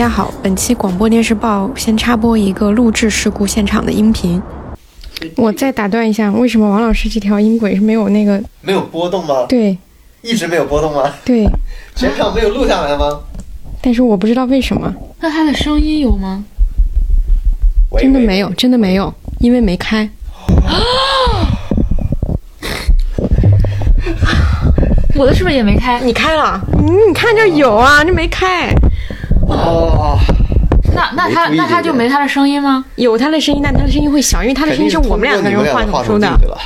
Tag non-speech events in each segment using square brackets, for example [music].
家好，本期广播电视报先插播一个录制事故现场的音频。我再打断一下，为什么王老师这条音轨是没有那个？没有波动吗？对一直没有波动吗？对，全场没有录下来吗？但是我不知道为什么，那他的声音有吗？真的没有，真的没有，因为没开。[gasps] 我的是不是也没开？你开了？嗯，你看这有啊，这没开，哦，那那他那他就没他的声音吗？有他的声音，但他的声音会小，因为他的声音是我们两个人话筒出的。的。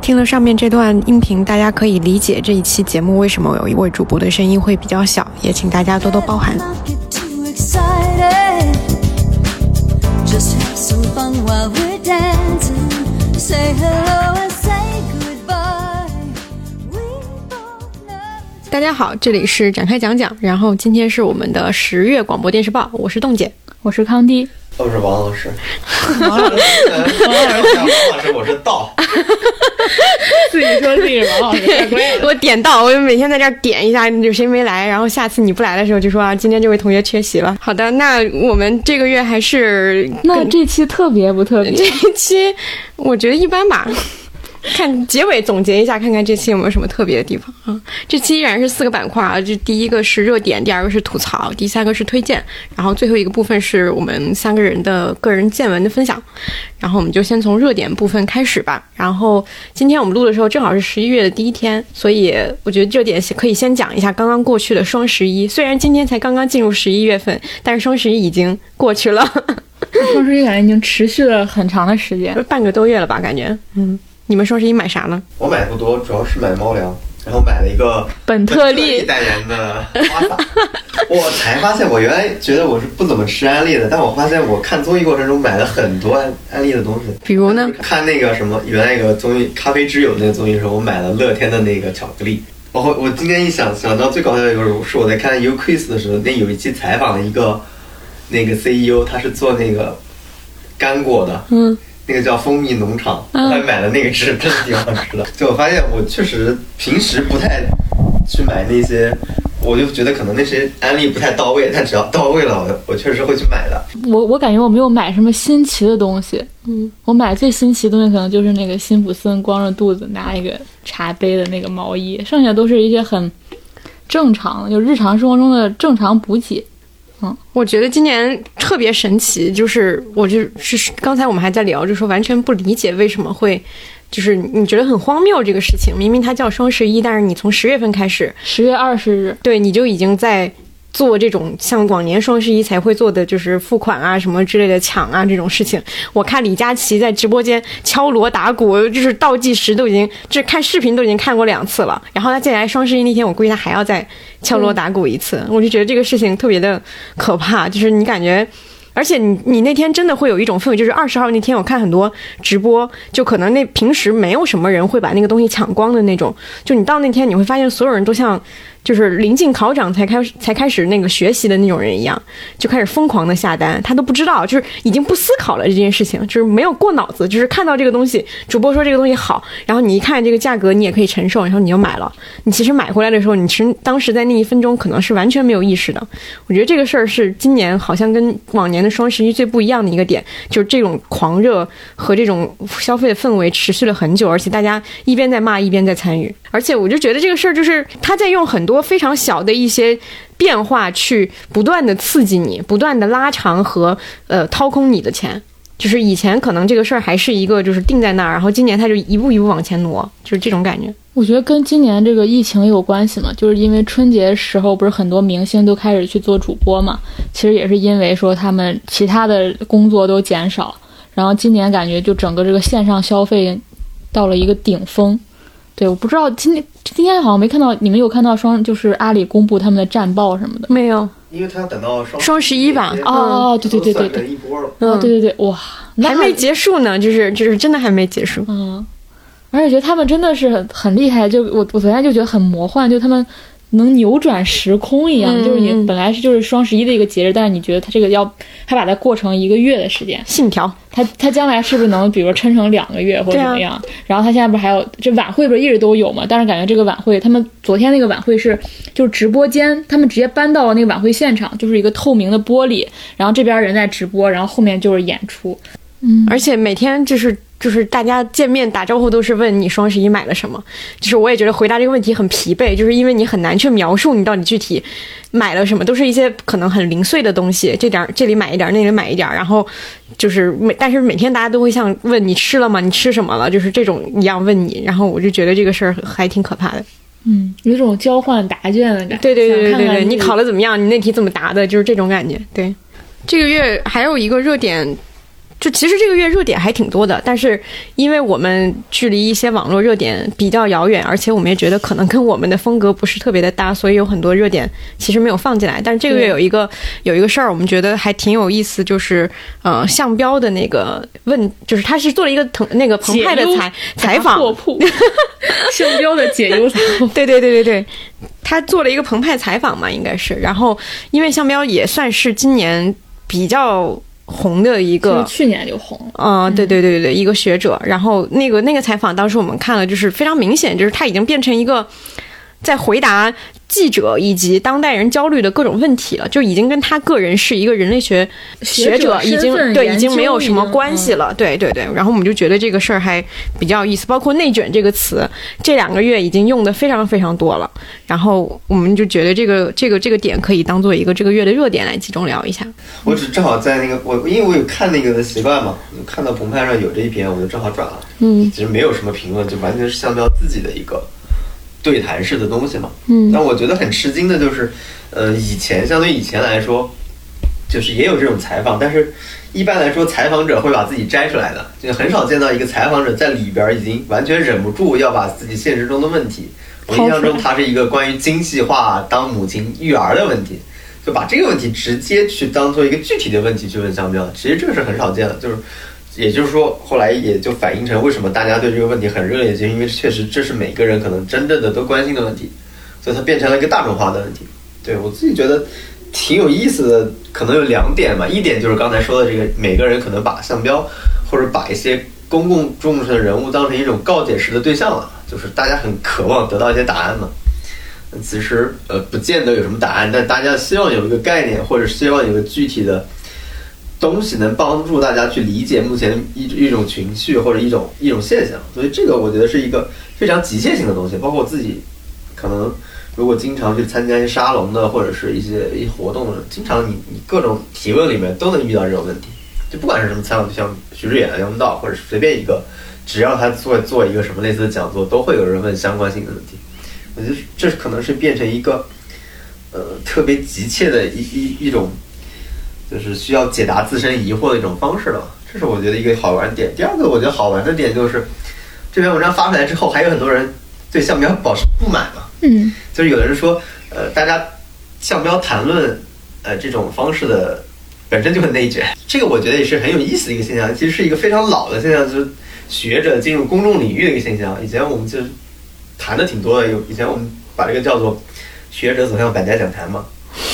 听了上面这段音频，大家可以理解这一期节目为什么有一位主播的声音会比较小，也请大家多多包涵。Just have some fun while we're dancing. Say hello 大家好，这里是展开讲讲，然后今天是我们的十月广播电视报，我是冻姐。我是康迪，我是王老师，王老师，王老师，我是道。自己说自己是王老师，太贵了。我点到，我每天在这儿点一下，有谁没来，然后下次你不来的时候就说啊，今天这位同学缺席了。好的，那我们这个月还是那这期特别不特别？这一期，我觉得一般吧。[laughs] 看结尾总结一下，看看这期有没有什么特别的地方啊？这期依然是四个板块啊，这第一个是热点，第二个是吐槽，第三个是推荐，然后最后一个部分是我们三个人的个人见闻的分享。然后我们就先从热点部分开始吧。然后今天我们录的时候正好是十一月的第一天，所以我觉得热点可以先讲一下刚刚过去的双十一。虽然今天才刚刚进入十一月份，但是双十一已经过去了。[laughs] 双十一感觉已经持续了很长的时间。半个多月了吧？感觉，嗯，你们双十一买啥呢？我买不多，主要是买猫粮，然后买了一个本特利代言的花洒。我才发现，我原来觉得我是不怎么吃安利的，但我发现我看综艺过程中买了很多安安利的东西。比如呢？看那个什么，原来有个综艺《咖啡之友》那个综艺的时候，我买了乐天的那个巧克力。然后我今天一想想到最搞笑的就是，是我在看 U Quiz 的时候，那有一期采访了一个那个 CEO，他是做那个干果的，嗯，那个叫蜂蜜农场，我还买了那个吃，真的挺好吃的。就我发现我确实平时不太去买那些，我就觉得可能那些安利不太到位，但只要到位了，我我确实会去买的。我我感觉我没有买什么新奇的东西。嗯，我买最新奇的东西可能就是那个辛普森光着肚子拿一个茶杯的那个毛衣，剩下都是一些很正常的，就日常生活中的正常补给。我觉得今年特别神奇，就是我就是刚才我们还在聊，就说完全不理解为什么会，就是你觉得很荒谬这个事情。明明它叫双十一，但是你从十月份开始，十月二十日，对你就已经在做这种像往年双十一才会做的，就是付款啊什么之类的抢啊这种事情。我看李佳琦在直播间敲锣打鼓，就是倒计时都已经，这看视频都已经看过两次了。然后他接下来双十一那天，我估计他还要再敲锣打鼓一次。我就觉得这个事情特别的可怕，就是你感觉。而且你你那天真的会有一种氛围，就是二十号那天我看很多直播，就可能那平时没有什么人会把那个东西抢光的那种，就你到那天你会发现所有人都像就是临近考场才开始才开始那个学习的那种人一样，就开始疯狂的下单，他都不知道，就是已经不思考了这件事情，就是没有过脑子，就是看到这个东西，主播说这个东西好，然后你一看这个价格你也可以承受，然后你就买了。你其实买回来的时候，你其实当时在那一分钟可能是完全没有意识的。我觉得这个事儿是今年好像跟往年的双十一最不一样的一个点，就是这种狂热和这种消费的氛围持续了很久，而且大家一边在骂一边在参与，而且我就觉得这个事儿就是他在用很多非常小的一些变化去不断的刺激你，不断的拉长和呃掏空你的钱。就是以前可能这个事儿还是一个就是定在那儿，然后今年他就一步一步往前挪，就是这种感觉。我觉得跟今年这个疫情有关系嘛，就是因为春节时候不是很多明星都开始去做主播嘛，其实也是因为说他们其他的工作都减少，然后今年感觉就整个这个线上消费到了一个顶峰。对，我不知道今天今天好像没看到，你们有看到双就是阿里公布他们的战报什么的？没有，因为他要等到双双十一吧那天哦对对对对对都算成一波了。哦，对对对，哇，还没结束呢，就是就是真的还没结束。嗯，而且觉得他们真的是很很厉害，就我我昨天就觉得很魔幻，就他们能扭转时空一样，嗯就是你嗯本来是就是双十一的一个节日，但是你觉得它这个要还把它过成一个月的时间，信条，它它将来是不是能比如说抻成两个月或者怎么样？然后它现在不是还有这晚会不是一直都有嘛？但是感觉这个晚会，他们昨天那个晚会是就是直播间，他们直接搬到了那个晚会现场，就是一个透明的玻璃，然后这边人在直播，然后后面就是演出。嗯而且每天就是就是大家见面打招呼都是问你双十一买了什么，就是我也觉得回答这个问题很疲惫，就是因为你很难去描述你到底具体买了什么，都是一些可能很零碎的东西，这点儿这里买一点儿，那里买一点儿，然后就是每但是每天大家都会像问你吃了吗？你吃什么了？就是这种一样问你，然后我就觉得这个事儿还挺可怕的。嗯，有种交换答卷的感觉。对对对对对对，看看你考的怎么样？你那题怎么答的？就是这种感觉。对，这个月还有一个热点，就其实这个月热点还挺多的，但是因为我们距离一些网络热点比较遥远，而且我们也觉得可能跟我们的风格不是特别的搭，所以有很多热点其实没有放进来。但是这个月有一个有一个事儿，我们觉得还挺有意思，就是呃，项标的那个问，就是他是做了一个腾那个澎湃的采采访，货铺，[laughs] 项标的解忧杂货铺。对对对对对，他做了一个澎湃采访嘛，应该是。然后，因为项标也算是今年比较红的一个，去年就红了。嗯、对对对对对，一个学者。然后那个那个采访，当时我们看了，就是非常明显，就是他已经变成一个在回答记者以及当代人焦虑的各种问题了，就已经跟他个人是一个人类学学者已经对已经没有什么关系了。对对对，然后我们就觉得这个事儿还比较有意思，包括“内卷”这个词，这两个月已经用的非常非常多了。然后我们就觉得这个这个这个点可以当做一个这个月的热点来集中聊一下。我只正好在那个我，因为我有看那个的习惯嘛，看到澎湃上有这一篇，我就正好转了。嗯其实没有什么评论，就完全是项标自己的一个对谈式的东西嘛。嗯但我觉得很吃惊的就是，呃，以前相对于以前来说，就是也有这种采访，但是一般来说，采访者会把自己摘出来的，就很少见到一个采访者在里边儿已经完全忍不住要把自己现实中的问题。我印象中，它是一个关于精细化当母亲育儿的问题，就把这个问题直接去当做一个具体的问题去问商标，其实这个是很少见的，就是。也就是说，后来也就反映成为什么大家对这个问题很热烈，就因为确实这是每个人可能真正的都关心的问题，所以它变成了一个大众化的问题。对我自己觉得挺有意思的，可能有两点吧。一点就是刚才说的这个，每个人可能把商标或者把一些公共重视的人物当成一种告解式的对象了，就是大家很渴望得到一些答案嘛。其实呃，不见得有什么答案，但大家希望有一个概念，或者希望有一个具体的东西能帮助大家去理解目前一一种情绪或者一种一种现象，所以这个我觉得是一个非常急切性的东西。包括我自己，可能如果经常去参加一些沙龙的或者是一些一活动，经常你你各种提问里面都能遇到这种问题，就不管是什么采访对象，徐志远、杨文道，或者是随便一个，只要他做做一个什么类似的讲座，都会有人问相关性的问题。我觉得这可能是变成一个呃特别急切的一一一种。就是需要解答自身疑惑的一种方式了，这是我觉得一个好玩的点。第二个我觉得好玩的点就是，这篇文章发出来之后，还有很多人对项标保持不满嘛。嗯，就是有的人说，呃，大家项标谈论呃这种方式的本身就很内卷，这个我觉得也是很有意思的一个现象，其实是一个非常老的现象，就是学者进入公众领域的一个现象。以前我们就谈的挺多的，有以前我们把这个叫做学者走向百家讲坛嘛。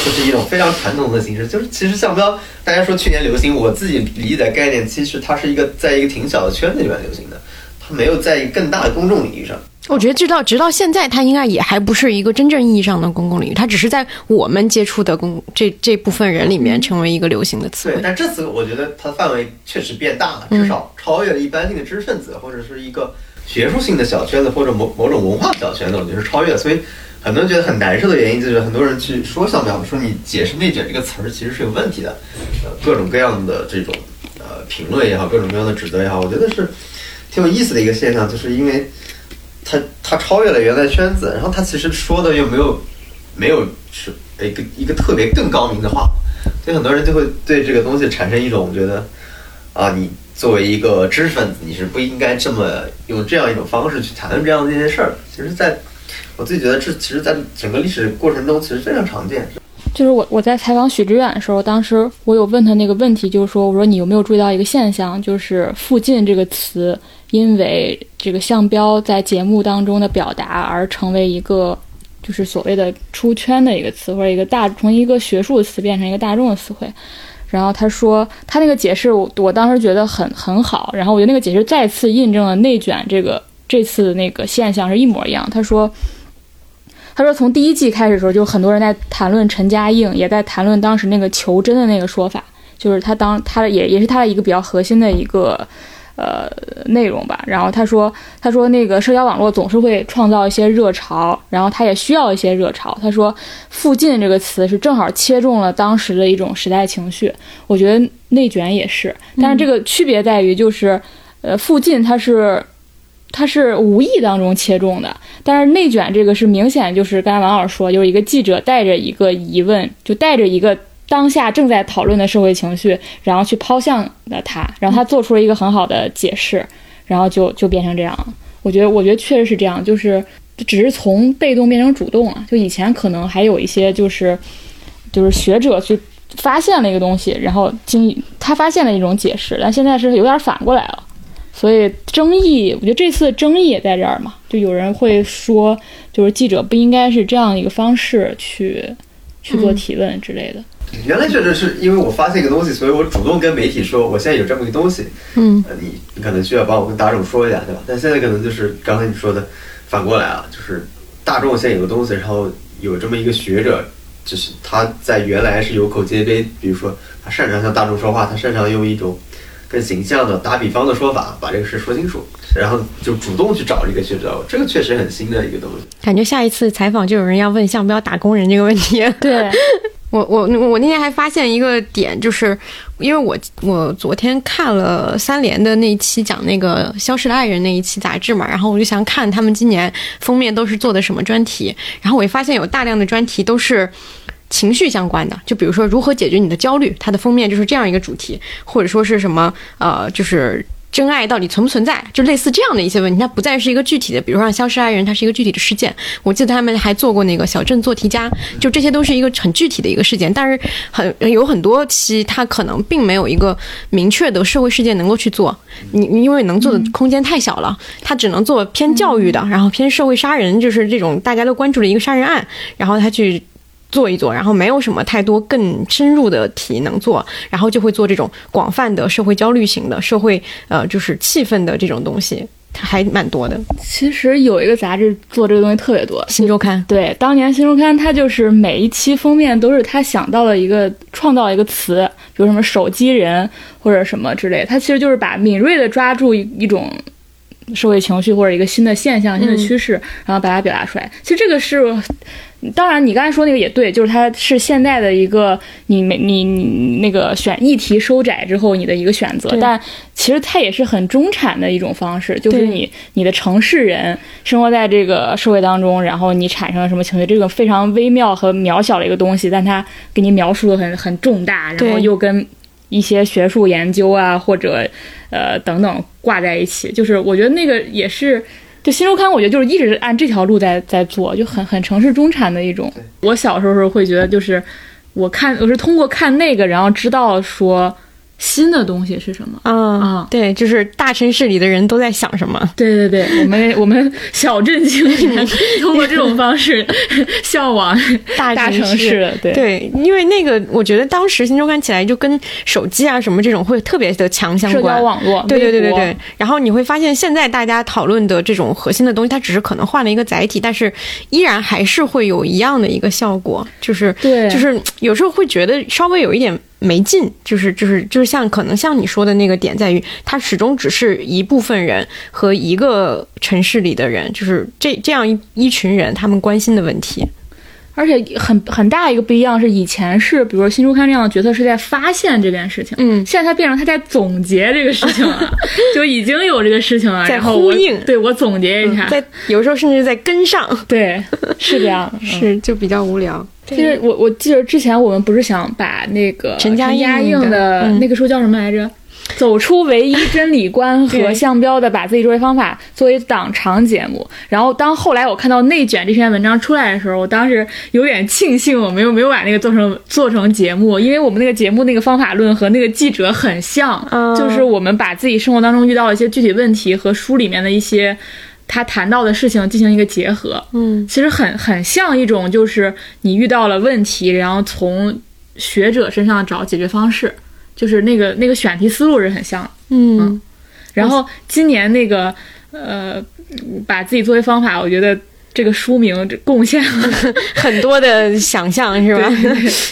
就是一种非常传统的形式，就是其实项标，大家说去年流行，我自己理解的概念，其实它是一个在一个挺小的圈子里面流行的，它没有在更大的公众领域上。我觉得直到直到现在，它应该也还不是一个真正意义上的公共领域，它只是在我们接触的公这这部分人里面成为一个流行的词对，汇。但这次我觉得它范围确实变大了，至少超越了一般性的知识分子或者是一个学术性的小圈子或者某某种文化小圈子，我觉得是超越了。所以很多人觉得很难受的原因就是很多人去说项标，说你解释“内卷”这个词儿其实是有问题的，呃，各种各样的这种呃评论也好，各种各样的指责也好，我觉得是挺有意思的一个现象，就是因为它它超越了原来圈子，然后它其实说的又没有没有是一个一个特别更高明的话，所以很多人就会对这个东西产生一种觉得啊，你作为一个知识分子，你是不应该这么用这样一种方式去谈论这样的一件事儿。其实，在我自己觉得这其实，在整个历史过程中，其实非常常见。就是我我在采访许知远的时候，当时我有问他那个问题，就是说，我说你有没有注意到一个现象，就是“附近”这个词，因为这个项标在节目当中的表达而成为一个就是所谓的出圈的一个词，或者一个大从一个学术词变成一个大众的词汇。然后他说，他那个解释我我当时觉得很很好，然后我觉得那个解释再次印证了内卷这个这次的那个现象是一模一样。他说。他说，从第一季开始的时候，就很多人在谈论陈嘉映，也在谈论当时那个求真的那个说法，就是他当他也也是他的一个比较核心的一个呃内容吧。然后他说，他说那个社交网络总是会创造一些热潮，然后他也需要一些热潮。他说“附近”这个词是正好切中了当时的一种时代情绪。我觉得内卷也是，但是这个区别在于，就是呃，附近它是。它是无意当中切中的，但是内卷这个是明显就是刚才王老师说，就是一个记者带着一个疑问，就带着一个当下正在讨论的社会情绪，然后去抛向了他，然后他做出了一个很好的解释，然后就就变成这样了。我觉得，我觉得确实是这样，就是只是从被动变成主动了。就以前可能还有一些就是就是学者去发现了一个东西，然后经他发现了一种解释，但现在是有点反过来了。所以争议，我觉得这次的争议也在这儿嘛，就有人会说，就是记者不应该是这样一个方式去去做提问之类的。原来确实是因为我发现一个东西，所以我主动跟媒体说，我现在有这么一个东西，嗯呃，你你可能需要帮我跟大众说一下，对吧？但现在可能就是刚才你说的反过来啊，就是大众现在有个东西，然后有这么一个学者，就是他在原来是有口皆碑，比如说他擅长向大众说话，他擅长用一种更形象的打比方的说法把这个事说清楚，然后就主动去找这个学者，这个确实很新的一个东西。感觉下一次采访就有人要问像不要打工人这个问题。对，[laughs] 我我我那天还发现一个点，就是因为我我昨天看了三联的那一期讲那个消失的爱人那一期杂志嘛，然后我就想看他们今年封面都是做的什么专题，然后我也发现有大量的专题都是。情绪相关的，就比如说如何解决你的焦虑，它的封面就是这样一个主题，或者说是什么呃，就是真爱到底存不存在，就类似这样的一些问题，它不再是一个具体的，比如说像消失爱人，它是一个具体的事件。我记得他们还做过那个小镇做题家，就这些都是一个很具体的一个事件，但是很有很多期它可能并没有一个明确的社会事件能够去做，你你因为能做的空间太小了，它只能做偏教育的，然后偏社会杀人，就是这种大家都关注的一个杀人案，然后他去。做一做，然后没有什么太多更深入的题能做，然后就会做这种广泛的社会焦虑型的社会呃就是气氛的这种东西，还蛮多的。其实有一个杂志做这个东西特别多，新周刊对，当年新周刊它就是每一期封面都是他想到了一个创造一个词，比如什么手机人或者什么之类，它其实就是把敏锐的抓住一一种社会情绪或者一个新的现象、新的趋势，然后把它表达出来。其实这个是。当然，你刚才说那个也对，就是它是现在的一个你没你你那个选议题收窄之后你的一个选择，但其实它也是很中产的一种方式，就是你你的城市人生活在这个社会当中，然后你产生了什么情绪，这个非常微妙和渺小的一个东西，但它给你描述的很很重大，然后又跟一些学术研究啊或者呃等等挂在一起，就是我觉得那个也是。就新周刊，我觉得就是一直按这条路在在做，就很很城市中产的一种。我小时候时候会觉得，就是我看我是通过看那个，然后知道说新的东西是什么？啊啊，对，就是大城市里的人都在想什么。对对对，我们 [laughs] 我们小镇青年通过这种方式 [laughs] 向往大大城市，对。对，因为那个我觉得当时新周刊起来就跟手机啊什么这种会特别的强相关。社关，交网络，对对对对对，然后你会发现，现在大家讨论的这种核心的东西，它只是可能换了一个载体，但是依然还是会有一样的一个效果，就是对。就是有时候会觉得稍微有一点没劲，就是就是就是像可能像你说的那个点在于，它始终只是一部分人和一个城市里的人，就是这这样一一群人他们关心的问题。而且很很大一个不一样是，以前是比如说新周刊这样的角色是在发现这件事情，嗯现在他变成他在总结这个事情了，[laughs] 就已经有这个事情了，在呼应对我总结一下，在有时候甚至在跟上，对，是这样 [laughs] 是就比较无聊。其实我我记得之前我们不是想把那个陈嘉映映的那个书叫什么来着？[laughs] 走出唯一真理观和对项标的把自己作为方法作为档长节目。然后当后来我看到内卷这篇文章出来的时候，我当时有点庆幸我没有没有把那个做成做成节目，因为我们那个节目那个方法论和那个记者很像，嗯就是我们把自己生活当中遇到的一些具体问题和书里面的一些。他谈到的事情进行一个结合，嗯。其实很很像一种就是你遇到了问题，然后从学者身上找解决方式，就是那个那个选题思路是很像的。嗯。然后今年那个呃，把自己作为方法，我觉得这个书名这贡献了 [laughs] 很多的想象是吧？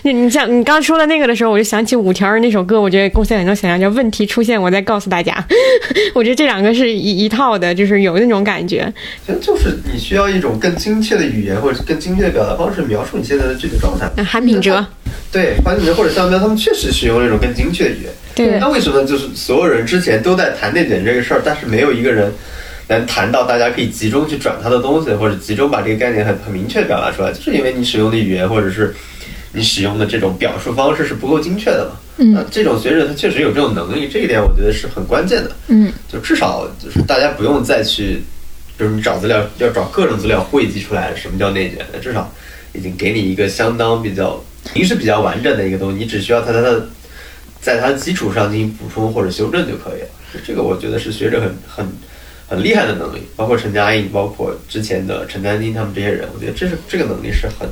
你 [laughs] 你像你刚说的那个的时候，我就想起五条儿那首歌，我觉得贡献很多想象，叫问题出现，我再告诉大家。[laughs] 我觉得这两个是一一套的，就是有那种感觉。其实就是你需要一种更精确的语言或者更精确的表达方式描述你现在的具体状态。那韩炳哲，对，韩品哲或者向彪他们确实使用那种更精确的语言。对那为什么就是所有人之前都在谈内卷这个事儿，但是没有一个人能谈到大家可以集中去转他的东西，或者集中把这个概念很很明确表达出来，就是因为你使用的语言或者是你使用的这种表述方式是不够精确的嘛。嗯那这种学者他确实有这种能力，这一点我觉得是很关键的。嗯就至少就是大家不用再去，就是你找资料要找各种资料汇集出来什么叫内卷，那至少已经给你一个相当比较平时比较完整的一个东西，你只需要在它的在它的基础上进行补充或者修正就可以了。这个我觉得是学者很很很厉害的能力，包括陈佳映，包括之前的陈丹青他们这些人，我觉得这是这个能力是很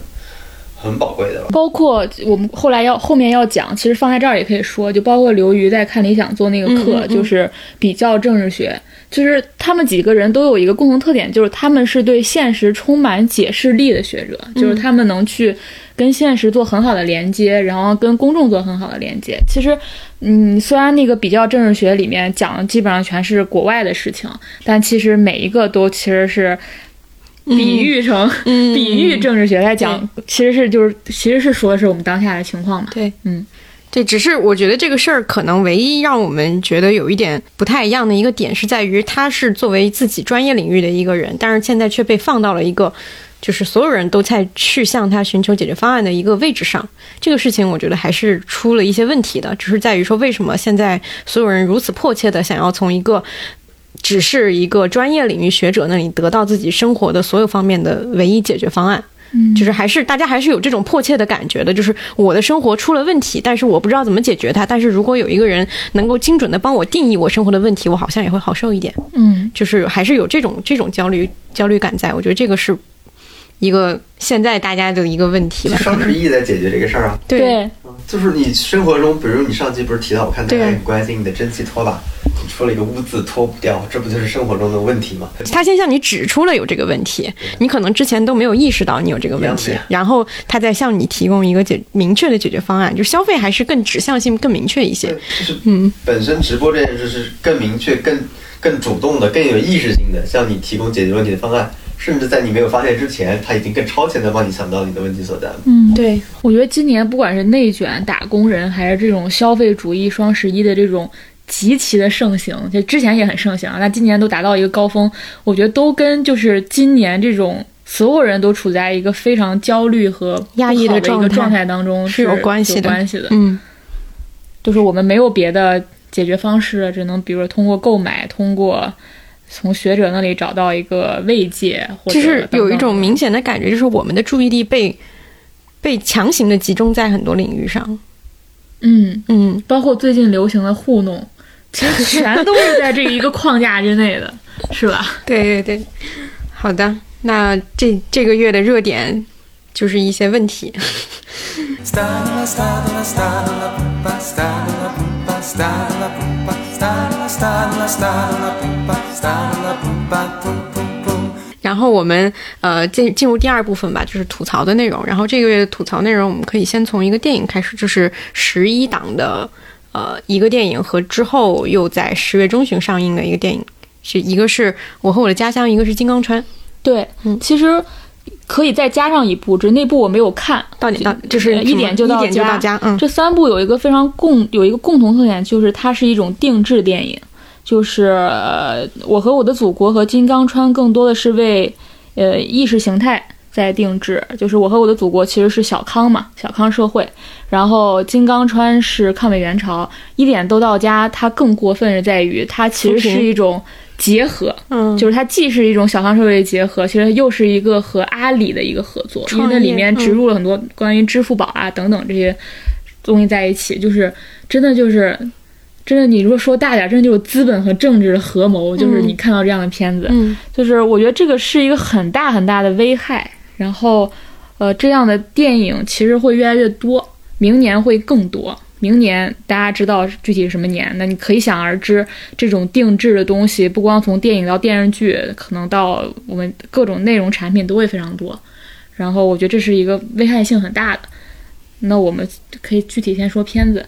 很宝贵的吧。包括我们后来要后面要讲，其实放在这儿也可以说，就包括刘瑜在看理想做那个课，嗯嗯嗯就是比较政治学，就是他们几个人都有一个共同特点，就是他们是对现实充满解释力的学者，就是他们能去跟现实做很好的连接，然后跟公众做很好的连接。其实，嗯，虽然那个比较政治学里面讲的基本上全是国外的事情，但其实每一个都其实是。比喻成、嗯比喻政治学来讲，其实是就是其实是说的是我们当下的情况嘛。对，嗯，对，只是我觉得这个事儿可能唯一让我们觉得有一点不太一样的一个点，是在于他是作为自己专业领域的一个人，但是现在却被放到了一个。就是所有人都在去向他寻求解决方案的一个位置上，这个事情我觉得还是出了一些问题的，只是在于说为什么现在所有人如此迫切的想要从一个只是一个专业领域学者那里得到自己生活的所有方面的唯一解决方案。嗯就是还是大家还是有这种迫切的感觉的，就是我的生活出了问题，但是我不知道怎么解决它。但是如果有一个人能够精准的帮我定义我生活的问题，我好像也会好受一点。嗯，就是还是有这种这种焦虑焦虑感在，我觉得这个是一个现在大家的一个问题吧。双十一在解决这个事儿啊，对。对，就是你生活中，比如你上期不是提到，我看大家很关心你的蒸汽拖把，你出了一个污渍拖不掉，这不就是生活中的问题吗？他先向你指出了有这个问题，你可能之前都没有意识到你有这个问题然后他再向你提供一个解明确的解决方案，就消费还是更指向性更明确一些。就是嗯，本身直播这件事是更明确、更更主动的、更有意识性的，向你提供解决问题的方案，甚至在你没有发现之前，他已经更超前的帮你想到你的问题所在了。嗯，对，我觉得今年不管是内卷、打工人，还是这种消费主义双十一的这种极其的盛行，就之前也很盛行啊，那今年都达到一个高峰，我觉得都跟就是今年这种。所有人都处在一个非常焦虑和压抑的一状态个状态当中，是有关系的关系的。嗯，就是我们没有别的解决方式了，只能比如说通过购买，通过从学者那里找到一个慰藉，或者就是有一种明显的感觉，就是我们的注意力被被强行的集中在很多领域上。嗯，嗯，包括最近流行的糊弄，其实全都是在这一个框架之内的，[laughs] 是吧？对对对，好的，那这这个月的热点就是一些问题。Stalla, stalla, stalla, pumpa, stalla, stalla, pumpa, stalla, stalla, stalla, pumpa, stalla, pumpa, pum, pum, pum. 然后我们呃进进入第二部分吧，就是吐槽的内容。然后这个月的吐槽内容，我们可以先从一个电影开始，就是十一档的呃一个电影和之后又在十月中旬上映的一个电影，是一个是我和我的家乡，一个是金刚川。对，嗯其实可以再加上一部，只是那部我没有看，到点到就是呃一点就到一点就到家，嗯，这三部有一个非常共有一个共同特点，就是它是一种定制电影，就是、呃我和我的祖国和金刚川更多的是为呃意识形态在定制，就是我和我的祖国其实是小康嘛，小康社会，然后金刚川是抗美援朝，一点都到家，它更过分是在于它其实是一种结合，嗯就是它既是一种小康社会的结合，其实又是一个和阿里的一个合作，因为那里面嗯植入了很多关于支付宝啊等等这些东西在一起，就是真的就是真的，你如果说大点儿，真的就是资本和政治的合谋，就是你看到这样的片子，嗯就是我觉得这个是一个很大很大的危害。然后，呃，这样的电影其实会越来越多，明年会更多。明年大家知道具体是什么年，那你可以想而知，这种定制的东西，不光从电影到电视剧，可能到我们各种内容产品都会非常多。然后，我觉得这是一个危害性很大的。那我们可以具体先说片子。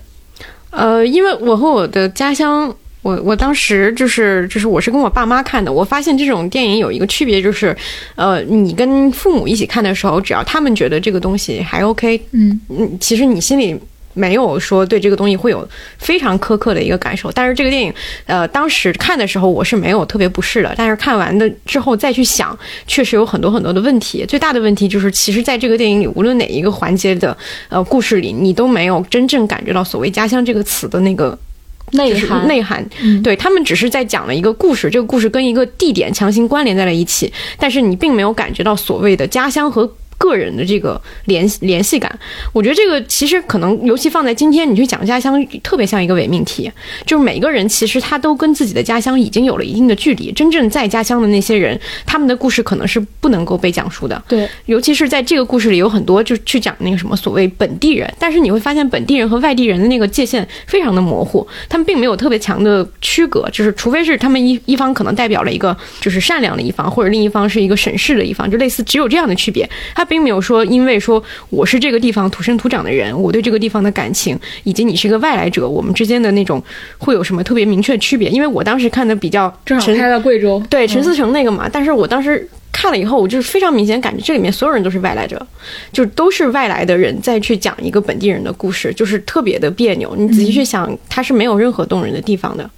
呃，因为我和我的家乡，我我当时就是就是我是跟我爸妈看的，我发现这种电影有一个区别，就是，呃，你跟父母一起看的时候，只要他们觉得这个东西还 OK，嗯嗯，其实你心里。没有说对这个东西会有非常苛刻的一个感受，但是这个电影，呃，当时看的时候我是没有特别不适的，但是看完的之后再去想，确实有很多很多的问题。最大的问题就是，其实在这个电影里，无论哪一个环节的呃故事里，你都没有真正感觉到所谓“家乡”这个词的那个就是内涵，内涵，嗯对他们只是在讲了一个故事，这个故事跟一个地点强行关联在了一起，但是你并没有感觉到所谓的家乡和。个人的这个联联系感，我觉得这个其实可能，尤其放在今天，你去讲家乡，特别像一个伪命题。就是每个人其实他都跟自己的家乡已经有了一定的距离，真正在家乡的那些人，他们的故事可能是不能够被讲述的。对，尤其是在这个故事里，有很多就去讲那个什么所谓本地人，但是你会发现本地人和外地人的那个界限非常的模糊，他们并没有特别强的区隔，就是除非是他们一一方可能代表了一个就是善良的一方，或者另一方是一个审视的一方，就类似只有这样的区别，他并没有说因为说我是这个地方土生土长的人，我对这个地方的感情，以及你是一个外来者，我们之间的那种会有什么特别明确的区别？因为我当时看的比较正好拍到贵州，对陈思诚那个嘛，但是我当时看了以后，我就是非常明显感觉这里面所有人都是外来者，就都是外来的人再去讲一个本地人的故事，就是特别的别扭。你仔细去想，它是没有任何动人的地方的。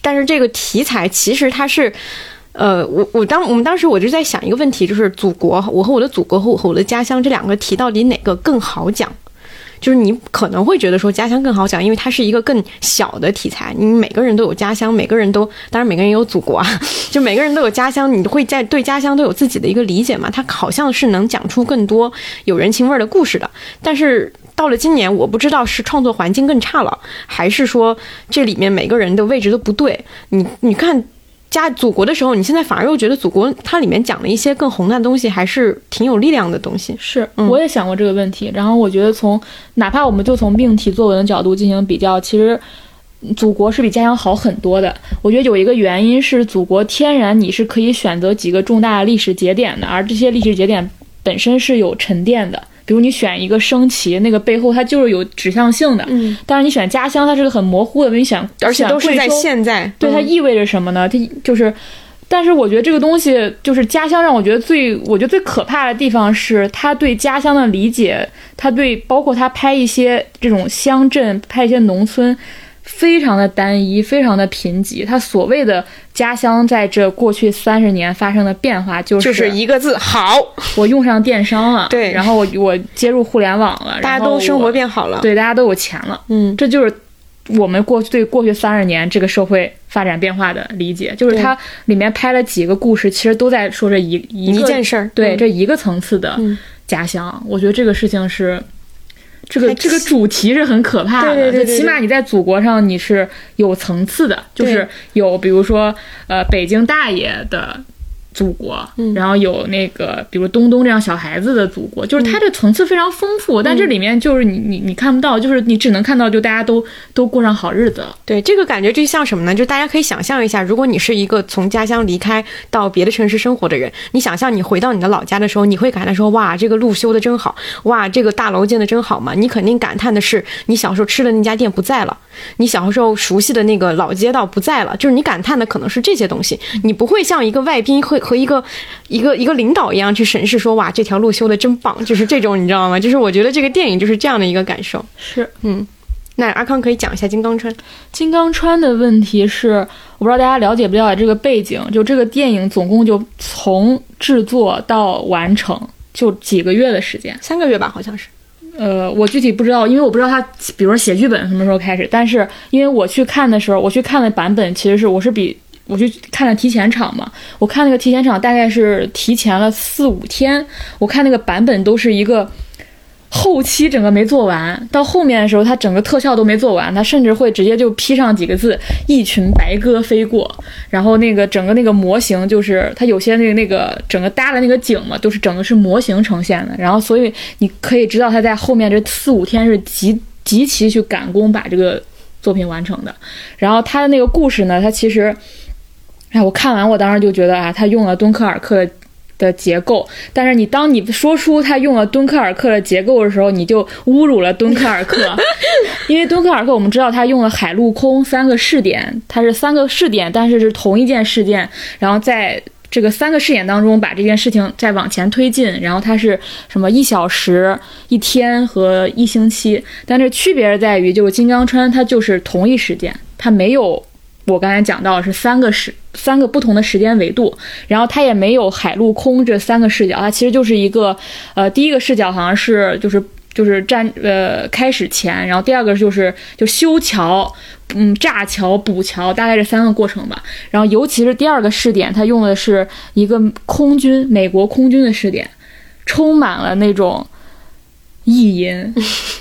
但是这个题材其实它是。呃，我我当我们当时我就在想一个问题，就是祖国，我和我的祖国和我和我的家乡这两个题到底哪个更好讲？就是你可能会觉得说家乡更好讲，因为它是一个更小的题材，你每个人都有家乡，每个人都当然每个人有祖国啊，[laughs] 就每个人都有家乡，你会在对家乡都有自己的一个理解嘛？它好像是能讲出更多有人情味儿的故事的，但是。到了今年，我不知道是创作环境更差了，还是说这里面每个人的位置都不对。你你看家祖国的时候，你现在反而又觉得祖国它里面讲了一些更宏大的东西，还是挺有力量的东西。是，嗯我也想过这个问题。然后我觉得从哪怕我们就从命题作文的角度进行比较，其实祖国是比家乡好很多的。我觉得有一个原因是，祖国天然你是可以选择几个重大的历史节点的，而这些历史节点本身是有沉淀的。比如你选一个升旗，那个背后它就是有指向性的。嗯，但是你选家乡，它是个很模糊的。你选，而且都是在现在。对，它嗯意味着什么呢？它就是，但是我觉得这个东西就是家乡，让我觉得最，我觉得最可怕的地方是他对家乡的理解，他对包括他拍一些这种乡镇，拍一些农村。非常的单一，非常的贫瘠。他所谓的家乡，在这过去三十年发生的变化，就是就是一个字好，我用上电商了，对然后我我接入互联网了，大家都生活变好了。，对，大家都有钱了。嗯，这就是我们过去对过去三十年这个社会发展变化的理解，就是它里面拍了几个故事，其实都在说这一一件事儿。对、嗯这一个层次的嗯家乡。我觉得这个事情是。这个这个主题是很可怕的，对对对起码你在祖国上你是有层次的，就是有比如说呃北京大爷的祖国，嗯然后有那个比如东东这样小孩子的祖国，就是它这层次非常丰富，但这里面就是你你你看不到，就是你只能看到就大家都都过上好日子了。对，这个感觉就像什么呢？就大家可以想象一下，如果你是一个从家乡离开到别的城市生活的人，你想象你回到你的老家的时候，你会感叹说：“哇，这个路修的真好，哇，这个大楼建的真好嘛？”你肯定感叹的是，你小时候吃的那家店不在了，你小时候熟悉的那个老街道不在了，就是你感叹的可能是这些东西，你不会像一个外宾会和一个一个一个领导一样去审视说：“哇，这条路修的真棒。”就是这种，你知道吗？就是我觉得这个电影就是这样的一个感受。是嗯那阿康可以讲一下金刚川。金刚川的问题是，我不知道大家了解不了解这个背景，就这个电影总共就从制作到完成就几个月的时间。三个月吧，好像是。呃，我具体不知道，因为我不知道他，比如说写剧本什么时候开始。但是因为我去看的时候，我去看的版本其实是我是比我去看了提前场嘛，我看那个提前场大概是提前了四五天，我看那个版本都是一个后期整个没做完，到后面的时候，他整个特效都没做完，他甚至会直接就 P 上几个字“一群白鸽飞过”，然后那个整个那个模型就是它有些那个那个整个搭的那个景嘛，都是整个是模型呈现的，然后所以你可以知道他在后面这四五天是极极其去赶工把这个作品完成的。然后他的那个故事呢，他其实，哎，我看完我当时就觉得啊，他用了敦刻尔克的。结构，但是你当你说出他用了敦刻尔克的结构的时候，你就侮辱了敦刻尔克，[laughs] 因为敦刻尔克我们知道他用了海陆空三个试点，它是三个试点，但是是同一件事件，然后在这个三个试点当中把这件事情再往前推进，然后它是什么一小时、一天和一星期，但是区别在于就是金刚川它就是同一时间，它没有。我刚才讲到是三个时三个不同的时间维度，然后它也没有海陆空这三个视角，它其实就是一个呃第一个视角好像是就是就是战呃开始前，然后第二个就是就修桥，嗯炸桥补桥，大概这三个过程吧。然后尤其是第二个试点，它用的是一个空军美国空军的试点，充满了那种意淫，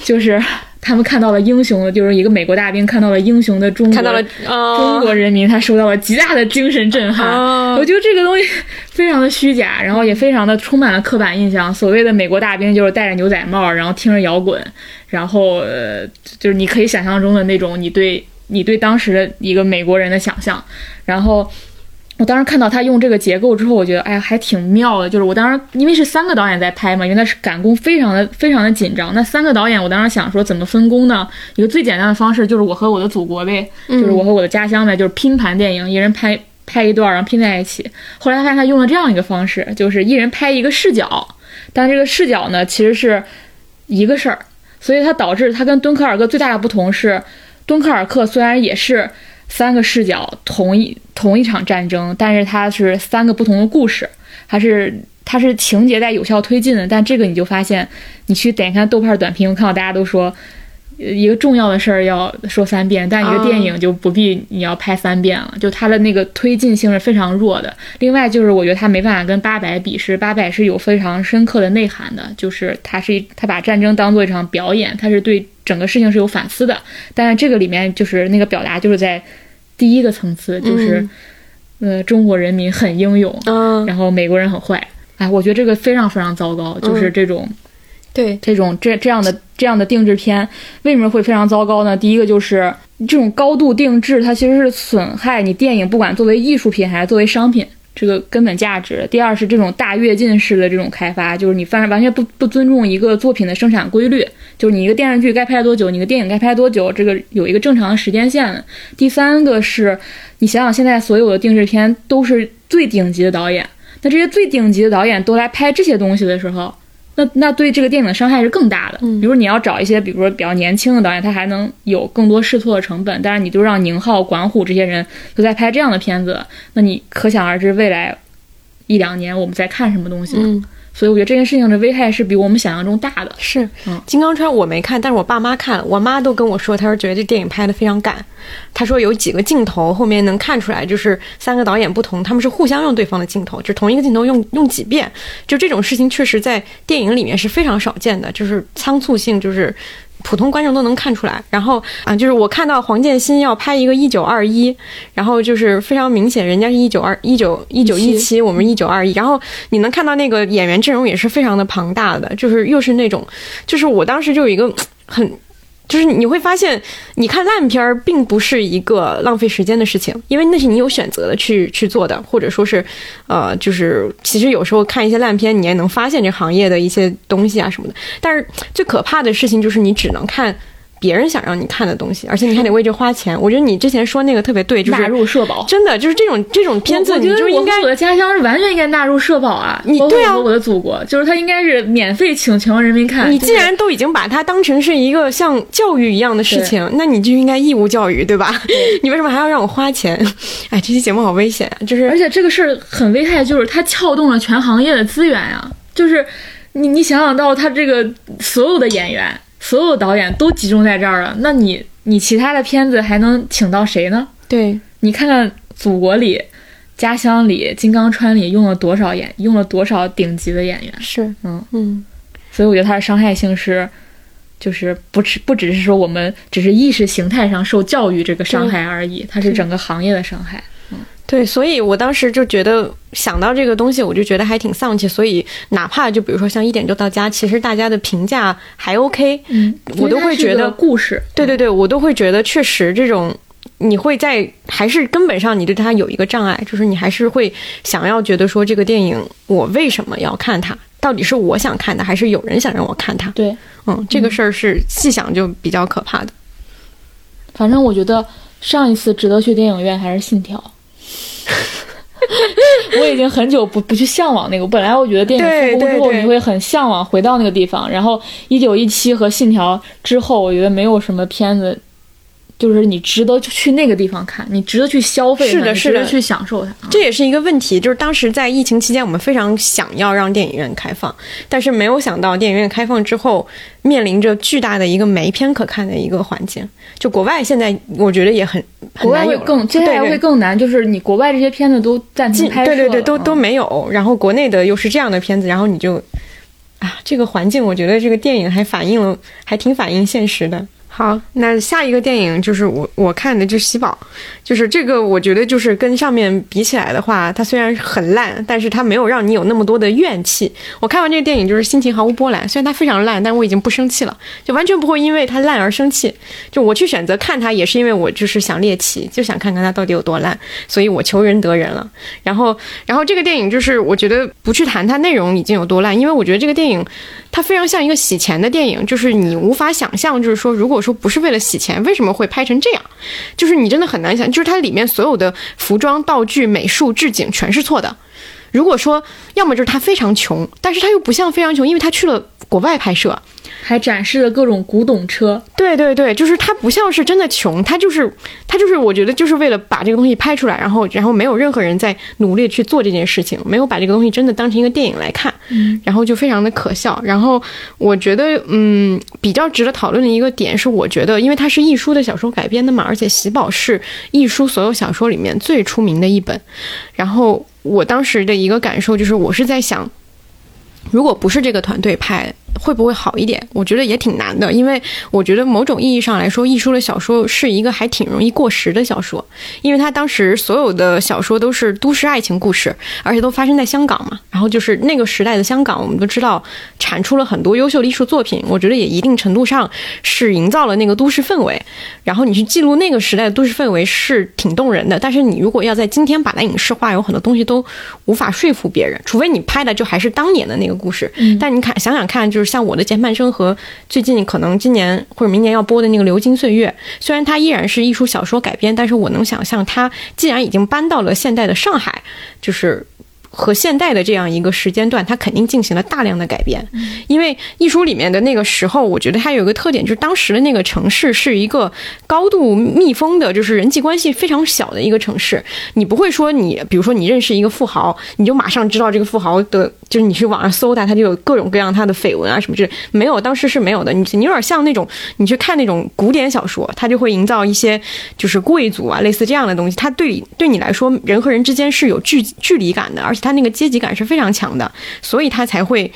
就是。他们看到了英雄的，就是一个美国大兵看到了英雄的中国，看到了哦中国人民，他受到了极大的精神震撼。哦我觉得这个东西非常的虚假，然后也非常的充满了刻板印象。所谓的美国大兵就是戴着牛仔帽，然后听着摇滚，然后呃，就是你可以想象中的那种你对你对当时的一个美国人的想象，然后。我当时看到他用这个结构之后，我觉得哎呀还挺妙的。就是我当时因为是三个导演在拍嘛，因为那是赶工非常的非常的紧张。那三个导演，我当时想说怎么分工呢？一个最简单的方式就是我和我的祖国呗，就是我和我的家乡呗，就是拼盘电影，一人拍拍一段，然后拼在一起。后来发现他用了这样一个方式，就是一人拍一个视角，但这个视角呢其实是一个事儿，所以它导致它跟敦刻尔克最大的不同是，敦刻尔克虽然也是三个视角同一同一场战争，但是它是三个不同的故事，还是它是情节在有效推进的。但这个你就发现，你去点开豆瓣短评，我看到大家都说。一个重要的事儿要说三遍，但一个电影就不必你要拍三遍了，就它的那个推进性是非常弱的。另外就是我觉得它没办法跟八佰比，是八佰是有非常深刻的内涵的，就是它是一它把战争当做一场表演，它是对整个事情是有反思的。但是这个里面就是那个表达就是在第一个层次，就是、呃中国人民很英勇，嗯，然后美国人很坏。哎，我觉得这个非常非常糟糕，就是这种。对，这种这这样的这样的定制片为什么会非常糟糕呢？第一个就是这种高度定制，它其实是损害你电影不管作为艺术品还是作为商品这个根本价值。第二是这种大跃进式的这种开发，就是你反完全不不尊重一个作品的生产规律，就是你一个电视剧该拍多久，你一个电影该拍多久，这个有一个正常的时间线。第三个是你想想现在所有的定制片都是最顶级的导演，那这些最顶级的导演都来拍这些东西的时候。那那对这个电影的伤害是更大的。比如你要找一些，比如说比较年轻的导演，他还能有更多试错的成本，但是你就让宁浩、管虎这些人都在拍这样的片子，那你可想而知未来一两年我们在看什么东西？嗯所以我觉得这件事情的危害是比我们想象中大的。是嗯金刚川我没看，但是我爸妈看了，我妈都跟我说，她说觉得这电影拍的非常赶。她说有几个镜头后面能看出来，就是三个导演不同，他们是互相用对方的镜头，就同一个镜头用用几遍，就这种事情确实在电影里面是非常少见的，就是仓促性，就是。普通观众都能看出来，然后啊，就是我看到黄建新要拍一个一九二一，然后就是非常明显，人家是一九二一九一九一七，我们一九二一，然后你能看到那个演员阵容也是非常的庞大的，就是又是那种，就是我当时就有一个很。就是你会发现，你看烂片儿并不是一个浪费时间的事情，因为那是你有选择的去去做的，或者说是，呃，就是其实有时候看一些烂片，你也能发现这行业的一些东西啊什么的。但是最可怕的事情就是你只能看别人想让你看的东西，而且你还得为这花钱。我觉得你之前说那个特别对，就是纳入社保。真的就是这种这种片子，你就应该我和我的家乡是完全应该纳入社保啊！你对啊我的祖国，就是它应该是免费请全国人民看。你既然都已经把它当成是一个像教育一样的事情，那你就应该义务教育，对吧？你为什么还要让我花钱？[laughs] 哎，这期节目好危险啊！就是而且这个事儿很危害，就是它撬动了全行业的资源呀。就是你你想想到他这个所有的演员、所有导演都集中在这儿了，那你你其他的片子还能请到谁呢？对，你看看祖国里、家乡里、金刚川里用了多少演，用了多少顶级的演员？是，嗯嗯，所以我觉得它的伤害性是，就是不只不只是说我们只是意识形态上受教育这个伤害而已，它是整个行业的伤害。对，所以我当时就觉得想到这个东西，我就觉得还挺丧气。所以哪怕就比如说像一点就到家，其实大家的评价还 OK，嗯，我都会觉得故事，对对对，我都会觉得确实这种。你会在还是根本上你对它有一个障碍，就是你还是会想要觉得说这个电影我为什么要看它？到底是我想看的，还是有人想让我看它？对，嗯，这个事儿是细想就比较可怕的。反正我觉得上一次值得去电影院还是《信条》。[laughs] 我已经很久不不去向往那个。本来我觉得电影复工之后你会很向往回到那个地方，然后一九一七和信条之后，我觉得没有什么片子，就是你值得去那个地方看，你值得去消费，是的是的值得去享受它。这也是一个问题，就是当时在疫情期间，我们非常想要让电影院开放，但是没有想到电影院开放之后，面临着巨大的一个没片可看的一个环境。就国外现在，我觉得也很很国外会更，接下来会更难，就是你国外这些片子都暂停拍摄，对对对，都都嗯没有。然后国内的又是这样的片子，然后你就啊，这个环境，我觉得这个电影还反映了，还挺反映现实的。好，那下一个电影就是我我看的，就是《喜宝》，就是这个，我觉得就是跟上面比起来的话，它虽然很烂，但是它没有让你有那么多的怨气。我看完这个电影就是心情毫无波澜，虽然它非常烂，但我已经不生气了，就完全不会因为它烂而生气。就我去选择看它，也是因为我就是想猎奇，就想看看它到底有多烂，所以我求人得人了。然后，然后这个电影就是我觉得不去谈它内容已经有多烂，因为我觉得这个电影它非常像一个洗钱的电影，就是你无法想象，就是说如果说不是为了洗钱，为什么会拍成这样？就是你真的很难想，就是它里面所有的服装、道具、美术、置景全是错的。如果说要么就是他非常穷，但是他又不像非常穷，因为他去了国外拍摄，还展示了各种古董车，对对对，就是他不像是真的穷，他就是他就是我觉得就是为了把这个东西拍出来，然后然后没有任何人在努力去做这件事情，没有把这个东西真的当成一个电影来看，然后就非常的可笑。然后我觉得嗯比较值得讨论的一个点是，我觉得因为它是亦舒的小说改编的嘛，而且喜宝是亦舒所有小说里面最出名的一本，然后我当时的一个感受就是我是在想。如果不是这个团队拍，会不会好一点？我觉得也挺难的，因为我觉得某种意义上来说，艺术的小说是一个还挺容易过时的小说，因为他当时所有的小说都是都市爱情故事，而且都发生在香港嘛。然后就是那个时代的香港，我们都知道产出了很多优秀的艺术作品，我觉得也一定程度上是营造了那个都市氛围。然后你去记录那个时代的都市氛围是挺动人的，但是你如果要在今天把它影视化，有很多东西都无法说服别人，除非你拍的就还是当年的那个故事。但你看想想看，就就是像我的前半生和最近可能今年或者明年要播的那个《流金岁月》，虽然它依然是艺术小说改编，但是我能想象它既然已经搬到了现代的上海，就是。和现代的这样一个时间段，它肯定进行了大量的改变，因为艺术里面的那个时候，我觉得它有一个特点，就是当时的那个城市是一个高度密封的，就是人际关系非常小的一个城市。你不会说你，比如说你认识一个富豪，你就马上知道这个富豪的，就是你去网上搜他，他就有各种各样他的绯闻啊什么之类。没有，当时是没有的。你你有点像那种你去看那种古典小说，它就会营造一些就是贵族啊，类似这样的东西。它对对你来说，人和人之间是有距距离感的，而且它那个阶级感是非常强的，所以他才会。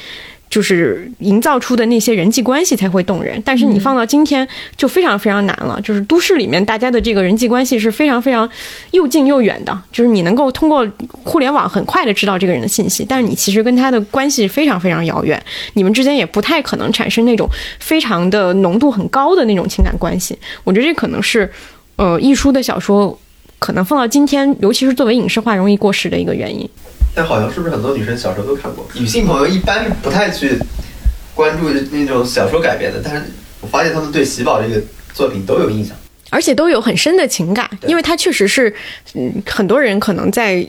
就是营造出的那些人际关系才会动人，但是你放到今天就非常非常难了。就是都市里面大家的这个人际关系是非常非常又近又远的，就是你能够通过互联网很快的知道这个人的信息，但是你其实跟他的关系非常非常遥远，你们之间也不太可能产生那种非常的浓度很高的那种情感关系。我觉得这可能是呃艺书的小说可能放到今天，尤其是作为影视化容易过时的一个原因。但好像是不是很多女生小时候都看过？女性朋友一般是不太去关注那种小说改编的，但是我发现他们对喜宝这个作品都有印象。而且都有很深的情感，因为它确实是，嗯，很多人可能在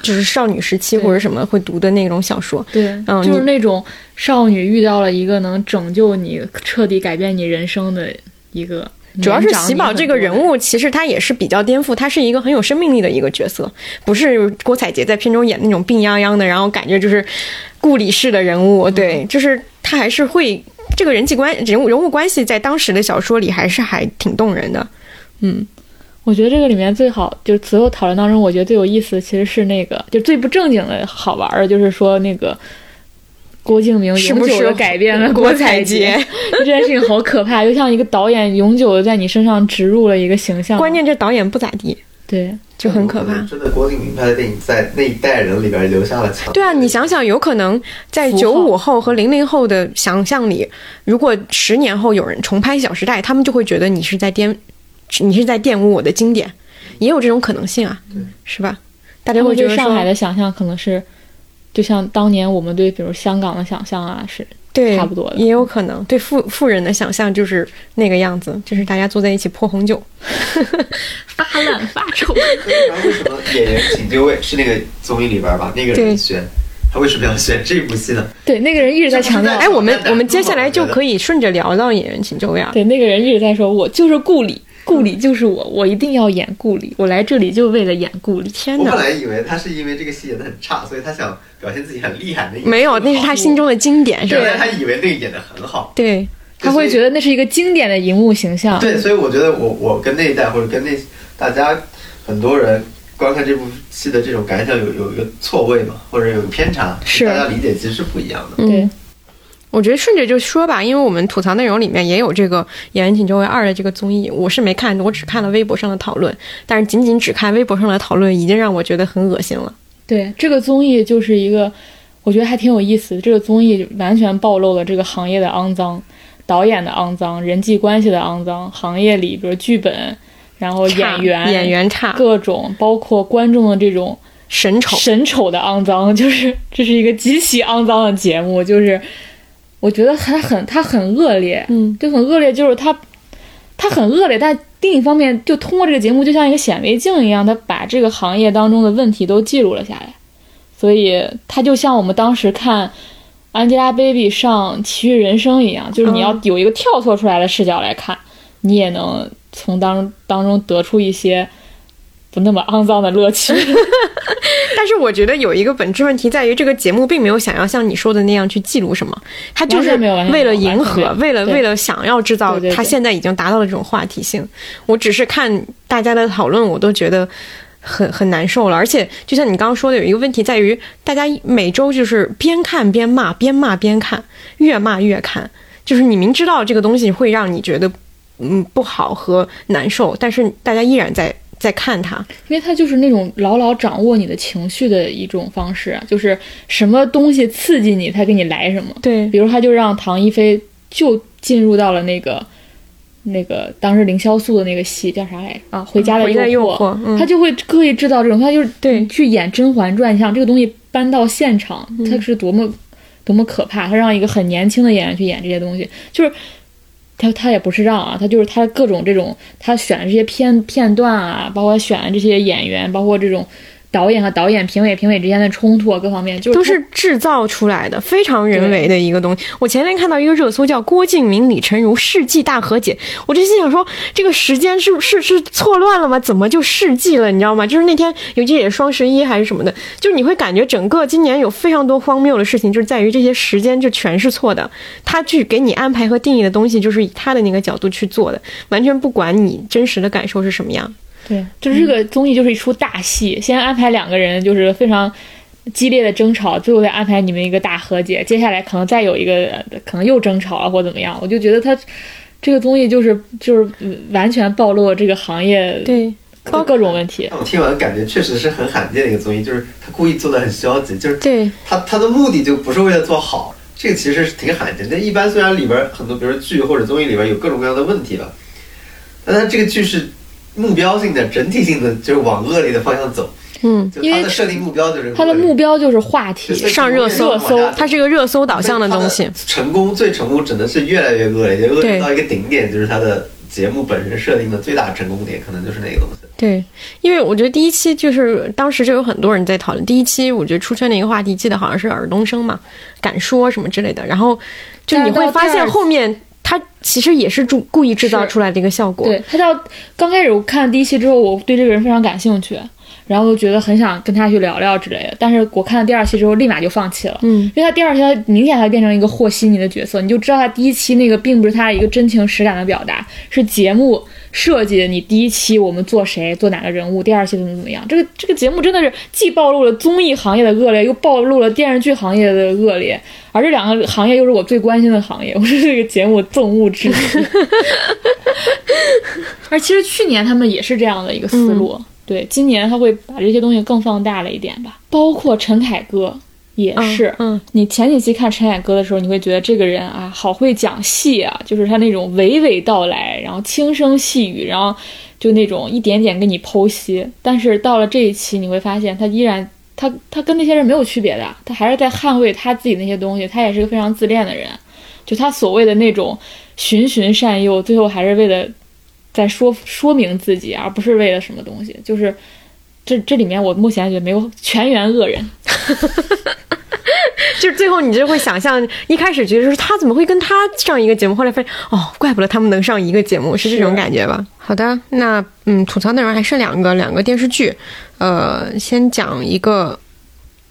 就是少女时期或者什么会读的那种小说。对，嗯就是那种少女遇到了一个能拯救你、彻底改变你人生的一个。主要是喜宝这个人物，其实他也是比较颠覆，他是一个很有生命力的一个角色，不是郭采洁在片中演那种病殃殃的，然后感觉就是故里式的人物。嗯对，就是他还是会这个人际关人物人物关系在当时的小说里还是还挺动人的。嗯，我觉得这个里面最好就是所有讨论当中，我觉得最有意思的其实是那个就最不正经的好玩儿的，就是说那个郭敬明是不是永久的改变了 [laughs] 郭采采洁？[laughs] 这件事情好可怕，就像一个导演永久的在你身上植入了一个形象。关键这导演不咋地，对，就很可怕。真的，郭敬明拍的电影在那一代人里边留下了强。对啊，你想想，有可能在九五后和零零后的想象里，如果十年后有人重拍《小时代》，他们就会觉得你是在玷，你是在玷污我的经典，也有这种可能性啊，是吧？大家会觉得上海的想象可能是，就像当年我们对比如香港的想象啊，是对，差不多的也有可能对富富人的想象就是那个样子，就是大家坐在一起泼红酒，[laughs] 发烂发臭。然后为什么演员请就位是那个综艺里边吧？那个人选，他为什么要选这部戏呢？[laughs] 对，那个人一直在强调，哎，我们我们接下来就可以以顺着聊到演员请就位啊。对，那个人一直在说，我就是顾里，顾里就是我，我一定要演顾里，我来这里就为了演顾里。天哪，我本来以为他是因为这个戏演的很差，所以他想表现自己很厉害。那没有，那是他心中的经典，是吧？原来他以为那个演的很好。对，他会觉得那是一个经典的荧幕形象。对，所以我觉得我我跟那一代或者跟那大家很多人观看这部戏的这种感想有有一个错位嘛，或者有个偏差，是大家理解其实是不一样的。对嗯，我觉得顺着就说吧，因为我们吐槽内容里面也有这个《演员请就位二》的这个综艺，我是没看，我只看了微博上的讨论，但是仅仅只看微博上的讨论，已经让我觉得很恶心了。对，这个综艺就是一个，我觉得还挺有意思的。这个综艺完全暴露了这个行业的肮脏，导演的肮脏，人际关系的肮脏，行业里比如剧本，然后演员演员差，各种，包括观众的这种神丑，神丑的肮脏，就是这是一个极其肮脏的节目，就是我觉得它很它很恶劣，嗯，就很恶劣，就是它它很恶劣，但另一方面，就通过这个节目，就像一个显微镜一样，它把这个行业当中的问题都记录了下来，所以它就像我们当时看。Angelababy 上《奇遇人生》一样，就是你要有一个跳脱出来的视角来看，你也能从当当中得出一些不那么肮脏的乐趣。[laughs] 但是我觉得有一个本质问题在于，这个节目并没有想要像你说的那样去记录什么，它就是为了迎合，为了为了想要制造它现在已经达到了这种话题性。我只是看大家的讨论，我都觉得很很难受了。而且就像你刚刚说的，有一个问题在于，大家每周就是边看边骂，边骂边看，越骂越看。就是你明知道这个东西会让你觉得嗯不好和难受，但是大家依然在在看它。因为它就是那种牢牢掌握你的情绪的一种方式啊，就是什么东西刺激你，他给你来什么。对比如他就让唐一菲就进入到了那个那个当时凌潇肃的那个戏叫啥来着啊？回家的回家的诱惑嗯他就会刻意制造这种，他就是对去演《甄嬛传》，像这个东西搬到现场，嗯它是多么多么可怕！他让一个很年轻的演员去演这些东西，就是。他他也不是让啊，他就是他各种这种他选的这些片片段啊，包括选的这些演员，包括这种导演和导演、评委评委之间的冲突啊，各方面就是都是制造出来的，非常人为的一个东西。我前天看到一个热搜叫“郭敬明、李成儒世纪大和解”，我就心想说，这个时间是是是错乱了吗？怎么就世纪了？你知道吗？就是那天尤其也是双十一还是什么的，就是你会感觉整个今年有非常多荒谬的事情，就是在于这些时间就全是错的。他去给你安排和定义的东西，就是以他的那个角度去做的，完全不管你真实的感受是什么样。对，就是这个综艺就是一出大戏，先安排两个人就是非常激烈的争吵，最后再安排你们一个大和解，接下来可能再有一个呃可能又争吵啊或怎么样，我就觉得他这个综艺就是就是嗯完全暴露了这个行业对，各各种问题。我听完感觉确实是很罕见的一个综艺，就是他故意做的很消极，就是对，他他的目的就不是为了做好，这个其实是挺罕见的。一般虽然里边很多，比如说剧或者综艺里边有各种各样的问题吧，但他这个剧是目标性的、整体性的，就是往恶劣的方向走。嗯，就他的设定目标就是他的目标就是话题，上热搜热搜它是一个热搜导向的东西。成功最成功只能是越来越恶劣，就恶劣到一个顶点，就是他的节目本身设定的最大成功点，可能就是那个东西。对，因为我觉得第一期就是当时就有很多人在讨论。第一期我觉得出圈的一个话题，记得好像是尔冬升嘛，敢说什么之类的。然后就你会发现后面他其实也是注故意制造出来的一个效果。对他到刚开始我看第一期之后，我对这个人非常感兴趣，然后就觉得很想跟他去聊聊之类的。但是我看了第二期之后，立马就放弃了，嗯，因为他第二期他明显他变成一个和稀泥的角色，你就知道他第一期那个并不是他一个真情实感的表达，是节目设计的。你第一期我们做谁做哪个人物，第二期怎么怎么样，这个这个节目真的是既暴露了综艺行业的恶劣，又暴露了电视剧行业的恶劣，而这两个行业又是我最关心的行业，我是这个节目憎恶之极。[laughs] 而其实去年他们也是这样的一个思路，对，今年他会把这些东西更放大了一点吧，包括陈凯歌也是，嗯你前几期看陈凯歌的时候，你会觉得这个人啊，好会讲戏啊，就是他那种娓娓道来，然后轻声细语，然后就那种一点点给你剖析。但是到了这一期，你会发现他依然，他他跟那些人没有区别的，他还是在捍卫他自己那些东西，他也是个非常自恋的人。就他所谓的那种循循善诱，最后还是为了在说说明自己，而不是为了什么东西。就是这这里面，我目前觉得没有全员恶人。[laughs] 就是最后你就会想象，一开始觉得说他怎么会跟他上一个节目，后来发现哦，怪不得他们能上一个节目，是这种感觉吧？好的，那嗯，吐槽内容还剩两个，两个电视剧，呃，先讲一个。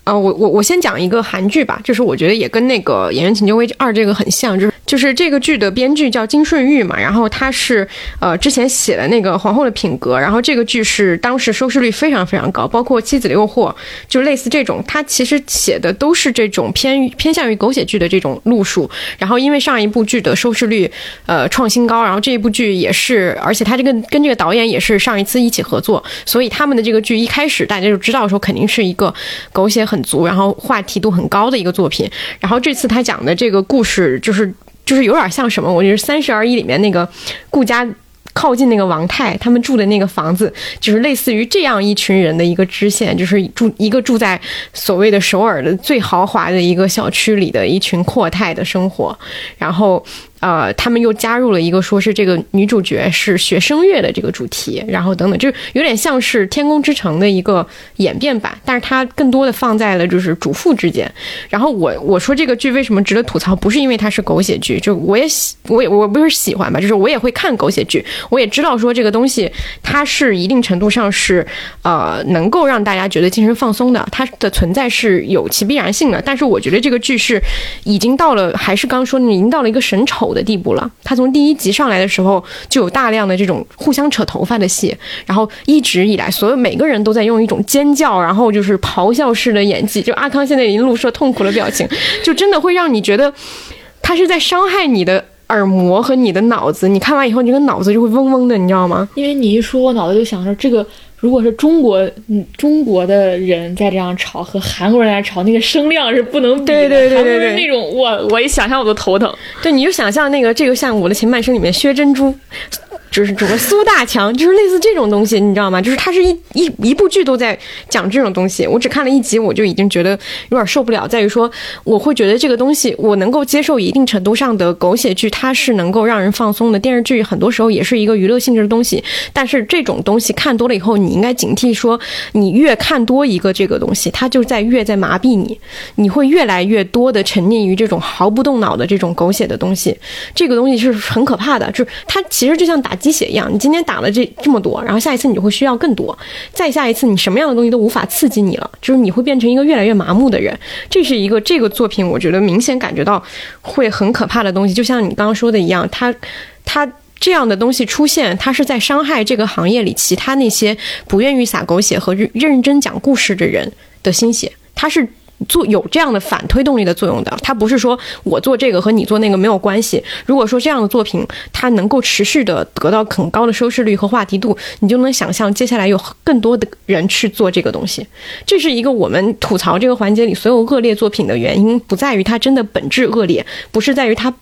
呃，我我我先讲一个韩剧吧，就是我觉得也跟那个《演员请就位二》这个很像，就是就是这个剧的编剧叫金顺玉嘛，然后他是呃之前写的那个《皇后的品格》，然后这个剧是当时收视率非常非常高，包括《妻子的诱惑》，就类似这种，他其实写的都是这种偏偏向于狗血剧的这种路数。然后因为上一部剧的收视率呃创新高，然后这一部剧也是，而且他这个跟这个导演也是上一次一起合作，所以他们的这个剧一开始大家就知道说肯定是一个狗血很足，然后话题度很高的一个作品。然后这次他讲的这个故事就是就是有点像什么？我觉得《三十而已》里面那个顾家。靠近那个王太他们住的那个房子，就是类似于这样一群人的一个支线，就是住一个住在所谓的首尔的最豪华的一个小区里的一群阔太的生活。然后，呃，他们又加入了一个说是这个女主角是学声乐的这个主题，然后等等，就有点像是《天空之城》的一个演变版，但是它更多的放在了就是主妇之间。然后我我说这个剧为什么值得吐槽，不是因为它是狗血剧，就我也喜我也我不是喜欢吧，就是我也会看狗血剧，我也知道说这个东西它是一定程度上是呃能够让大家觉得精神放松的，它的存在是有其必然性的。但是我觉得这个剧是已经到了，还是刚说的，已经到了一个神丑的地步了。他从第一集上来的时候就有大量的这种互相扯头发的戏，然后一直以来所有每个人都在用一种尖叫，然后就是咆哮式的演技。就阿康现在已经露出了痛苦的表情，就真的会让你觉得他是在伤害你的耳膜和你的脑子。你看完以后，你这个脑子就会嗡嗡的，你知道吗？因为你一说，我脑子就想说，这个如果是中国，嗯，中国的人在这样吵，和韩国人来吵，那个声量是不能比的。对对对对韩国人对那种，我我一想象我都头疼。对，你就想象那个这个像《我的前半生》里面薛珍珠，就是整个苏大强，就是类似这种东西，你知道吗？就是它是一一一部剧都在讲这种东西。我只看了一集，我就已经觉得有点受不了，在于说我会觉得这个东西我能够接受一定程度上的狗血剧，它是能够让人放松的。电视剧很多时候也是一个娱乐性质的东西，但是这种东西看多了以后，你应该警惕说，你越看多一个这个东西，它就在越在麻痹你，你会越来越多的沉溺于这种毫不动脑的这种狗血的东西。这个东西是很可怕的，就是它其实就像打鸡血一样，你今天打了这这么多，然后下一次你就会需要更多，再下一次你什么样的东西都无法刺激你了，就是你会变成一个越来越麻木的人。这是一个这个作品，我觉得明显感觉到会很可怕的东西，就像你刚刚说的一样，它它。这样的东西出现，它是在伤害这个行业里其他那些不愿意撒狗血和认认真讲故事的人的心血，它是做有这样的反推动力的作用的。它不是说我做这个和你做那个没有关系。如果说这样的作品它能够持续的得到很高的收视率和话题度，你就能想象接下来有更多的人去做这个东西。这是一个我们吐槽这个环节里所有恶劣作品的原因，不在于它真的本质恶劣，不是在于它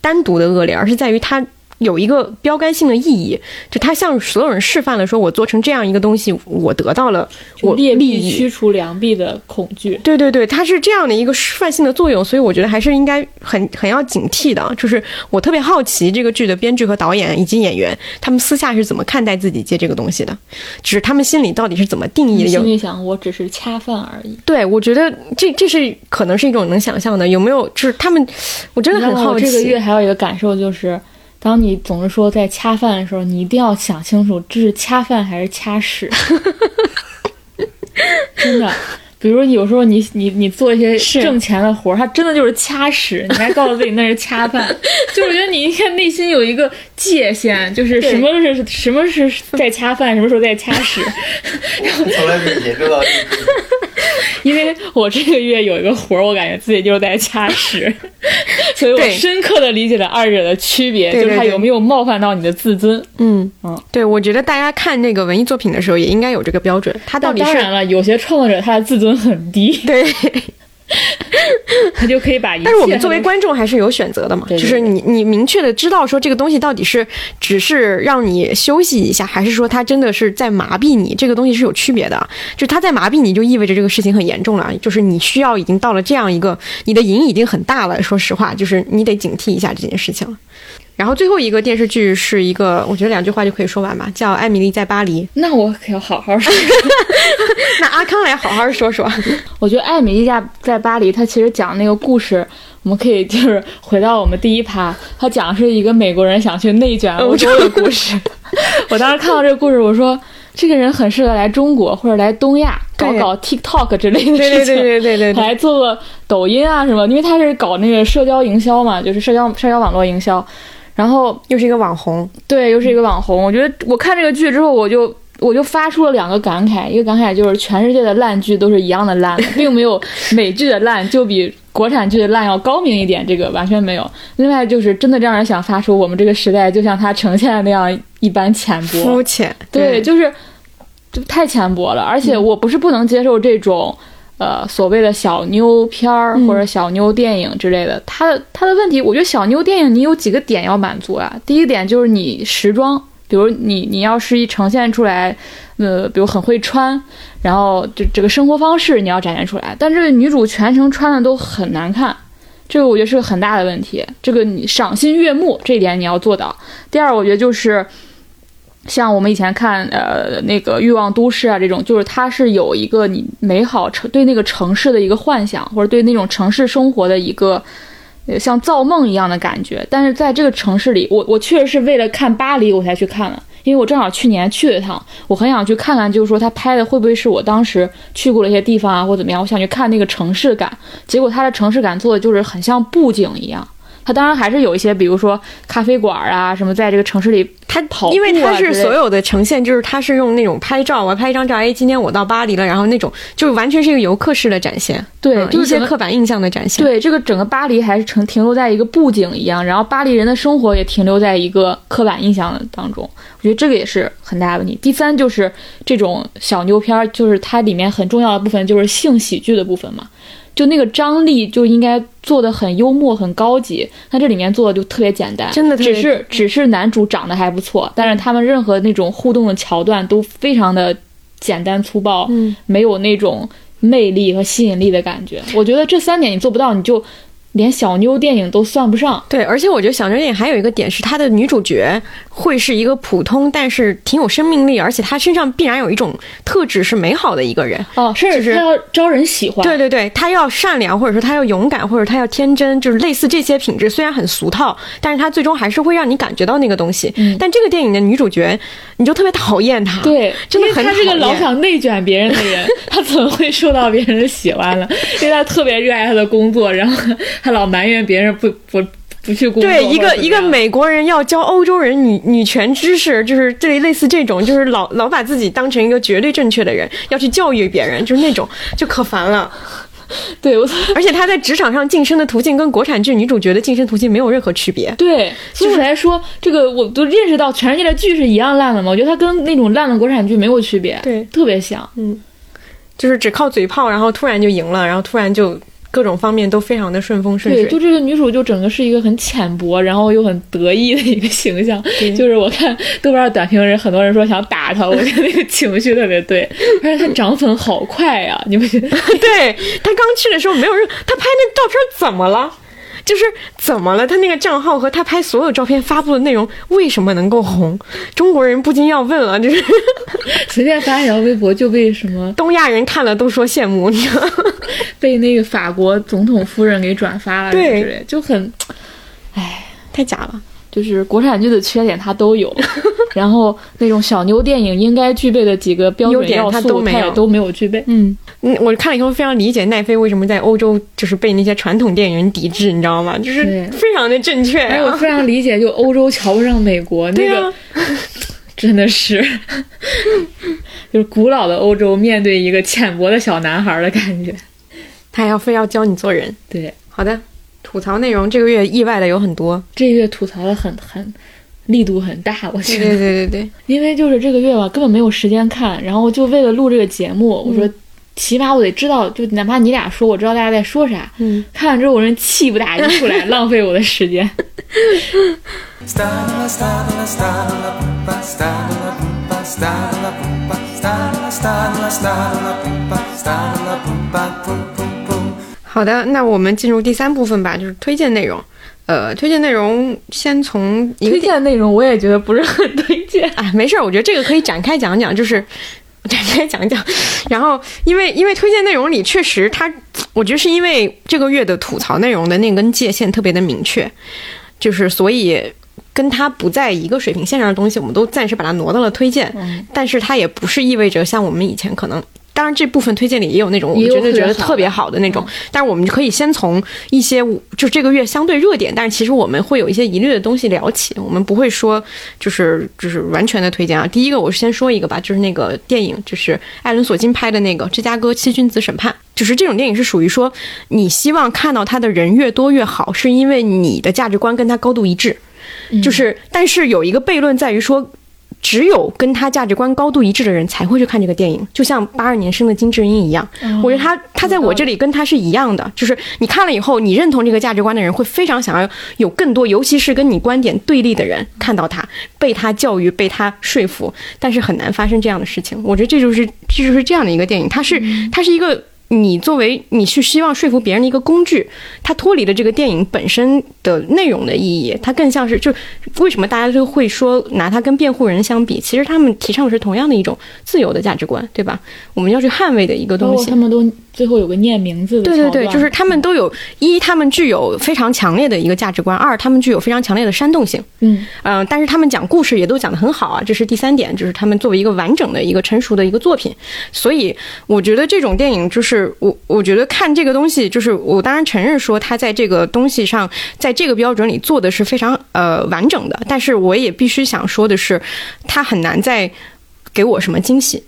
单独的恶劣，而是在于它。有一个标杆性的意义，就他向所有人示范了，说我做成这样一个东西，我得到了我劣币驱除良币的恐惧。对对对，它是这样的一个示范性的作用，所以我觉得还是应该很很要警惕的。就是我特别好奇这个剧的编剧和导演以及演员，他们私下是怎么看待自己接这个东西的，就是他们心里到底是怎么定义的？有心里想，我只是恰饭而已。对，我觉得这这是可能是一种能想象的，有没有？就是他们，我真的很好奇。这个月还有一个感受就是，当你总是说在恰饭的时候，你一定要想清楚，这是恰饭还是恰屎。[laughs] 真的。比如有时候你你你做一些挣钱的活儿，他真的就是掐屎，[laughs] 你还告诉自己那是掐饭，[laughs] 就我觉得你应该内心有一个界限，就是什么是什么是在掐饭，什么时候在掐屎。[laughs] 从来没有研究到这个。因为我这个月有一个活儿，我感觉自己就是在掐屎，所以我深刻的理解了二者的区别，就是它有没有冒犯到你的自尊。嗯。嗯。对，我觉得大家看那个文艺作品的时候，也应该有这个标准，他到底是但当然了，有些创作者他的自尊很低，[laughs] 对。[laughs] 他就可以把。但是我们作为观众还是有选择的嘛，对对就是你你明确的知道说这个东西到底是只是让你休息一下，还是说它真的是在麻痹你，这个东西是有区别的。就它在麻痹你，就意味着这个事情很严重了，就是你需要已经到了这样一个，你的瘾已经很大了。说实话，就是你得警惕一下这件事情了。然后最后一个电视剧是一个，我觉得两句话就可以说完吧，叫《艾米丽在巴黎》。那我可要好好说。[laughs] 那阿康来好好说说。我觉得艾米丽在在巴黎，它其实讲那个故事，我们可以就是回到我们第一趴，它讲的是一个美国人想去内卷欧洲的故事。[laughs] [laughs] 我当时看到这个故事，我说这个人很适合来中国或者来东亚搞搞 TikTok 之类的事情，对对对对对对对来做做抖音啊什么，因为他是搞那个社交营销嘛，就是社交社交网络营销。然后又是一个网红，对，又是一个网红。我觉得我看这个剧之后，我就我就发出了两个感慨，一个感慨就是全世界的烂剧都是一样的烂，[laughs] 并没有美剧的烂就比国产剧的烂要高明一点，这个完全没有。另外就是真的让人想发出我们这个时代就像它呈现的那样一般浅薄，肤浅，对，就是就太浅薄了。而且我不是不能接受这种。呃，所谓的小妞片儿或者小妞电影之类的，它的它的问题，我觉得小妞电影你有几个点要满足啊。第一个点就是你时装，比如你你要是一呈现出来，呃，比如很会穿，然后这这个生活方式你要展现出来，但这个女主全程穿的都很难看，这个我觉得是个很大的问题。这个你赏心悦目这一点你要做到。第二，我觉得就是。像我们以前看呃那个《欲望都市》啊这种，就是它是有一个你美好城对那个城市的一个幻想，或者对那种城市生活的一个像造梦一样的感觉。但是在这个城市里，我我确实是为了看巴黎我才去看的，因为我正好去年去了一趟，我很想去看看，就是说他拍的会不会是我当时去过的一些地方啊，或怎么样，我想去看那个城市感。结果他的城市感做的就是很像布景一样。它当然还是有一些，比如说咖啡馆啊什么，在这个城市里它跑啊因为它是所有的呈现，就是它是用那种拍照，我拍一张照，哎，今天我到巴黎了，然后那种就是完全是一个游客式的展现，对嗯一些刻板印象的展现。对，这个整个巴黎还是成停留在一个布景一样，然后巴黎人的生活也停留在一个刻板印象的当中。我觉得这个也是很大的问题。第三就是这种小妞片儿，就是它里面很重要的部分就是性喜剧的部分嘛，就那个张力就应该做的很幽默、很高级，它这里面做的就特别简单，真的只是只是男主长得还不错，但是他们任何那种互动的桥段都非常的简单粗暴，嗯，没有那种魅力和吸引力的感觉。我觉得这三点你做不到，你就连小妞电影都算不上。对，而且我觉得小妞电影还有一个点是，她的女主角会是一个普通但是挺有生命力，而且他身上必然有一种特质是美好的一个人。哦，甚至就是他要招人喜欢。对对对，他要善良，或者说他要勇敢，或者他要天真，就是类似这些品质，虽然很俗套，但是他最终还是会让你感觉到那个东西。嗯但这个电影的女主角，你就特别讨厌她。对，真的很因为他是个老想内卷别人的人，[laughs] 他怎么会受到别人的喜欢呢？因为他特别热爱他的工作，然后他老埋怨别人不不不去工作。对，一个一个美国人要教欧洲人女女权知识，就是这类似这种，就是老老把自己当成一个绝对正确的人，要去教育别人，就是那种就可烦了。对我 [laughs] 而且他在职场上晋升的途径跟国产剧女主角的晋升途径没有任何区别。对，所以我才说这个，我都认识到全世界的剧是一样烂的嘛。我觉得它跟那种烂的国产剧没有区别，对特别像。嗯就是只靠嘴炮，然后突然就赢了，然后突然就各种方面都非常的顺风顺水对，水。就这个女主就整个是一个很浅薄，然后又很得意的一个形象。就是我看豆瓣短评人，很多人说想打她，我觉得那个情绪特别对。而 [laughs] 且她涨粉好快呀、你不觉得？[laughs] 对她刚去的时候没有人，她拍那照片怎么了？就是怎么了？他那个账号和他拍所有照片发布的内容为什么能够红？中国人不禁要问了，[laughs] 就是随便发一条微博就被什么东亚人看了都说羡慕，你知道吗？[laughs] 被那个法国总统夫人给转发了，对就很太假了。就是国产剧的缺点它都有，[laughs] 然后那种小妞电影应该具备的几个标点准要素，它都没有它也都没有具备。嗯，嗯，我看了以后非常理解奈飞为什么在欧洲就是被那些传统电影人抵制，你知道吗？就是非常的正确、哎，我啊。非常理解，就欧洲瞧不上美国，那个、[laughs] 真的是，[laughs] 就是古老的欧洲面对一个浅薄的小男孩的感觉。他要非要教你做人。对，好的，吐槽内容这个月意外的有很多。这个月吐槽的很很力度很大，我觉对得。对对对对，[laughs] 因为就是这个月吧，根本没有时间看，然后就为了录这个节目，我说起码我得知道，就哪怕你俩说，我知道大家在说啥。嗯，看完之后我人气不打一处来，[laughs] 浪费我的时间。好的，那我们进入第三部分吧，就是推荐内容。呃，推荐内容先从推荐内容我也觉得不是很推荐。[laughs] 哎，没事儿，我觉得这个可以展开讲讲，就是 [laughs] 展开讲讲。然后，因为因为推荐内容里确实它，我觉得是因为这个月的吐槽内容的那根界限特别的明确，就是所以跟它不在一个水平线上的东西，我们都暂时把它挪到了推荐。嗯但是它也不是意味着像我们以前可能。当然，这部分推荐里也有那种我觉得觉得特别好的特别好的那种，但是我们可以先从一些就这个月相对热点，但是其实我们会有一些疑虑的东西聊起，我们不会说就是就是完全的推荐啊。第一个，我先说一个吧，就是那个电影，就是艾伦·索金拍的那个《芝加哥七君子审判》，就是这种电影是属于说你希望看到他的人越多越好，是因为你的价值观跟他高度一致，就是但是有一个悖论在于说。只有跟他价值观高度一致的人才会去看这个电影，就像八二年生的金智英一样。我觉得他他在我这里跟他是一样的，就是你看了以后，你认同这个价值观的人会非常想要有更多，尤其是跟你观点对立的人看到他，被他教育，被他说服，但是很难发生这样的事情。我觉得这就是这就是这样的一个电影，它是它是一个。你作为你是希望说服别人的一个工具，它脱离了这个电影本身的内容的意义，它更像是就为什么大家就会说拿它跟辩护人相比，其实他们提倡的是同样的一种自由的价值观，对吧？我们要去捍卫的一个东西。最后有个念名字的对对对，就是他们都有一，他们具有非常强烈的一个价值观；二，他们具有非常强烈的煽动性。嗯，嗯、但是他们讲故事也都讲得很好啊，这是第三点，就是他们作为一个完整的一个成熟的一个作品，所以我觉得这种电影就是我，我觉得看这个东西，就是我当然承认说他在这个东西上，在这个标准里做的是非常呃完整的，但是我也必须想说的是，他很难再给我什么惊喜。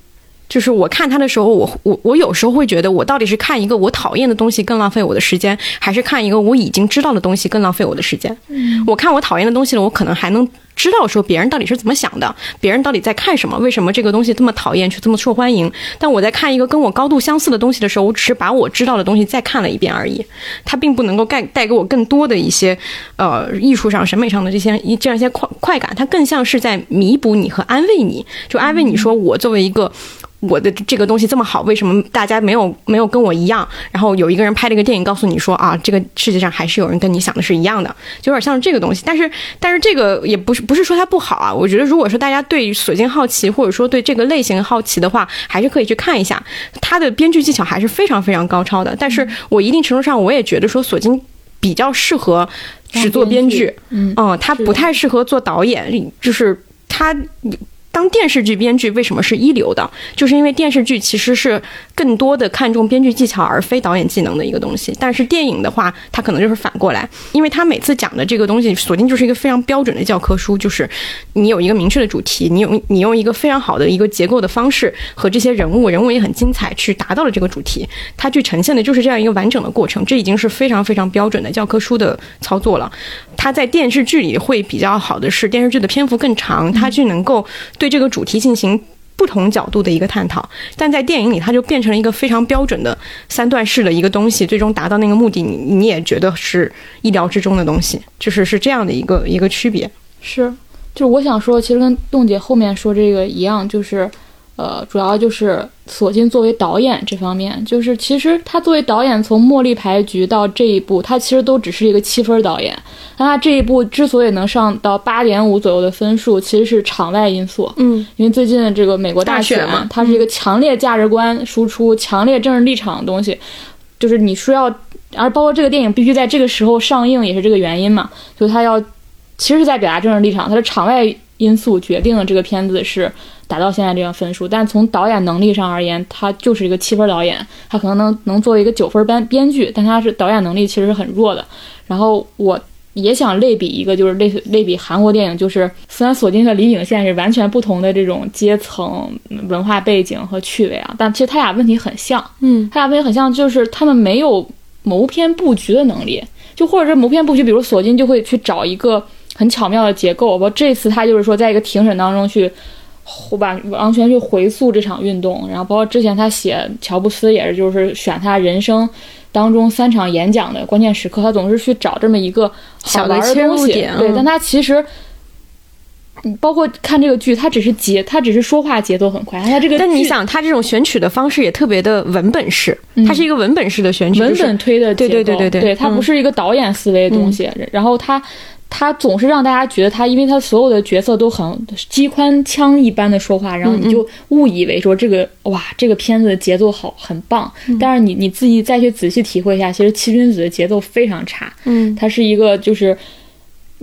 就是我看他的时候，我我我有时候会觉得，我到底是看一个我讨厌的东西更浪费我的时间，还是看一个我已经知道的东西更浪费我的时间？我看我讨厌的东西了，我可能还能知道说别人到底是怎么想的，别人到底在看什么，为什么这个东西这么讨厌却这么受欢迎。但我在看一个跟我高度相似的东西的时候，我只是把我知道的东西再看了一遍而已，它并不能够带带给我更多的一些呃艺术上、审美上的这些一这样一些快快感，它更像是在弥补你和安慰你，就安慰你说我作为一个。我的这个东西这么好，为什么大家没有没有跟我一样？然后有一个人拍了一个电影，告诉你说啊，这个世界上还是有人跟你想的是一样的，就有点像是这个东西。但是但是这个也不是不是说它不好啊。我觉得如果说大家对索金好奇，或者说对这个类型好奇的话，还是可以去看一下。它的编剧技巧还是非常非常高超的。但是我一定程度上我也觉得说索金比较适合只做编剧，嗯嗯，他不太适合做导演，就是他。当电视剧编剧为什么是一流的？就是因为电视剧其实是更多的看重编剧技巧而非导演技能的一个东西。但是电影的话，它可能就是反过来，因为他每次讲的这个东西，锁定就是一个非常标准的教科书，就是你有一个明确的主题，你用你用一个非常好的一个结构的方式和这些人物，人物也很精彩，去达到了这个主题，它去呈现的就是这样一个完整的过程。这已经是非常非常标准的教科书的操作了。它在电视剧里会比较好的是，电视剧的篇幅更长，它就能够对这个主题进行不同角度的一个探讨。但在电影里，它就变成了一个非常标准的三段式的一个东西，最终达到那个目的，你你也觉得是意料之中的东西，就是是这样的一个一个区别。是，就是我想说，其实跟栋姐后面说这个一样，就是，呃，主要就是索金作为导演这方面，就是其实他作为导演，从《茉莉牌局》到这一部，他其实都只是一个七分导演。那他这一部之所以能上到八点五左右的分数，其实是场外因素。嗯，因为最近的这个美国大选大选嘛它是一个强烈价值观输出、强烈政治立场的东西，就是你说要，而包括这个电影必须在这个时候上映，也是这个原因嘛，就他要其实是在表达政治立场，他的场外因素决定了这个片子是达到现在这样分数，但从导演能力上而言，他就是一个七分导演，他可能能能作为一个九分编编剧，但他是导演能力其实是很弱的。然后我也想类比一个，就是类似类比韩国电影，就是虽然索金和李景宪是完全不同的这种阶层、文化背景和趣味啊，但其实他俩问题很像。嗯，他俩问题很像，就是他们没有谋篇布局的能力，就或者是谋篇布局，比如索金就会去找一个很巧妙的结构，我这次他就是说在一个庭审当中去。把完全去回溯这场运动，然后包括之前他写乔布斯也是，就是选他人生当中三场演讲的关键时刻，他总是去找这么一个好玩的东西。对，但他其实，嗯包括看这个剧，他只是节，他只是说话节奏很快，他这个但你想，他这种选取的方式也特别的文本式，它是一个文本式的选取，文本推的对对对对对嗯它不是一个导演思维的东西。然后他他总是让大家觉得他，因为他所有的角色都很机关枪一般的说话，然后嗯你就误以为说这个哇，这个片子的节奏好很棒。嗯但是你你自己再去仔细体会一下，其实七君子的节奏非常差。嗯，它是一个就是。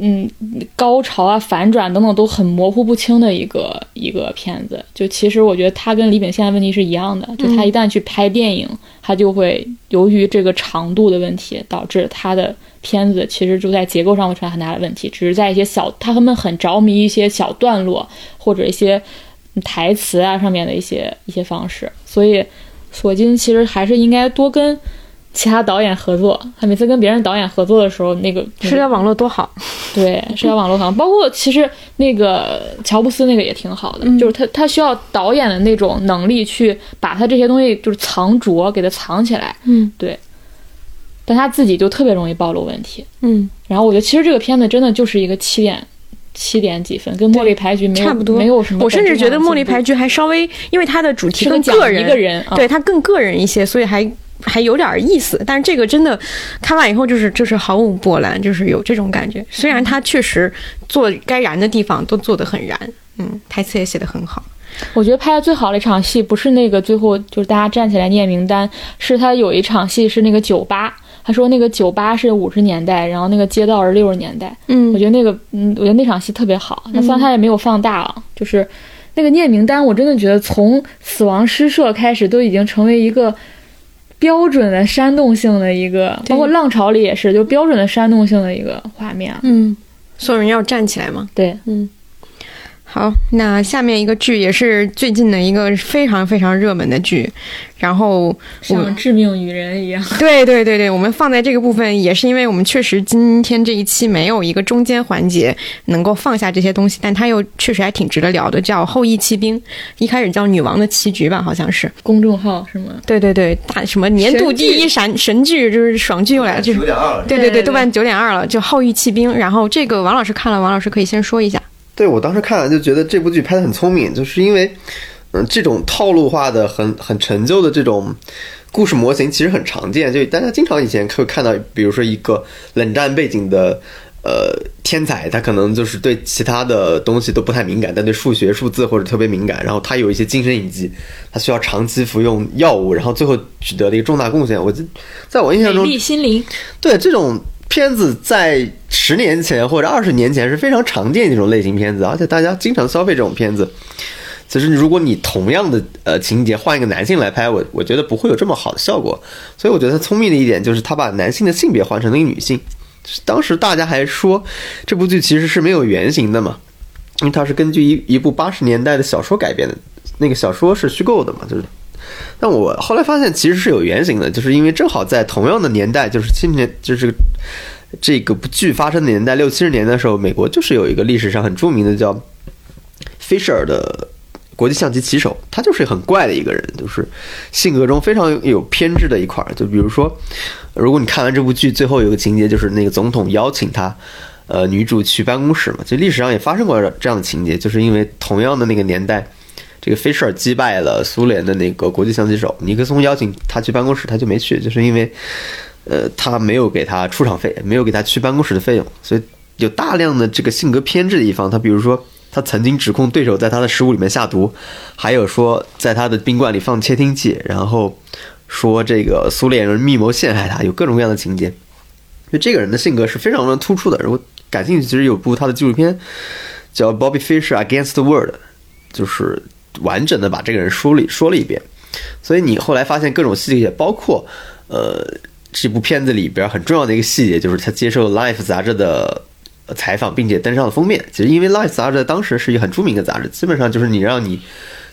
嗯，高潮啊、反转等等都很模糊不清的一个一个片子。就其实我觉得他跟李秉宪的问题是一样的，就他一旦去拍电影，他就会由于这个长度的问题，导致他的片子其实就在结构上会出现很大的问题，只是在一些小，他们很着迷一些小段落或者一些台词啊上面的一些一些方式。所以索金其实还是应该多跟。其他导演合作，他每次跟别人导演合作的时候，那个社交网络多好，对，社交网络好，包括其实那个乔布斯那个也挺好的，就是他他需要导演的那种能力去把他这些东西就是藏拙，给他藏起来，嗯，对。但他自己就特别容易暴露问题。嗯，然后我觉得其实这个片子真的就是一个七点七点几分，跟茉莉牌局没有差不多，没有什么。我甚至觉得茉莉牌局还稍微，因为它的主题更个人，一个人啊。对它更个人一些，所以还还有点意思。但是这个真的看完以后，就是就是毫无波澜，就是有这种感觉。虽然他确实做该燃的地方都做得很燃，嗯，台词也写得很好。我觉得拍的最好的一场戏不是那个最后就是大家站起来念名单，是他有一场戏是那个酒吧，他说那个酒吧是五十年代，然后那个街道是六十年代。嗯我觉得那个嗯，我觉得那场戏特别好。那虽然他也没有放大啊，就是那个念名单，我真的觉得从死亡诗社开始都已经成为一个。标准的煽动性的一个，包括浪潮里也是，就标准的煽动性的一个画面。嗯，所有人要站起来嘛。对，好，那下面一个剧也是最近的一个非常非常热门的剧，然后像致命女人一样。[laughs] 对对对对，我们放在这个部分也是因为我们确实今天这一期没有一个中间环节能够放下这些东西，但它又确实还挺值得聊的，叫《后羿骑兵》，一开始叫《女王的棋局》吧，好像是。公众号是吗？对对对，大什么年度第一神神剧，就是爽剧又来了，就是九点二了。对对对，对对豆瓣九点二了，就《后羿骑兵》。然后这个王老师看了，王老师可以先说一下。对我当时看完就觉得这部剧拍得很聪明，就是因为，嗯，这种套路化的、很很陈旧的这种故事模型其实很常见，就大家经常以前会看到，比如说一个冷战背景的。呃，天才他可能就是对其他的东西都不太敏感，但对数学、数字或者特别敏感。然后他有一些精神隐疾，他需要长期服用药物，然后最后取得了一个重大贡献。我记，在我印象中，美丽心灵，对这种片子，在十年前或者二十年前是非常常见的一种类型片子，而且大家经常消费这种片子。其实，如果你同样的呃情节换一个男性来拍，我我觉得不会有这么好的效果。所以我觉得他聪明的一点就是他把男性的性别换成了一个女性。当时大家还说这部剧其实是没有原型的嘛，因为它是根据一一部八十年代的小说改编的，那个小说是虚构的嘛，就是。但我后来发现其实是有原型的，就是因为正好在同样的年代，就是七年，就是这个部剧发生的年代六七十年的时候，美国就是有一个历史上很著名的叫 Fisher 的国际象棋棋手，他就是很怪的一个人，就是性格中非常有偏执的一块儿。就比如说，如果你看完这部剧，最后有个情节就是那个总统邀请他。呃，女主去办公室嘛，就历史上也发生过这样的情节，就是因为同样的那个年代，这个 Fisher 击败了苏联的那个国际象棋手尼克松，邀请他去办公室，他就没去，就是因为，呃，他没有给他出场费，没有给他去办公室的费用，所以有大量的这个性格偏执的一方。他比如说，他曾经指控对手在他的食物里面下毒，还有说在他的宾馆里放窃听器，然后说这个苏联人密谋陷害他，有各种各样的情节。就这个人的性格是非常非常突出的，如果感兴趣，其实有部他的纪录片叫《Bobby Fischer Against the World》，就是完整的把这个人说了说了一遍。所以你后来发现各种细节，包括呃这部片子里边很重要的一个细节，就是他接受《Life》杂志的采访，并且登上了封面。其实因为《Life》杂志当时是一个很著名的杂志，基本上就是你让你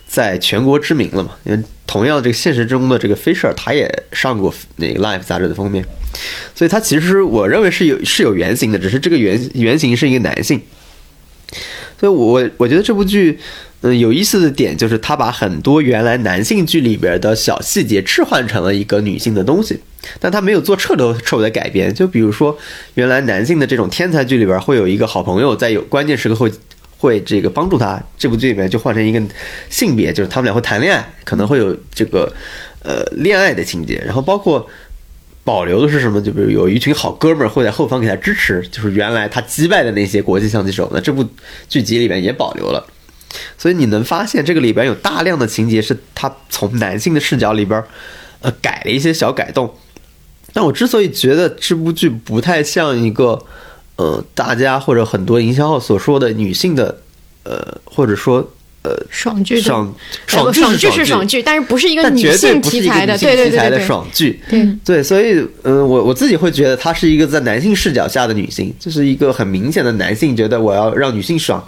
在全国知名了嘛。因为同样这个现实中的这个 Fisher，他也上过那个《Life》杂志的封面，所以他其实我认为是有是有原型的，只是这个原原型是一个男性。所以我我觉得这部剧，嗯，有意思的点就是他把很多原来男性剧里边的小细节置换成了一个女性的东西，但他没有做彻头彻尾的改编。就比如说，原来男性的这种天才剧里边会有一个好朋友，在有关键时刻会会这个帮助他。这部剧里面就换成一个性别，就是他们俩会谈恋爱，可能会有这个呃恋爱的情节，然后包括。保留的是什么？就比如有一群好哥们儿会在后方给他支持，就是原来他击败的那些国际象棋手，那这部剧集里面也保留了。所以你能发现这个里边有大量的情节是他从男性的视角里边，呃，改了一些小改动。但我之所以觉得这部剧不太像一个，呃，大家或者很多营销号所说的女性的，呃，或者说呃爽剧的爽爽爽剧是爽剧，但是不是一个女性题材的，对对对对对，爽剧。对对，所以嗯，我我自己会觉得她是一个在男性视角下的女性，就是一个很明显的男性觉得我要让女性爽，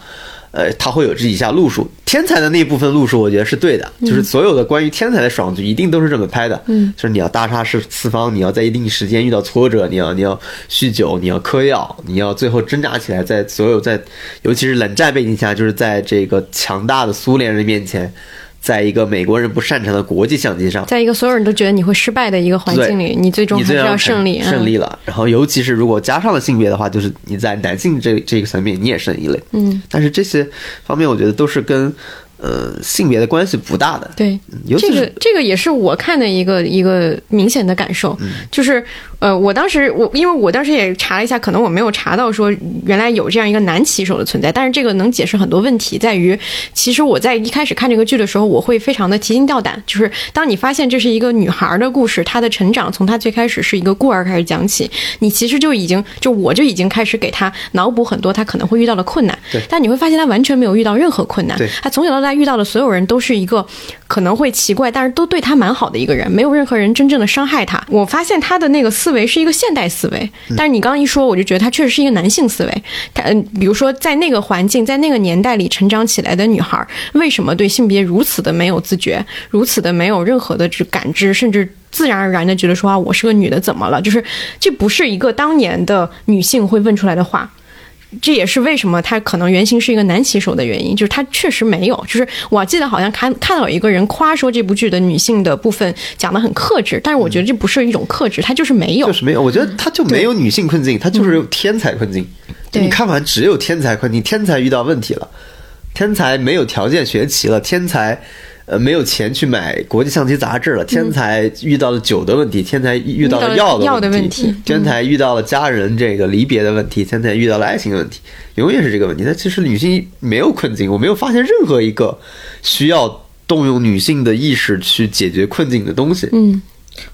呃，他会有这以下路数。天才的那部分路数，我觉得是对的，就是所有的关于天才的爽剧一定都是这么拍的，嗯，就是你要大杀四四方，你要在一定时间遇到挫折，你要你要酗酒，你要嗑药，你要最后挣扎起来，在所有在尤其是冷战背景下，就是在这个强大的苏联人面前。在一个美国人不擅长的国际象棋上，在一个所有人都觉得你会失败的一个环境里，你最终还是要胜利。嗯胜利了。然后，尤其是如果加上了性别的话，就是你在男性这这个层面你也胜一类。嗯，但是这些方面，我觉得都是跟呃性别的关系不大的。对，这尤其是个这个也是我看的一个一个明显的感受，嗯。就是呃，我当时我因为我当时也查了一下，可能我没有查到说原来有这样一个男棋手的存在，但是这个能解释很多问题，在于其实我在一开始看这个剧的时候，我会非常的提心吊胆，就是当你发现这是一个女孩的故事，她的成长从她最开始是一个孤儿开始讲起，你其实就已经就我就已经开始给她脑补很多她可能会遇到的困难，对。但你会发现她完全没有遇到任何困难对，她从小到大遇到的所有人都是一个可能会奇怪，但是都对他蛮好的一个人，没有任何人真正的伤害他。我发现他的那个思维是一个现代思维，但是你刚刚一说，我就觉得他确实是一个男性思维。他嗯，比如说在那个环境，在那个年代里成长起来的女孩，为什么对性别如此的没有自觉，如此的没有任何的这感知，甚至。自然而然的觉得说啊，我是个女的，怎么了？就是这不是一个当年的女性会问出来的话，这也是为什么他可能原型是一个男棋手的原因，就是他确实没有。就是我记得好像看看到有一个人夸说这部剧的女性的部分讲的很克制，但是我觉得这不是一种克制，他就是没有。就是没有，我觉得他就没有女性困境，他就是有天才困境。对你看完只有天才困境，天才遇到问题了，天才没有条件学棋了，天才呃没有钱去买国际象棋杂志了，天才遇到了酒的问题，天才遇到了药的问问题天才遇到了家人这个离别的问题，天才遇到了爱情的问题，永远是这个问题。但其实女性没有困境，我没有发现任何一个需要动用女性的意识去解决困境的东西。嗯，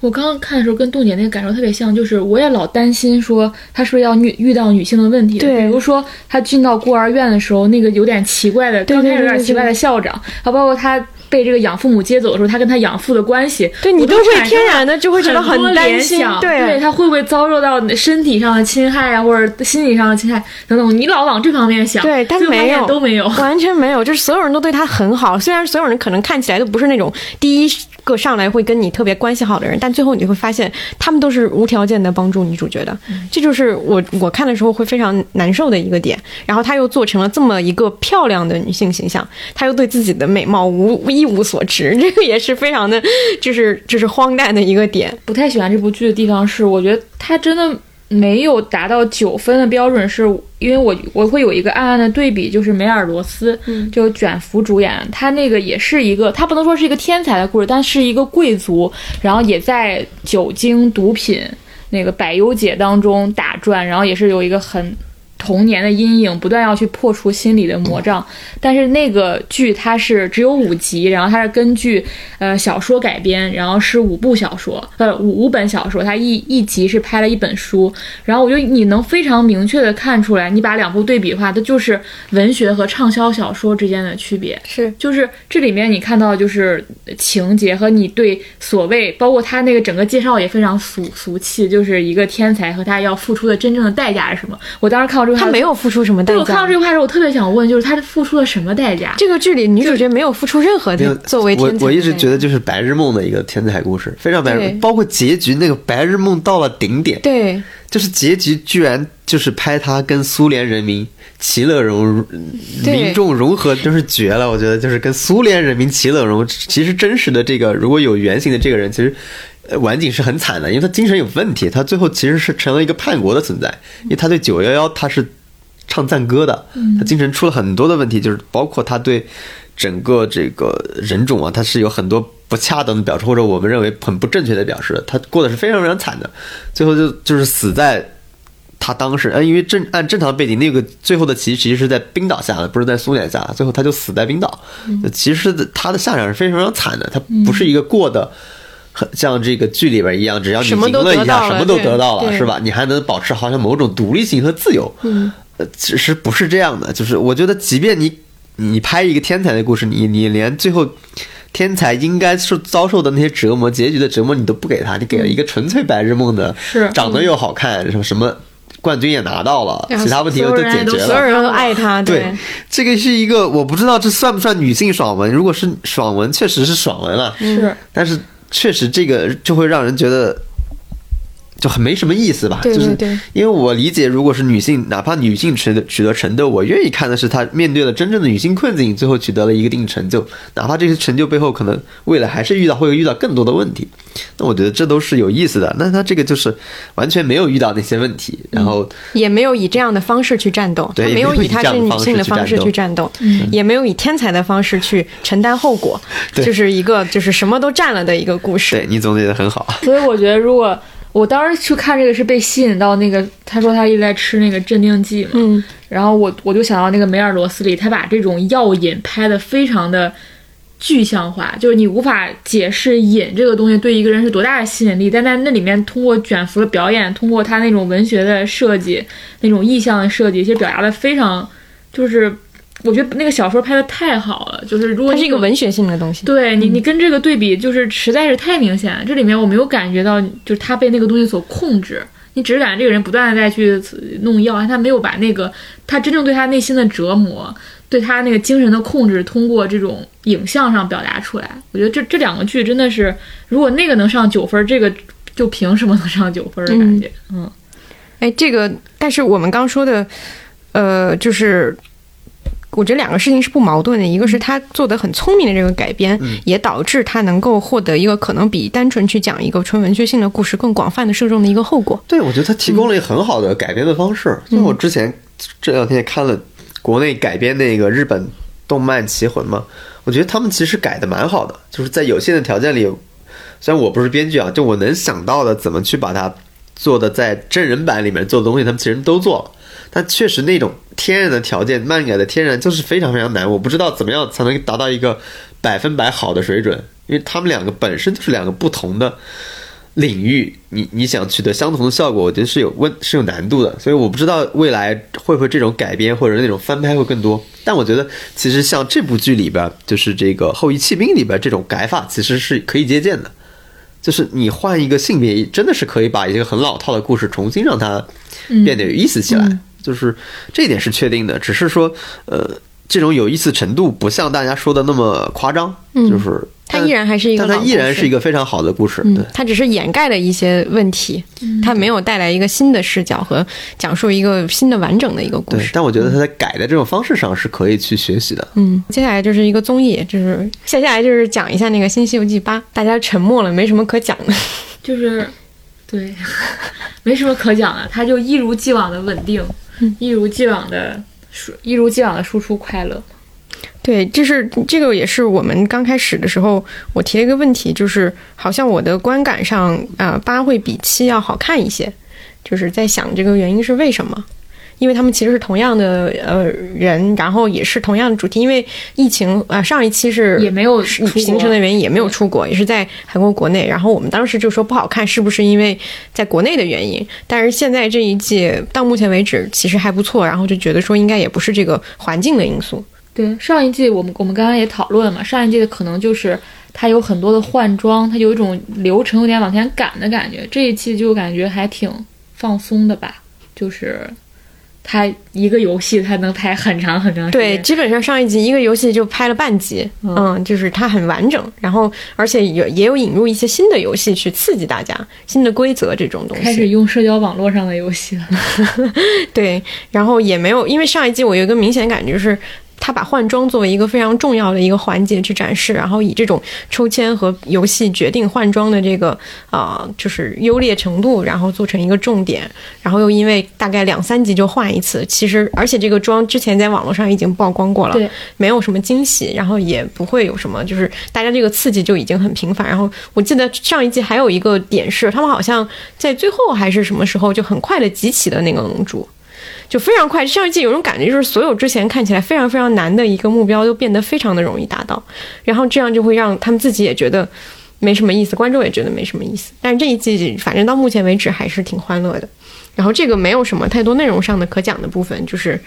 我刚刚看的时候跟杜姐那个感受特别像，就是我也老担心说她是不是要遇遇到女性的问题，对。比如说她进到孤儿院的时候，那个有点奇怪的，对刚开始有点奇怪的校长，还包括他被这个养父母接走的时候，他跟他养父的关系，对你都会天然的就会觉得很担心对对他会不会遭受到身体上的侵害啊，或者心理上的侵害等等，你老往这方面想，对，但没有，都没有，完全没有，就是所有人都对他很好。虽然所有人可能看起来都不是那种第一个上来会跟你特别关系好的人，但最后你会发现他们都是无条件的帮助女主角的。这就是我我看的时候会非常难受的一个点。然后他又做成了这么一个漂亮的女性形象，他又对自己的美貌无一无所知，[laughs] 这个也是非常的，就是就是荒诞的一个点。不太喜欢这部剧的地方是，我觉得它真的没有达到九分的标准，是因为我我会有一个暗暗的对比，就是梅尔罗斯，嗯就卷福主演，他那个也是一个，他不能说是一个天才的故事，但是一个贵族，然后也在酒精、毒品那个百忧解当中打转，然后也是有一个很。童年的阴影，不断要去破除心理的魔障。但是那个剧它是只有五集，然后它是根据呃小说改编，然后是五部小说，呃五五本小说，它一一集是拍了一本书。然后我就你能非常明确的看出来，你把两部对比的话，它就是文学和畅销小说之间的区别。是就是这里面你看到就是情节和你对所谓，包括他那个整个介绍也非常俗俗气，就是一个天才和他要付出的真正的代价是什么。我当时看到这个，他没有付出什么代价对我看到这。句话的时候，我特别想问，就是他付出了什么代价？这个剧里女主角没有付出任何的作为天才我我一直觉得就是白日梦的一个天才故事，非常白日梦，包括结局那个白日梦到了顶点，对就是结局居然就是拍他跟苏联人民其乐融，对民众融合，真是绝了！我觉得就是跟苏联人民其乐融融。其实真实的这个如果有原型的这个人，其实。呃，晚景是很惨的，因为他精神有问题，他最后其实是成了一个叛国的存在，因为他对九幺幺他是唱赞歌的，他精神出了很多的问题，就是包括他对整个这个人种啊，他是有很多不恰当的表示，或者我们认为很不正确的表示，他过得是非常非常惨的，最后就就是死在他当时，呃，因为正按正常背景，那个最后的棋其实是在冰岛下的，不是在苏联下的，最后他就死在冰岛。其实他的下场是非常非常惨的，他不是一个过的。很像这个剧里边一样，只要你赢了一下，什么都得到了，是吧？你还能保持好像某种独立性和自由。嗯，呃，其实不是这样的，就是我觉得，即便你你拍一个天才的故事，你你连最后天才应该受遭受的那些折磨、结局的折磨，你都不给他，你给了一个纯粹白日梦的，是长得又好看，什么什么冠军也拿到了，其他问题都解决了。所有人都 [laughs] 爱他，对，这个是一个我不知道这算不算女性爽文。如果是爽文，确实是爽文了，是但是确实这个就会让人觉得就很没什么意思吧。就是对对对因为我理解，如果是女性，哪怕女性取得取得成就，我愿意看的是她面对了真正的女性困境，最后取得了一定成就，哪怕这些成就背后可能未来还是遇到会遇到更多的问题。那我觉得这都是有意思的。那她这个就是完全没有遇到那些问题，然后也没有以这样的方式去战斗，对没有以她是女性的方式去战斗，也没有以天才的方式去承担后果，就是一个就是什么都占了的一个故事。对你总结的很好。[laughs] 所以我觉得，如果我当时去看这个是被吸引到那个，他说他一直在吃那个镇定剂嘛，嗯，然后我我就想到那个梅尔罗斯里，他把这种药瘾拍的非常的具象化，就是你无法解释瘾这个东西对一个人是多大的吸引力，但在那里面通过卷福的表演，通过他那种文学的设计，那种意象的设计，其实表达的非常，就是我觉得那个小说拍的太好了，就是如果它是一个文学性的东西。对你，你跟这个对比，就是实在是太明显了。这里面我没有感觉到，就是他被那个东西所控制，你只是感觉这个人不断的在去弄药，他没有把那个他真正对他内心的折磨，对他那个精神的控制，通过这种影像上表达出来。我觉得这这两个剧真的是，如果那个能上九分，这个就凭什么能上九分的感觉？嗯哎，这个，但是我们刚说的，呃，就是。我觉得两个事情是不矛盾的，一个是他做的很聪明的这个改编，也导致他能够获得一个可能比单纯去讲一个纯文学性的故事更广泛的受众的一个后果。对，我觉得他提供了一个很好的改编的方式。嗯像我之前这两天也看了国内改编那个日本动漫《棋魂》嘛，我觉得他们其实改的蛮好的，就是在有限的条件里，虽然我不是编剧啊，就我能想到的怎么去把它做的在真人版里面做的东西，他们其实都做了。但确实那种天然的条件，漫改的天然就是非常非常难，我不知道怎么样才能达到一个百分百好的水准，因为他们两个本身就是两个不同的领域，你你想取得相同的效果，我觉得是有问是有难度的，所以我不知道未来会不会这种改编或者那种翻拍会更多。但我觉得其实像这部剧里边，就是这个《后羿弃兵》里边这种改法，其实是可以借鉴的。就是你换一个性别，真的是可以把一个很老套的故事重新让它变得有意思起来。就是这一点是确定的，只是说呃，这种有意思程度不像大家说的那么夸张，就是它依然还是一个但它依然是一个非常好的故事。对嗯，，它只是掩盖了一些问题，它没有带来一个新的视角和讲述一个新的完整的一个故对事，。但我觉得它在改的这种方式上是可以去学习的。嗯，接下来就是一个综艺，就是接下来就是讲一下那个《新西游记八》，大家沉默了，没什么可讲的。就是，对，[laughs] 没什么可讲的，它就一如既往的稳定，一如既往的输，一如既往的输出快乐。对，就是这个也是我们刚开始的时候我提了一个问题，就是好像我的观感上，呃，八会比七要好看一些，就是在想这个原因是为什么？因为他们其实是同样的呃人，然后也是同样的主题。因为疫情啊、呃上一期是也没有形成的原因也没有出国，也是在韩国国内。然后我们当时就说不好看，是不是因为在国内的原因？但是现在这一季到目前为止其实还不错，然后就觉得说应该也不是这个环境的因素。对，上一季我们我们刚刚也讨论了嘛，上一季的可能就是它有很多的换装，它有一种流程有点往前赶的感觉。这一期就感觉还挺放松的吧，就是它一个游戏它能拍很长很长时间。对，基本上上一集一个游戏就拍了半集，嗯就是它很完整，然后而且也也有引入一些新的游戏去刺激大家，新的规则这种东西。开始用社交网络上的游戏了。[laughs] 对，然后也没有，因为上一季我有一个明显感觉是。他把换装作为一个非常重要的一个环节去展示，然后以这种抽签和游戏决定换装的这个呃，就是优劣程度，然后做成一个重点，然后又因为大概两三集就换一次，其实而且这个妆之前在网络上已经曝光过了，对，没有什么惊喜，然后也不会有什么，就是大家这个刺激就已经很频繁。然后我记得上一季还有一个点是，他们好像在最后还是什么时候就很快的集齐了那个龙珠。就非常快，上一季有种感觉，就是所有之前看起来非常非常难的一个目标，都变得非常的容易达到，然后这样就会让他们自己也觉得没什么意思，观众也觉得没什么意思。但是这一季反正到目前为止还是挺欢乐的，然后这个没有什么太多内容上的可讲的部分，就是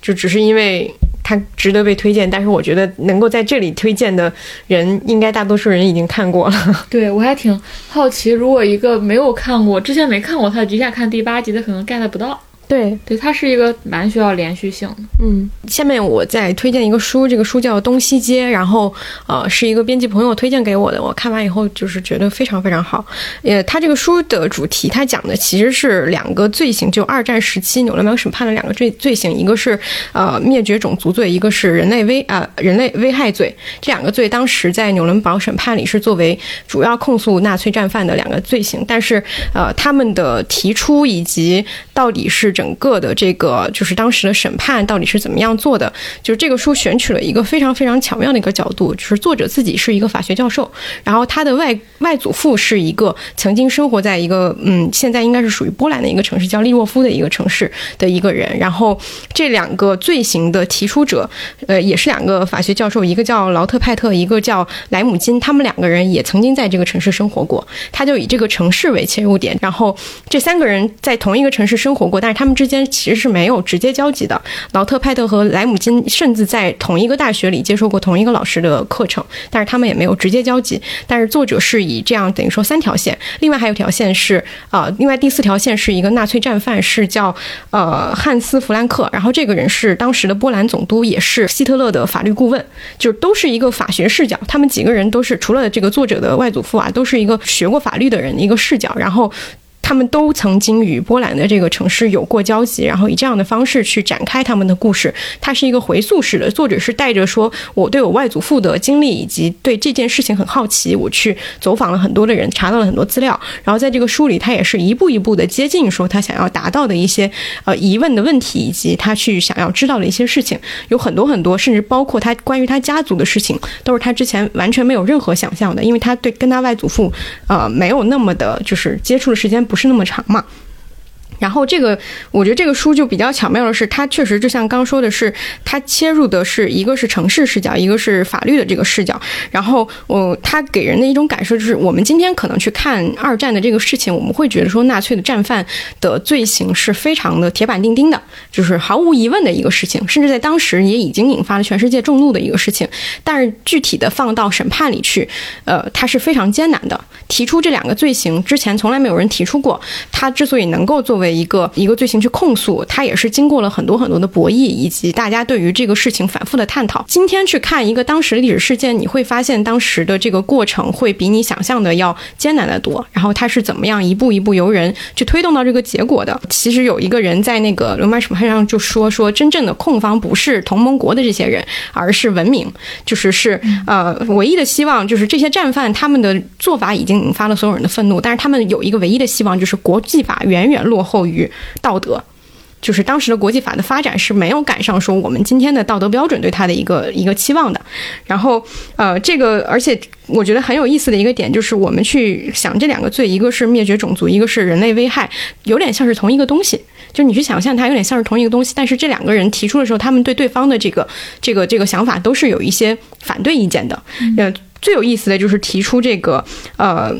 就只是因为它值得被推荐，但是我觉得能够在这里推荐的人，应该大多数人已经看过了。对我还挺好奇，如果一个没有看过、之前没看过他，一下看第八集，他可能 get 不到。对，对，它是一个蛮需要连续性的。嗯，下面我再推荐一个书，这个书叫《东西街》，然后呃是一个编辑朋友推荐给我的，我看完以后就是觉得非常非常好。呃，他这个书的主题，他讲的其实是两个罪行，就二战时期纽伦堡审判的两个罪罪行，一个是呃灭绝种族罪，一个是人类危啊、人类危害罪。这两个罪当时在纽伦堡审判里是作为主要控诉纳粹战犯的两个罪行，但是呃他们的提出以及到底是整个的这个就是当时的审判到底是怎么样做的，就是这个书选取了一个非常非常巧妙的一个角度，就是作者自己是一个法学教授，然后他的外外祖父是一个曾经生活在一个嗯现在应该是属于波兰的一个城市叫利沃夫的一个城市的一个人，然后这两个罪行的提出者，呃也是两个法学教授，一个叫劳特派特，一个叫莱姆金，他们两个人也曾经在这个城市生活过，他就以这个城市为切入点，然后这三个人在同一个城市生活过，但是他们他们之间其实是没有直接交集的。劳特派特和莱姆金甚至在同一个大学里接受过同一个老师的课程，但是他们也没有直接交集。但是作者是以这样等于说三条线，另外还有条线是呃，另外第四条线是一个纳粹战犯，是叫呃汉斯弗兰克，然后这个人是当时的波兰总督，也是希特勒的法律顾问，就是都是一个法学视角。他们几个人都是除了这个作者的外祖父啊，都是一个学过法律的人一个视角，然后。他们都曾经与波兰的这个城市有过交集，然后以这样的方式去展开他们的故事。它是一个回溯式的，作者是带着说我对我外祖父的经历以及对这件事情很好奇，我去走访了很多的人，查到了很多资料。然后在这个书里，他也是一步一步的接近说他想要达到的一些呃疑问的问题，以及他去想要知道的一些事情，有很多很多，甚至包括他关于他家族的事情，都是他之前完全没有任何想象的，因为他对跟他外祖父呃没有那么的，就是接触的时间不是那么长嘛。然后这个，我觉得这个书就比较巧妙的是，它确实就像刚说的是，它切入的是一个是城市视角，一个是法律的这个视角。然后，我它给人的一种感受就是，我们今天可能去看二战的这个事情，我们会觉得说，纳粹的战犯的罪行是非常的铁板钉钉的，就是毫无疑问的一个事情，甚至在当时也已经引发了全世界众怒的一个事情。但是具体的放到审判里去，呃，它是非常艰难的。提出这两个罪行之前，从来没有人提出过。他之所以能够作为一个一个罪行去控诉，他也是经过了很多很多的博弈，以及大家对于这个事情反复的探讨。今天去看一个当时的历史事件，你会发现当时的这个过程会比你想象的要艰难的多。然后他是怎么样一步一步由人去推动到这个结果的？其实有一个人在那个罗马审判上就说说，真正的控方不是同盟国的这些人，而是文明，就是是呃唯一的希望就是这些战犯他们的做法已经引发了所有人的愤怒，但是他们有一个唯一的希望就是国际法远远落后于道德。就是当时的国际法的发展是没有赶上说我们今天的道德标准对他的一个一个期望的。然后呃，这个而且我觉得很有意思的一个点就是我们去想这两个罪，一个是灭绝种族，一个是人类危害，有点像是同一个东西。就你去想象它有点像是同一个东西，但是这两个人提出的时候，他们对对方的这个这个这个想法都是有一些反对意见的。呃，最有意思的就是提出这个呃。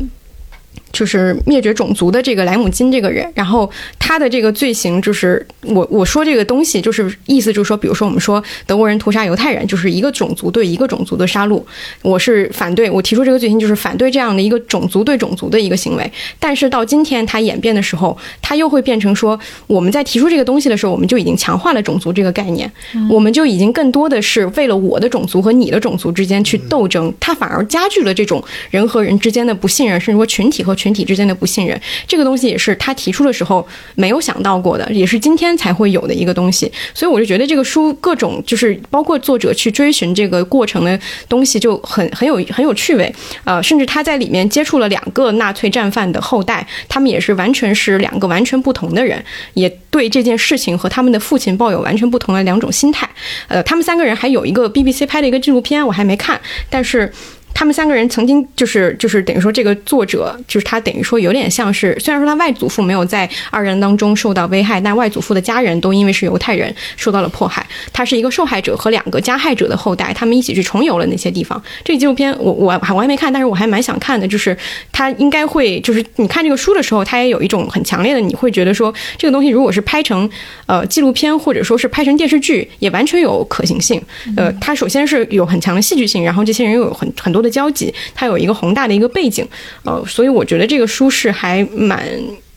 就是灭绝种族的这个莱姆金这个人，然后他的这个罪行就是我我说这个东西就是意思就是说，比如说我们说德国人屠杀犹太人，就是一个种族对一个种族的杀戮，我是反对，我提出这个罪行就是反对这样的一个种族对种族的一个行为。但是到今天它演变的时候，它又会变成说，我们在提出这个东西的时候，我们就已经强化了种族这个概念，我们就已经更多的是为了我的种族和你的种族之间去斗争，它反而加剧了这种人和人之间的不信任，甚至说群体和群体之间的不信任。这个东西也是他提出的时候没有想到过的，也是今天才会有的一个东西。所以我就觉得这个书各种就是包括作者去追寻这个过程的东西就很很有很有趣味。呃，甚至他在里面接触了两个纳粹战犯的后代，他们也是完全是两个完全不同的人，也对这件事情和他们的父亲抱有完全不同的两种心态。呃，他们三个人还有一个 BBC 拍的一个纪录片，我还没看，但是。他们三个人曾经就是就是等于说这个作者就是他等于说有点像是虽然说他外祖父没有在二战当中受到危害，但外祖父的家人都因为是犹太人受到了迫害。他是一个受害者和两个加害者的后代，他们一起去重游了那些地方。这个纪录片我我还我还没看，但是我还蛮想看的。就是他应该会就是你看这个书的时候，他也有一种很强烈的，你会觉得说这个东西如果是拍成呃纪录片或者说是拍成电视剧，也完全有可行性。呃，他首先是有很强的戏剧性，然后这些人又有很很多多的交集，它有一个宏大的一个背景，呃，所以我觉得这个书是还蛮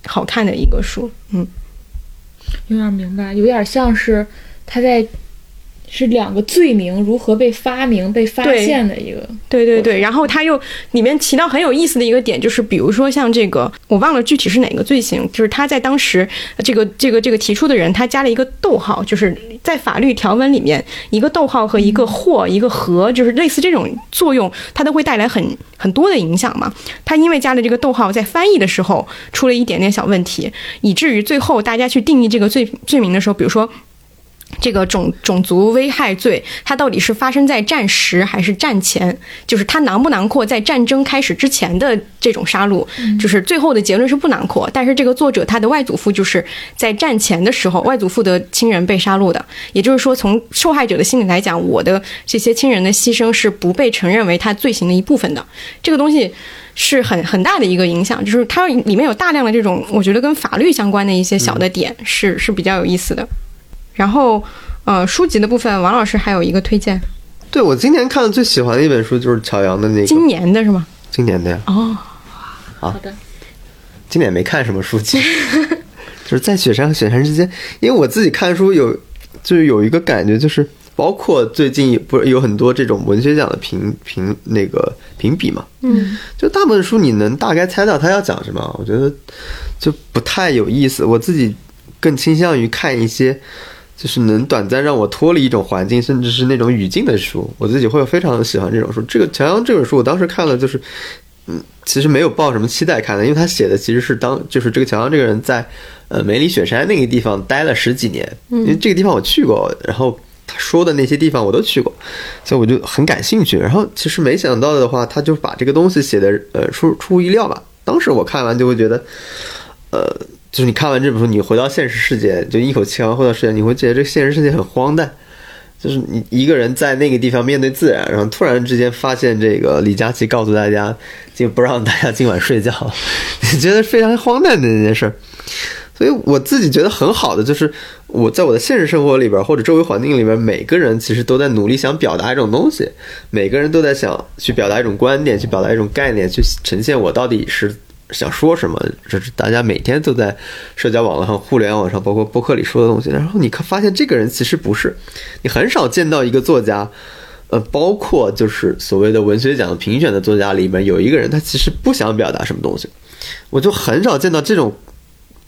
好看的一个书，嗯。有点明白，有点像是他在是两个罪名如何被发明、被发现的一个。对对对，然后他又里面提到很有意思的一个点，就是比如说像这个，我忘了具体是哪个罪行，就是他在当时呃这个这个这个提出的人，他加了一个逗号，就是在法律条文里面，一个逗号和一个或一个和，就是类似这种作用，它都会带来很很多的影响嘛。他因为加了这个逗号，在翻译的时候出了一点点小问题，以至于最后大家去定义这个罪罪名的时候，比如说。这个种种族危害罪，它到底是发生在战时还是战前？就是它囊不囊括在战争开始之前的这种杀戮？就是最后的结论是不囊括。但是这个作者他的外祖父就是在战前的时候，外祖父的亲人被杀戮的。也就是说，从受害者的心理来讲，我的这些亲人的牺牲是不被承认为他罪行的一部分的。这个东西。是很很大的一个影响，就是它里面有大量的这种，我觉得跟法律相关的一些小的点是是比较有意思的。然后，呃，书籍的部分，王老师还有一个推荐，对我今年看的最喜欢的一本书就是乔阳的那个。今年的是吗？今年的呀，哦，好的，今年没看什么书籍，[laughs] 就是在雪山和雪山之间，因为我自己看书有就是有一个感觉，就是包括最近不是有很多这种文学奖的评评那个评比嘛，嗯，就大部分书你能大概猜到他要讲什么，我觉得就不太有意思。我自己更倾向于看一些就是能短暂让我脱离一种环境，甚至是那种语境的书。我自己会非常喜欢这种书。这个乔阳这本书，我当时看了就是。嗯，其实没有抱什么期待看的，因为他写的其实是当就是这个乔阳这个人在呃梅里雪山那个地方待了十几年，因为这个地方我去过，然后他说的那些地方我都去过，所以我就很感兴趣。然后其实没想到的话，他就把这个东西写的呃出出乎意料吧。当时我看完就会觉得，呃，就是你看完这本书，你回到现实世界，就一口气完回到世界，你会觉得这现实世界很荒诞。就是你一个人在那个地方面对自然，然后突然之间发现这个李佳琦告诉大家，就不让大家今晚睡觉，[laughs] 你觉得非常荒诞的那件事儿。所以我自己觉得很好的就是我在我的现实生活里边或者周围环境里边，每个人其实都在努力想表达一种东西，每个人都在想去表达一种观点，去表达一种概念，去呈现我到底是想说什么。这是大家每天都在社交网络上、互联网上，包括博客里说的东西。然后你看发现这个人其实不是，你很少见到一个作家。呃，包括就是所谓的文学奖评选的作家里面，有一个人他其实不想表达什么东西，我就很少见到这种，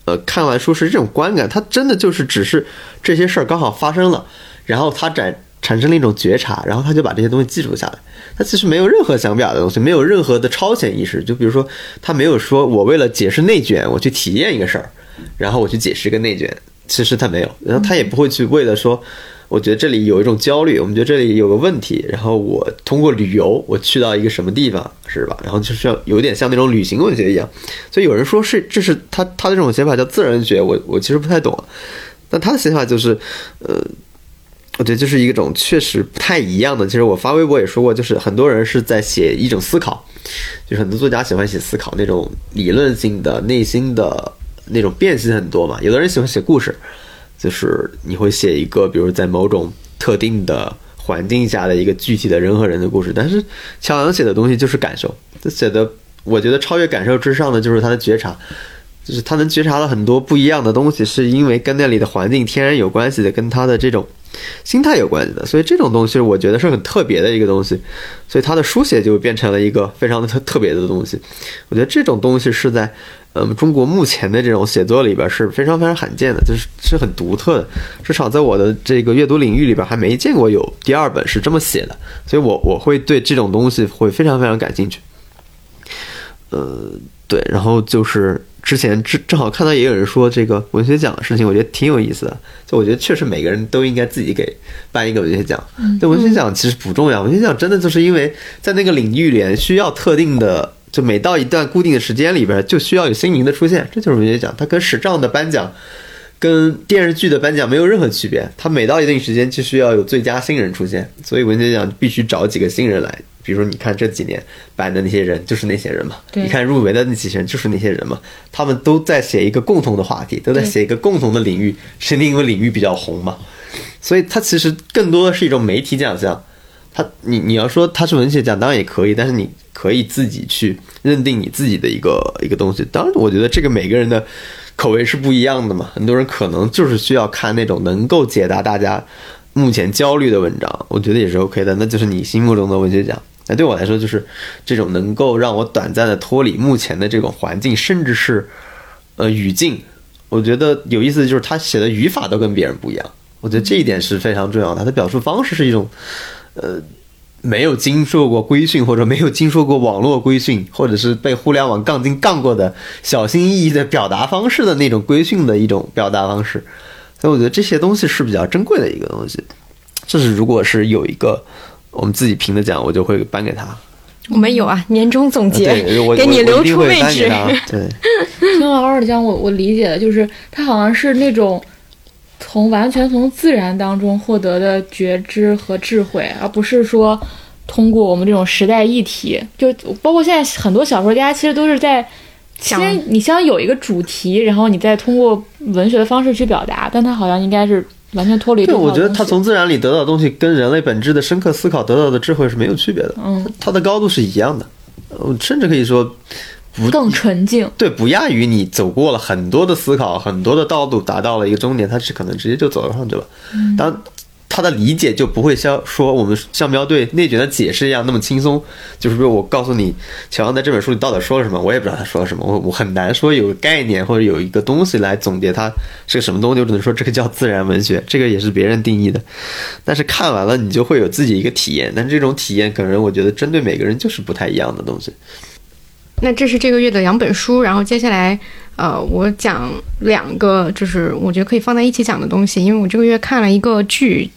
呃，看完书是这种观感，他真的就是只是这些事儿刚好发生了，然后他展产生了一种觉察，然后他就把这些东西记录下来，他其实没有任何想表达的东西，没有任何的超前意识，就比如说他没有说我为了解释内卷，我去体验一个事儿，然后我去解释一个内卷，其实他没有，然后他也不会去为了说，我觉得这里有一种焦虑，我们觉得这里有个问题，然后我通过旅游，我去到一个什么地方，是吧？然后就是有点像那种旅行文学一样，所以有人说是这是他他的这种写法叫自然学，我我其实不太懂，但他的写法就是，呃。我觉得就是一种确实不太一样的。其实我发微博也说过，就是很多人是在写一种思考，就是很多作家喜欢写思考那种理论性的、内心的那种辨析很多嘛。有的人喜欢写故事，就是你会写一个，比如在某种特定的环境下的一个具体的人和人的故事。但是乔阳写的东西就是感受，他写的我觉得超越感受之上的就是他的觉察。就是他能觉察到很多不一样的东西，是因为跟那里的环境天然有关系的，跟他的这种心态有关系的。所以这种东西，我觉得是很特别的一个东西。所以他的书写就变成了一个非常的特特别的东西。我觉得这种东西是在嗯中国目前的这种写作里边是非常非常罕见的，就是是很独特的。至少在我的这个阅读领域里边，还没见过有第二本是这么写的。所以我我会对这种东西会非常非常感兴趣。呃，对，然后就是。之前正正好看到也有人说这个文学奖的事情，我觉得挺有意思的。就我觉得确实每个人都应该自己给颁一个文学奖。但文学奖其实不重要，文学奖真的就是因为在那个领域里需要特定的，就每到一段固定的时间里边就需要有新名的出现，这就是文学奖。它跟时尚的颁奖、跟电视剧的颁奖没有任何区别。它每到一定时间就需要有最佳新人出现，所以文学奖必须找几个新人来。比如说，你看这几年颁的那些人，就是那些人嘛。你看入围的那几些人，就是那些人嘛。他们都在写一个共同的话题，都在写一个共同的领域，是因为领域比较红嘛。所以它其实更多的是一种媒体奖项。它你你要说它是文学奖，当然也可以，但是你可以自己去认定你自己的一个一个东西。当然，我觉得这个每个人的口味是不一样的嘛。很多人可能就是需要看那种能够解答大家目前焦虑的文章，我觉得也是 OK 的，那就是你心目中的文学奖。那对我来说，就是这种能够让我短暂的脱离目前的这种环境，甚至是呃语境。我觉得有意思的就是他写的语法都跟别人不一样，我觉得这一点是非常重要的。他的表述方式是一种呃没有经受过规训，或者没有经受过网络规训，或者是被互联网杠精杠过的小心翼翼的表达方式的那种规训的一种表达方式。所以我觉得这些东西是比较珍贵的一个东西。这是如果是有一个。我们自己评的奖，我就会颁给他。我们有啊，年终总结给你留出位置。对，听老二讲，我我理解的就是他好像是那种从完全从自然当中获得的觉知和智慧，而不是说通过我们这种时代议题，就包括现在很多小说家其实都是在先你先有一个主题，然后你再通过文学的方式去表达，但他好像应该是完全脱离这对，我觉得他从自然里得到的东西，跟人类本质的深刻思考得到的智慧是没有区别的。嗯，它的高度是一样的，呃甚至可以说不更纯净。对，不亚于你走过了很多的思考，很多的道路，达到了一个终点，他是可能直接就走上去了。嗯当他的理解就不会像说我们像喵对内卷的解释一样那么轻松。就是说我告诉你，乔阳在这本书里到底说了什么，我也不知道他说了什么，我我很难说有概念或者有一个东西来总结它是个什么东西，我只能说这个叫自然文学，这个也是别人定义的。但是看完了你就会有自己一个体验，但这种体验可能我觉得针对每个人就是不太一样的东西。那这是这个月的两本书，然后接下来，呃，我讲两个，就是我觉得可以放在一起讲的东西，因为我这个月看了一个剧，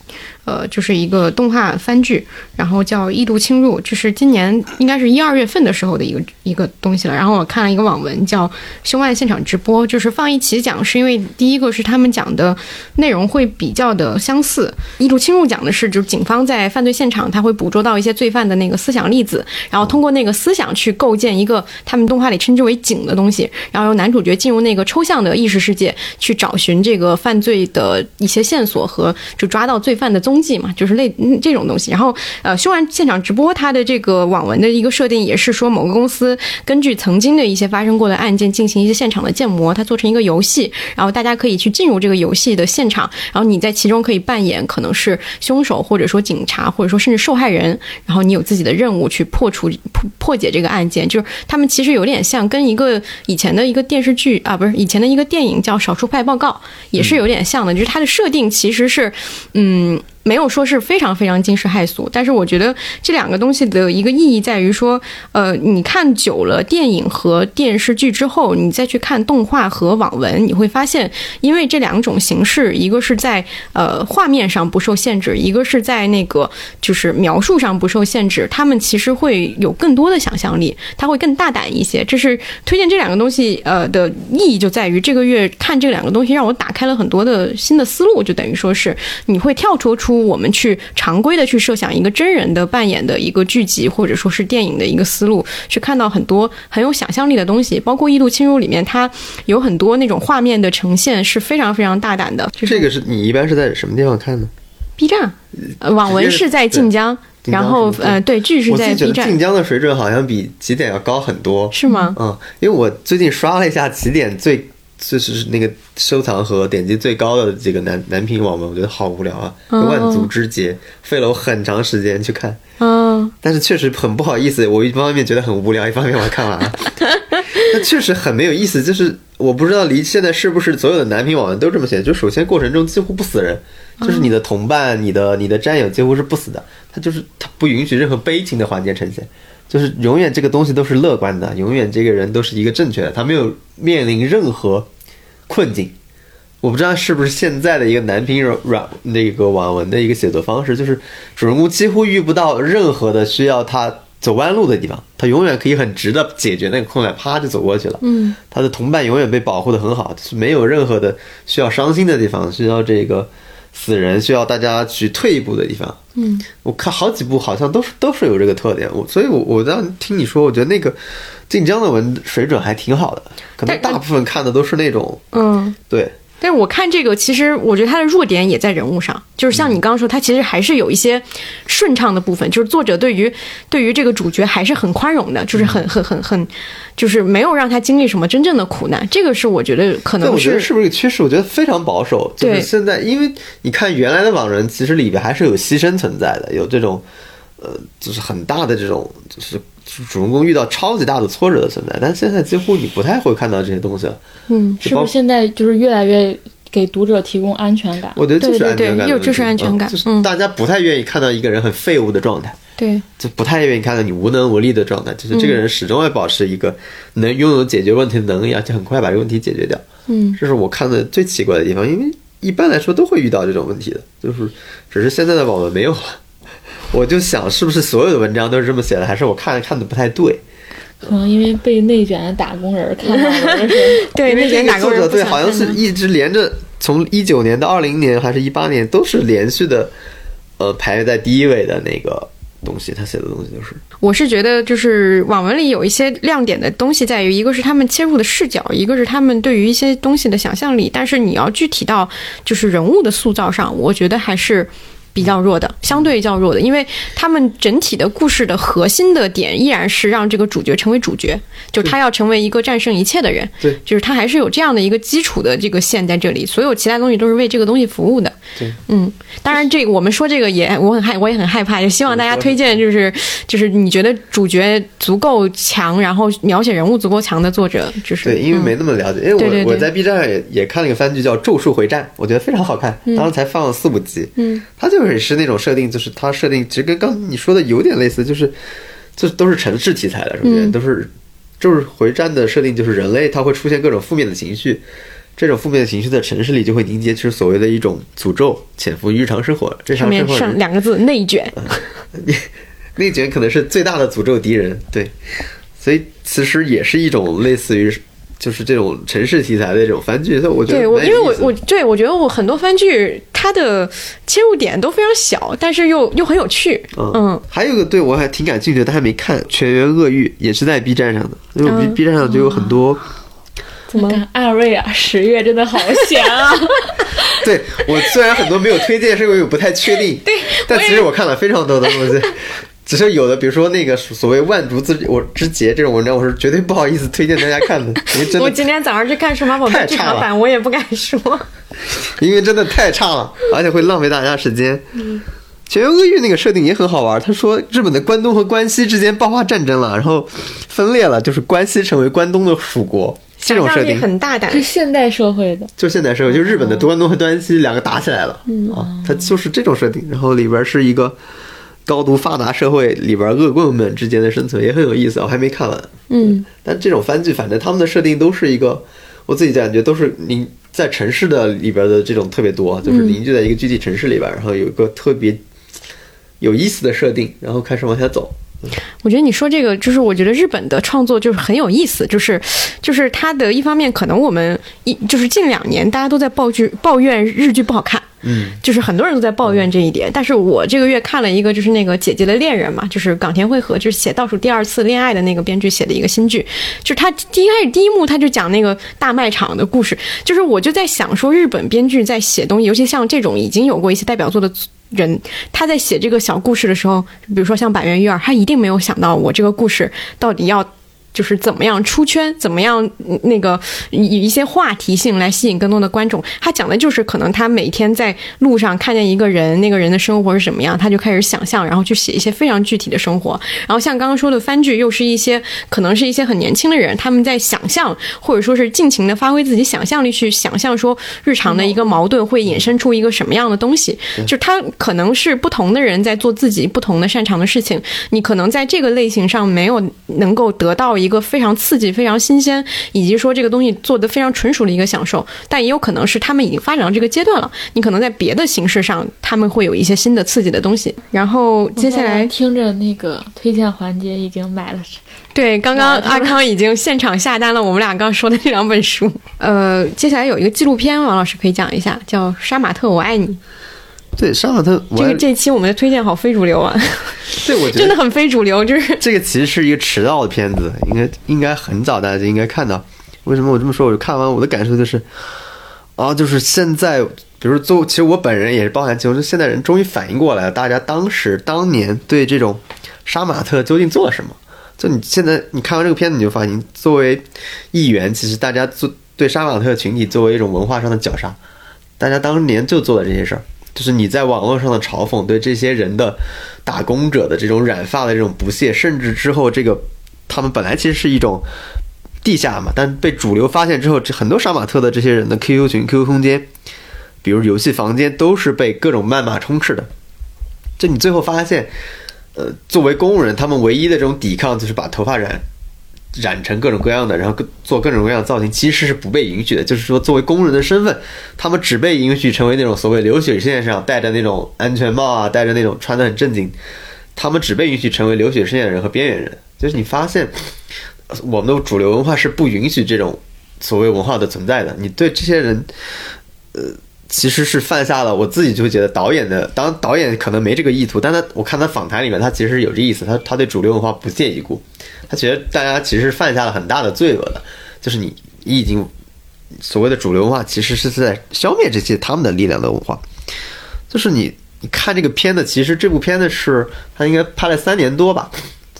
呃，就是一个动画番剧，然后叫《异度侵入》，这是今年应该是一二月份的时候的一个一个东西了。然后我看了一个网文叫《凶案现场直播》，就是放一起讲，是因为第一个是他们讲的内容会比较的相似，《异度侵入》讲的是就是警方在犯罪现场，他会捕捉到一些罪犯的那个思想粒子，然后通过那个思想去构建一个他们动画里称之为景的东西，然后由男主角进入那个抽象的意识世界，去找寻这个犯罪的一些线索和就抓到罪犯的踪迹嘛，就是类嗯这种东西。然后呃，凶案现场直播它的这个网文的一个设定也是说，某个公司根据曾经的一些发生过的案件进行一些现场的建模，它做成一个游戏，然后大家可以去进入这个游戏的现场，然后你在其中可以扮演可能是凶手，或者说警察，或者说甚至受害人，然后你有自己的任务去破除破破解这个案件，就是他们其实有点像跟一个以前的一个电视剧啊，不是以前的一个电影叫《少数派报告》，也是有点像的，就是它的设定其实是，嗯。没有说是非常非常惊世骇俗，但是我觉得这两个东西的一个意义在于说，呃，你看久了电影和电视剧之后，你再去看动画和网文，你会发现，因为这两种形式，一个是在呃画面上不受限制，一个是在那个就是描述上不受限制，他们其实会有更多的想象力，它会更大胆一些。这是推荐这两个东西呃的意义就在于这个月看这两个东西，让我打开了很多的新的思路，就等于说是你会跳脱出我们去常规的去设想一个真人的扮演的一个剧集或者说是电影的一个思路，去看到很多很有想象力的东西，包括《异度侵入》里面它有很多那种画面的呈现是非常非常大胆的。就是这个是你一般是在什么地方看呢？B 站，呃，网文是在晋江，然后呃，对，剧是在 B 得晋，江的水准好像比起点要高很多。是吗？嗯，因为我最近刷了一下起点最就是那个收藏和点击最高的几个男男频网文，我觉得好无聊啊，哦万族之劫，费了我很长时间去看。嗯，但是确实很不好意思，我一方面觉得很无聊，一方面我还看完了。[laughs] 那确实很没有意思，就是我不知道离现在是不是所有的男频网文都这么写。就首先过程中几乎不死人，就是你的同伴、你的你的战友几乎是不死的，他就是他不允许任何悲情的环节呈现，就是永远这个东西都是乐观的，永远这个人都是一个正确的，他没有面临任何困境。我不知道是不是现在的一个男频软软那个网文的一个写作方式，就是主人公几乎遇不到任何的需要他走弯路的地方，他永远可以很直的解决那个困难，啪就走过去了。嗯，他的同伴永远被保护的很好，是没有任何的需要伤心的地方，需要这个死人需要大家去退一步的地方。嗯，我看好几部好像都是都是有这个特点，我所以我，我当听你说，我觉得那个晋江的文水准还挺好的，可能大部分看的都是那种嗯。对。但是我看这个，其实我觉得它的弱点也在人物上，就是像你刚刚说，它其实还是有一些顺畅的部分，就是作者对于对于这个主角还是很宽容的，就是很很很很，就是没有让他经历什么真正的苦难。这个是我觉得可对，能我觉得是是不是一个趋势？我觉得非常保守。就是对现在，因为你看原来的网人，其实里边还是有牺牲存在的，有这种呃，就是很大的这种，就是主人公遇到超级大的挫折的存在。但现在几乎你不太会看到这些东西了。嗯，是不是现在就是越来越给读者提供安全感？我觉得就是安全感就是安全感嗯就是嗯大家不太愿意看到一个人很废物的状态。对，就不太愿意看到你无能无力的状态，就是这个人始终要保持一个能拥有解决问题的能力，而且很快把这个问题解决掉。嗯，这是我看的最奇怪的地方，因为一般来说都会遇到这种问题的，就是只是现在的网文没有了。我就想，是不是所有的文章都是这么写的，还是我看看的不太对？可能因为被内卷的打工人看到了，[laughs] 对，内卷打工人作者对，好像是一直连着从一九年到二零年还是一八年，都是连续的，呃，排在第一位的那个东西，他写的东西就是。我是觉得，就是网文里有一些亮点的东西，在于一个是他们切入的视角，一个是他们对于一些东西的想象力。但是你要具体到就是人物的塑造上，我觉得还是。比较弱的，相对较弱的，因为他们整体的故事的核心的点依然是让这个主角成为主角，就他要成为一个战胜一切的人，对。就是他还是有这样的一个基础的这个线在这里，所有其他东西都是为这个东西服务的。对，嗯，当然这个我们说这个也我很害我也很害怕，就希望大家推荐就是就是你觉得主角足够强，然后描写人物足够强的作者，就是对，因为嗯。没那么了解，因为我对对对。我在 B 站也也看了一个番剧叫《咒术回战》，我觉得非常好看，当时才放了四五集。嗯，他就是是那种设定，就是它设定其实跟刚你说的有点类似，就是这都是城市题材的，首先、嗯都是就是回战的设定，就是人类它会出现各种负面的情绪。这种负面的情绪在城市里就会凝结就是所谓的一种诅咒，潜伏于日常生活。日上面常生活里上 [laughs] 两个字内卷，[laughs] 内卷可能是最大的诅咒敌人，对，所以其实也是一种类似于就是这种城市题材的这种番剧，所以我觉得对我，因为我我对我觉得我很多番剧它的切入点都非常小，但是又又很有趣，嗯，还有一个对我还挺感兴趣的，但还没看《全员恶欲》，也是在 B 站上的，因为我 B 嗯 B 站上就有很多。怎么看二位啊，十月真的好闲啊！[laughs] [laughs] 对我虽然很多没有推荐，是因为我不太确定，对，但其实我看了非常多的东西。只是有的，比如说那个所谓万竹之我之节这种文章，我是绝对不好意思推荐大家看的，[laughs] 因为真的我今天早上去看《数码宝贝太》剧差了场版，我也不敢说。因为真的太差了，而且会浪费大家时间。全员恶欲那个设定也很好玩，他说日本的关东和关西之间爆发战争了，然后分裂了，就是关西成为关东的属国，这种设定，很大胆是。现代社会的，就现代社会，就日本的关东和关西两个打起来了、啊，它就是这种设定，然后里边是一个高度发达社会里边恶棍们之间的生存，也很有意思。我还没看完，嗯，但这种番剧，反正他们的设定都是一个，我自己感觉都是凝在城市的里边的这种特别多，就是凝聚在一个具体城市里边，然后有一个特别有意思的设定，然后开始往下走。我觉得你说这个，就是我觉得日本的创作就是很有意思，就是就是它的一方面，可能我们一就是近两年大家都在抱剧抱怨日剧不好看。嗯，就是很多人都在抱怨这一点，但是我这个月看了一个，就是那个《姐姐的恋人》嘛，就是冈田惠和，就是写倒数第二次恋爱的那个编剧写的一个新剧，就是他第一开始第一幕他就讲那个大卖场的故事，就是我就在想说，日本编剧在写东西，尤其像这种已经有过一些代表作的人，他在写这个小故事的时候，比如说像板垣育二，他一定没有想到我这个故事到底要。就是怎么样出圈，怎么样嗯那个以以一些话题性来吸引更多的观众。他讲的就是可能他每天在路上看见一个人，那个人的生活是什么样，他就开始想象，然后去写一些非常具体的生活。然后像刚刚说的番剧，又是一些可能是一些很年轻的人，他们在想象或者说是尽情的发挥自己想象力去想象说日常的一个矛盾会衍生出一个什么样的东西。就是他可能是不同的人在做自己不同的擅长的事情，你可能在这个类型上没有能够得到一个非常刺激、非常新鲜，以及说这个东西做得非常纯熟的一个享受，但也有可能是他们已经发展到这个阶段了，你可能在别的形式上他们会有一些新的刺激的东西。然后接下来，听着那个推荐环节已经买了，对，刚刚阿康已经现场下单了我们俩刚说的这两本书。呃，接下来有一个纪录片，王老师可以讲一下，叫《杀马特我爱你》。对，杀马特，这个这期我们的推荐好非主流啊，[laughs] 对我觉得真的很非主流，就是 [laughs] 这个其实是一个迟到的片子，应该应该很早大家就应该看到。为什么我这么说？我就看完我的感受就是，啊，就是现在，比如做，其实我本人也是包含其中，就现代人终于反应过来了，大家当时当年对这种杀马特究竟做了什么？就你现在你看完这个片子，你就发现，作为议员，其实大家做对杀马特群体作为一种文化上的绞杀，大家当年就做了这些事儿。就是你在网络上的嘲讽，对这些人的打工者的这种染发的这种不屑，甚至之后这个他们本来其实是一种地下嘛，但被主流发现之后，这很多杀马特的这些人的 QQ 群、QQ 空间，比如游戏房间，都是被各种谩骂充斥的。就你最后发现，呃，作为工人，他们唯一的这种抵抗就是把头发染。染成各种各样的，然后做各种各样的造型，其实是不被允许的。就是说，作为工人的身份，他们只被允许成为那种所谓流水线上戴着那种安全帽啊，戴着那种穿的很正经，他们只被允许成为流水线的人和边缘人。就是你发现，我们的主流文化是不允许这种所谓文化的存在的。你对这些人，呃，其实是犯下了我自己就觉得导演的，当导演可能没这个意图，但他我看他访谈里面，他其实有这意思，他他对主流文化不屑一顾。他觉得大家其实犯下了很大的罪恶的，就是你你已经所谓的主流文化，其实是在消灭这些他们的力量的文化。就是你你看这个片子，其实这部片子是他应该拍了三年多吧，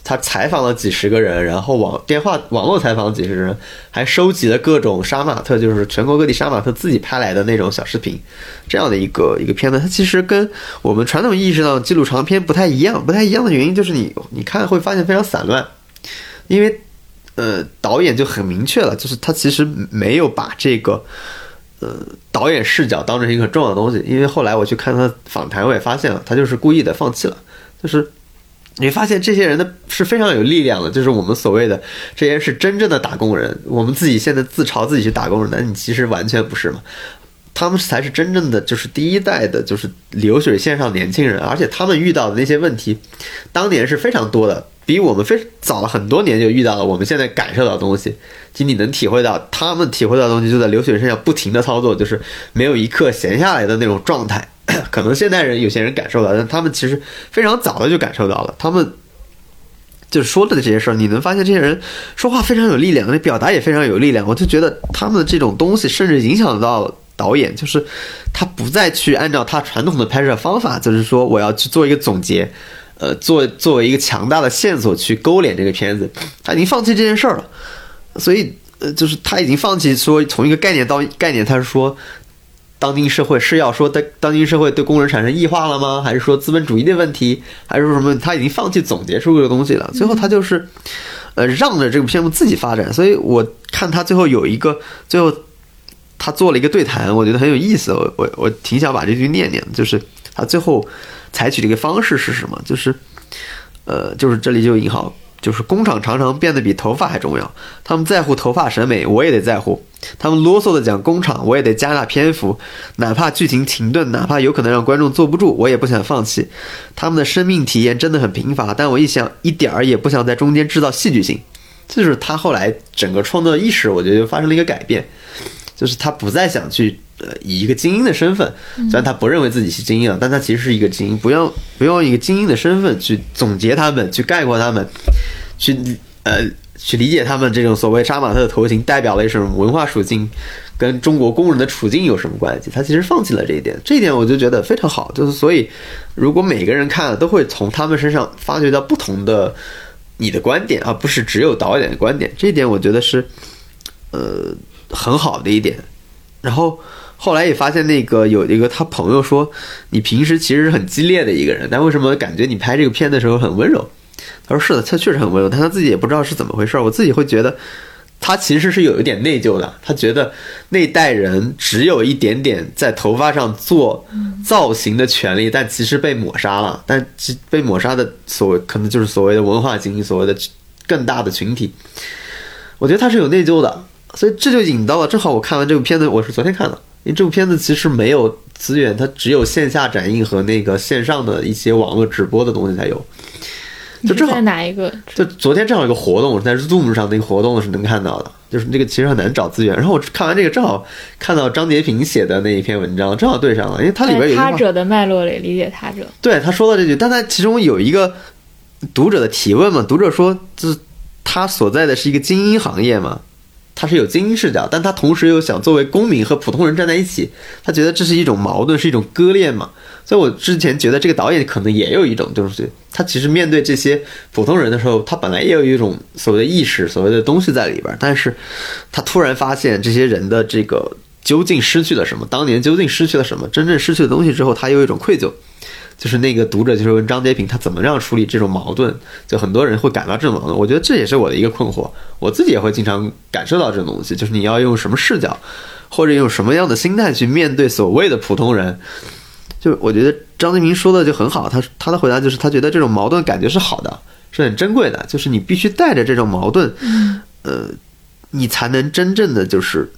他采访了几十个人，然后网电话网络采访几十人，还收集了各种杀马特，就是全国各地杀马特自己拍来的那种小视频，这样的一个一个片子，它其实跟我们传统意义上的记录长片不太一样，不太一样的原因就是你你看会发现非常散乱。因为呃，导演就很明确了，就是他其实没有把这个呃导演视角当成一个重要的东西。因为后来我去看他访谈，我也发现了，他就是故意的放弃了。就是你发现这些人的是非常有力量的，就是我们所谓的这些是真正的打工人。我们自己现在自嘲自己是打工人，但你其实完全不是嘛。他们才是真正的，就是第一代的，就是流水线上年轻人，而且他们遇到的那些问题，当年是非常多的，比我们非早了很多年就遇到了。我们现在感受到的东西，其实你能体会到，他们体会到的东西就在流水线上不停的操作，就是没有一刻闲下来的那种状态。[coughs] 可能现代人有些人感受到，但他们其实非常早的就感受到了，他们。就说的这些事儿，你能发现这些人说话非常有力量，那表达也非常有力量。我就觉得他们的这种东西，甚至影响到导演，就是他不再去按照他传统的拍摄方法，就是说我要去做一个总结，呃，做作为一个强大的线索去勾连这个片子，他已经放弃这件事儿了。所以，呃，就是他已经放弃说从一个概念到概念，他是说当今社会是要说当当今社会对工人产生异化了吗？还是说资本主义的问题？还是说什么？他已经放弃总结出这个东西了。最后他就是，呃，让着这个片子自己发展。所以我看他最后有一个最后他做了一个对谈，我觉得很有意思。我我我挺想把这句念念，就是他最后采取的一个方式是什么？就是呃，就是这里就引号，就是工厂常常变得比头发还重要。他们在乎头发审美，我也得在乎。他们啰嗦的讲工厂，我也得加大篇幅，哪怕剧情停顿，哪怕有可能让观众坐不住，我也不想放弃。他们的生命体验真的很贫乏，但我一想，一点儿也不想在中间制造戏剧性。这就是他后来整个创作意识，我觉得就发生了一个改变，就是他不再想去呃以一个精英的身份，虽然他不认为自己是精英啊，但他其实是一个精英，不用不要用一个精英的身份去总结他们，去概括他们，去呃去理解他们这种所谓杀马特的头型代表了一种文化属性，跟中国工人的处境有什么关系？他其实放弃了这一点，这一点我就觉得非常好。就是所以，如果每个人看了，都会从他们身上发掘到不同的你的观点，而不是只有导演的观点。这一点我觉得是呃很好的一点。然后后来也发现，那个有一个他朋友说，你平时其实是很激烈的一个人，但为什么感觉你拍这个片的时候很温柔？他说是的，他确实很温柔，但他自己也不知道是怎么回事儿。我自己会觉得，他其实是有一点内疚的。他觉得那代人只有一点点在头发上做造型的权利，但其实被抹杀了。但其被抹杀的所谓可能就是所谓的文化精英，所谓的更大的群体。我觉得他是有内疚的，所以这就引到了。正好我看完这部片子，我是昨天看的，因为这部片子其实没有资源，它只有线下展映和那个线上的一些网络直播的东西才有。就是正好在哪一个？就昨天正好有个活动，我是在 Zoom 上那个活动是能看到的，就是那个其实很难找资源。然后我看完这个，正好看到张杰平写的那一篇文章，正好对上了，因为它里边有他者的脉络里理解他者。对他说的这句，但他其中有一个读者的提问嘛，读者说，就是他所在的是一个精英行业嘛，他是有精英视角，但他同时又想作为公民和普通人站在一起，他觉得这是一种矛盾，是一种割裂嘛。所以我之前觉得这个导演可能也有一种，就是他其实面对这些普通人的时候，他本来也有一种所谓的意识、所谓的东西在里边，但是他突然发现这些人的这个究竟失去了什么，当年究竟失去了什么，真正失去的东西之后，他又有一种愧疚。就是那个读者就是问张杰平，他怎么样处理这种矛盾？就很多人会感到这种矛盾，我觉得这也是我的一个困惑，我自己也会经常感受到这种东西，就是你要用什么视角，或者用什么样的心态去面对所谓的普通人。就我觉得张杰平说的就很好，他他的回答就是他觉得这种矛盾感觉是好的，是很珍贵的，就是你必须带着这种矛盾，呃，你才能真正的就是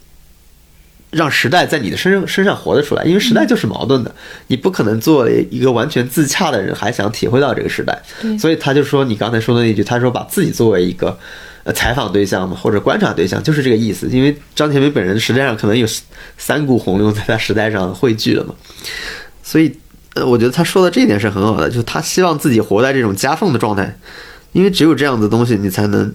让时代在你的身上身上活得出来，因为时代就是矛盾的，你不可能做一个完全自洽的人，还想体会到这个时代。所以他就说你刚才说的那句，他说把自己作为一个呃采访对象嘛，或者观察对象，就是这个意思。因为张铁梅本人实际上可能有三股洪流在他时代上汇聚了嘛，所以呃，我觉得他说的这一点是很好的，就是他希望自己活在这种夹缝的状态，因为只有这样的东西，你才能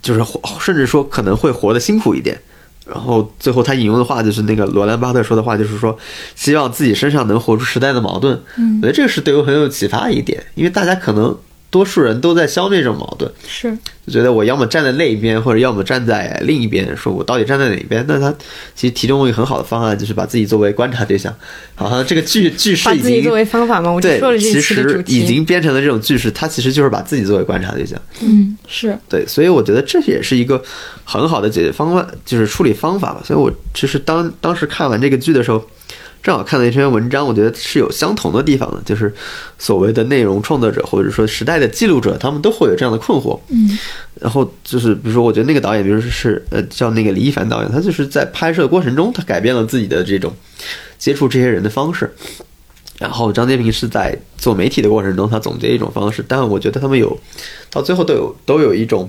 就是活，甚至说可能会活得辛苦一点。然后最后他引用的话就是那个罗兰巴特说的话，就是说希望自己身上能活出时代的矛盾。嗯，我觉得这个是对我很有启发的一点，因为大家可能多数人都在消灭这种矛盾，是就觉得我要么站在那一边，或者要么站在另一边，说我到底站在哪一边？那他其实提供一个很好的方案，就是把自己作为观察对象。好像这个句句式已经把自己作为方法嘛，我就对说了，这其实已。经变成了这种句式，它其实就是把自己作为观察对象。嗯是对，所以我觉得这也是一个很好的解决方案，就是处理方法吧。所以我其实当当时看完这个剧的时候，正好看了一篇文章，我觉得是有相同的地方的，就是所谓的内容创作者或者说时代的记录者，他们都会有这样的困惑。嗯，然后就是比如说，我觉得那个导演，比如说是呃叫那个李一凡导演，他就是在拍摄过程中，他改变了自己的这种接触这些人的方式。然后张建平是在做媒体的过程中，他总结一种方式，但我觉得他们有到最后都有都有一种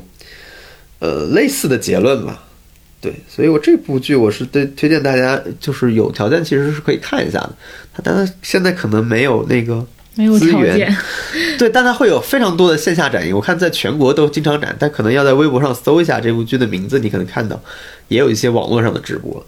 呃类似的结论吧。对，所以我这部剧我是对推荐大家，就是有条件其实是可以看一下的。他但他现在可能没有那个没有资源对，但它会有非常多的线下展映，我看在全国都经常展，但可能要在微博上搜一下这部剧的名字，你可能看到，也有一些网络上的直播。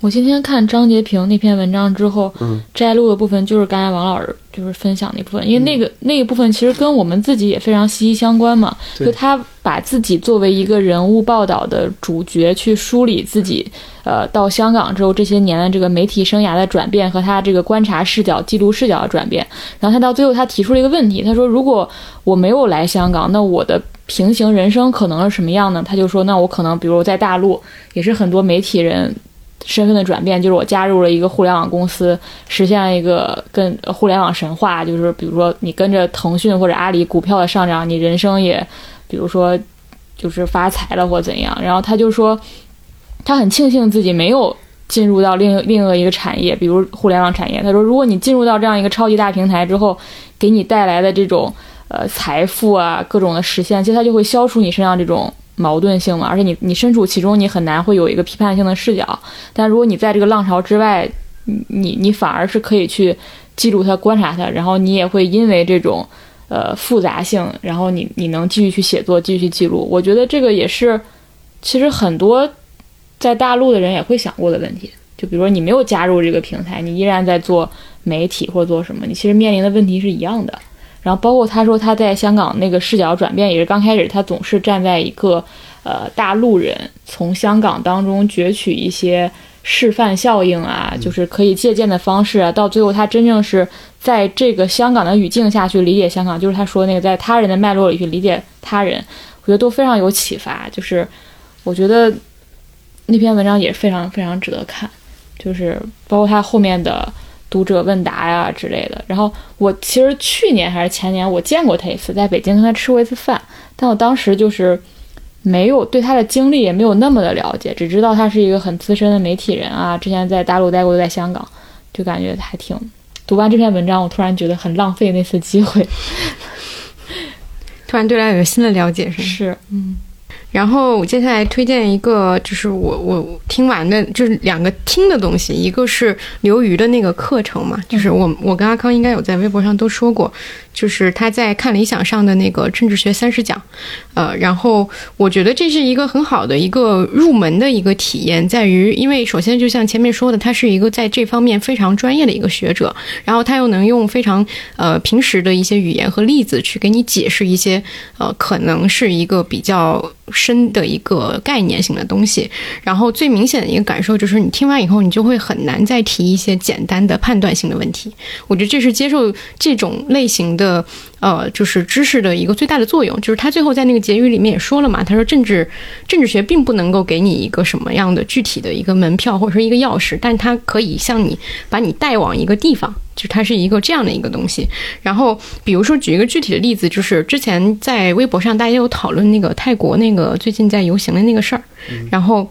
我今天看张洁平那篇文章之后，嗯摘录的部分就是刚才王老师就是分享那部分，因为那个、那一部分其实跟我们自己也非常息息相关嘛。就他把自己作为一个人物报道的主角，去梳理自己，呃，到香港之后这些年的这个媒体生涯的转变和他这个观察视角、记录视角的转变。然后他到最后他提出了一个问题，他说：“如果我没有来香港，那我的平行人生可能是什么样呢？”他就说：“那我可能比如在大陆也是很多媒体人。”身份的转变，就是我加入了一个互联网公司，实现了一个跟互联网神话，就是比如说你跟着腾讯或者阿里股票的上涨，你人生也，比如说就是发财了或怎样。然后他就说，他很庆幸自己没有进入到另另外一个产业，比如互联网产业。他说，如果你进入到这样一个超级大平台之后，给你带来的这种呃财富啊各种的实现，其实它就会消除你身上这种。矛盾性嘛，而且你你身处其中，你很难会有一个批判性的视角。但如果你在这个浪潮之外，你你反而是可以去记录它、观察它，然后你也会因为这种呃复杂性，然后你你能继续去写作、继续去记录。我觉得这个也是其实很多在大陆的人也会想过的问题。就比如说你没有加入这个平台，你依然在做媒体或做什么，你其实面临的问题是一样的。然后包括他说他在香港那个视角转变，也是刚开始他总是站在一个呃大陆人从香港当中攫取一些示范效应啊，就是可以借鉴的方式啊，到最后他真正是在这个香港的语境下去理解香港，就是他说那个在他人的脉络里去理解他人，我觉得都非常有启发。就是我觉得那篇文章也非常非常值得看，就是包括他后面的。读者问答呀之类的。然后我其实去年还是前年，我见过他一次，在北京跟他吃过一次饭，但我当时就是没有对他的经历也没有那么的了解，只知道他是一个很资深的媒体人啊，之前在大陆待过，在香港，就感觉还挺。读完这篇文章，我突然觉得很浪费那次机会。[laughs] 突然对他有了新的了解，是吗？是，[laughs] [laughs] 然后我接下来推荐一个，就是我我听完的，就是两个听的东西，一个是刘瑜的那个课程嘛，就是我我跟阿康应该有在微博上都说过，就是他在看理想上的那个政治学三十讲，呃，然后我觉得这是一个很好的一个入门的一个体验，在于因为首先就像前面说的，他是一个在这方面非常专业的一个学者，然后他又能用非常呃平时的一些语言和例子去给你解释一些呃可能是一个比较深的一个概念性的东西。然后最明显的一个感受就是，你听完以后，你就会很难再提一些简单的判断性的问题。我觉得这是接受这种类型的呃，就是知识的一个最大的作用。就是他最后在那个结语里面也说了嘛，他说政治政治学并不能够给你一个什么样的具体的一个门票或者说一个钥匙，但它可以向你把你带往一个地方。就它是一个这样的一个东西，然后比如说举一个具体的例子，就是之前在微博上大家有讨论那个泰国那个最近在游行的那个事儿，然后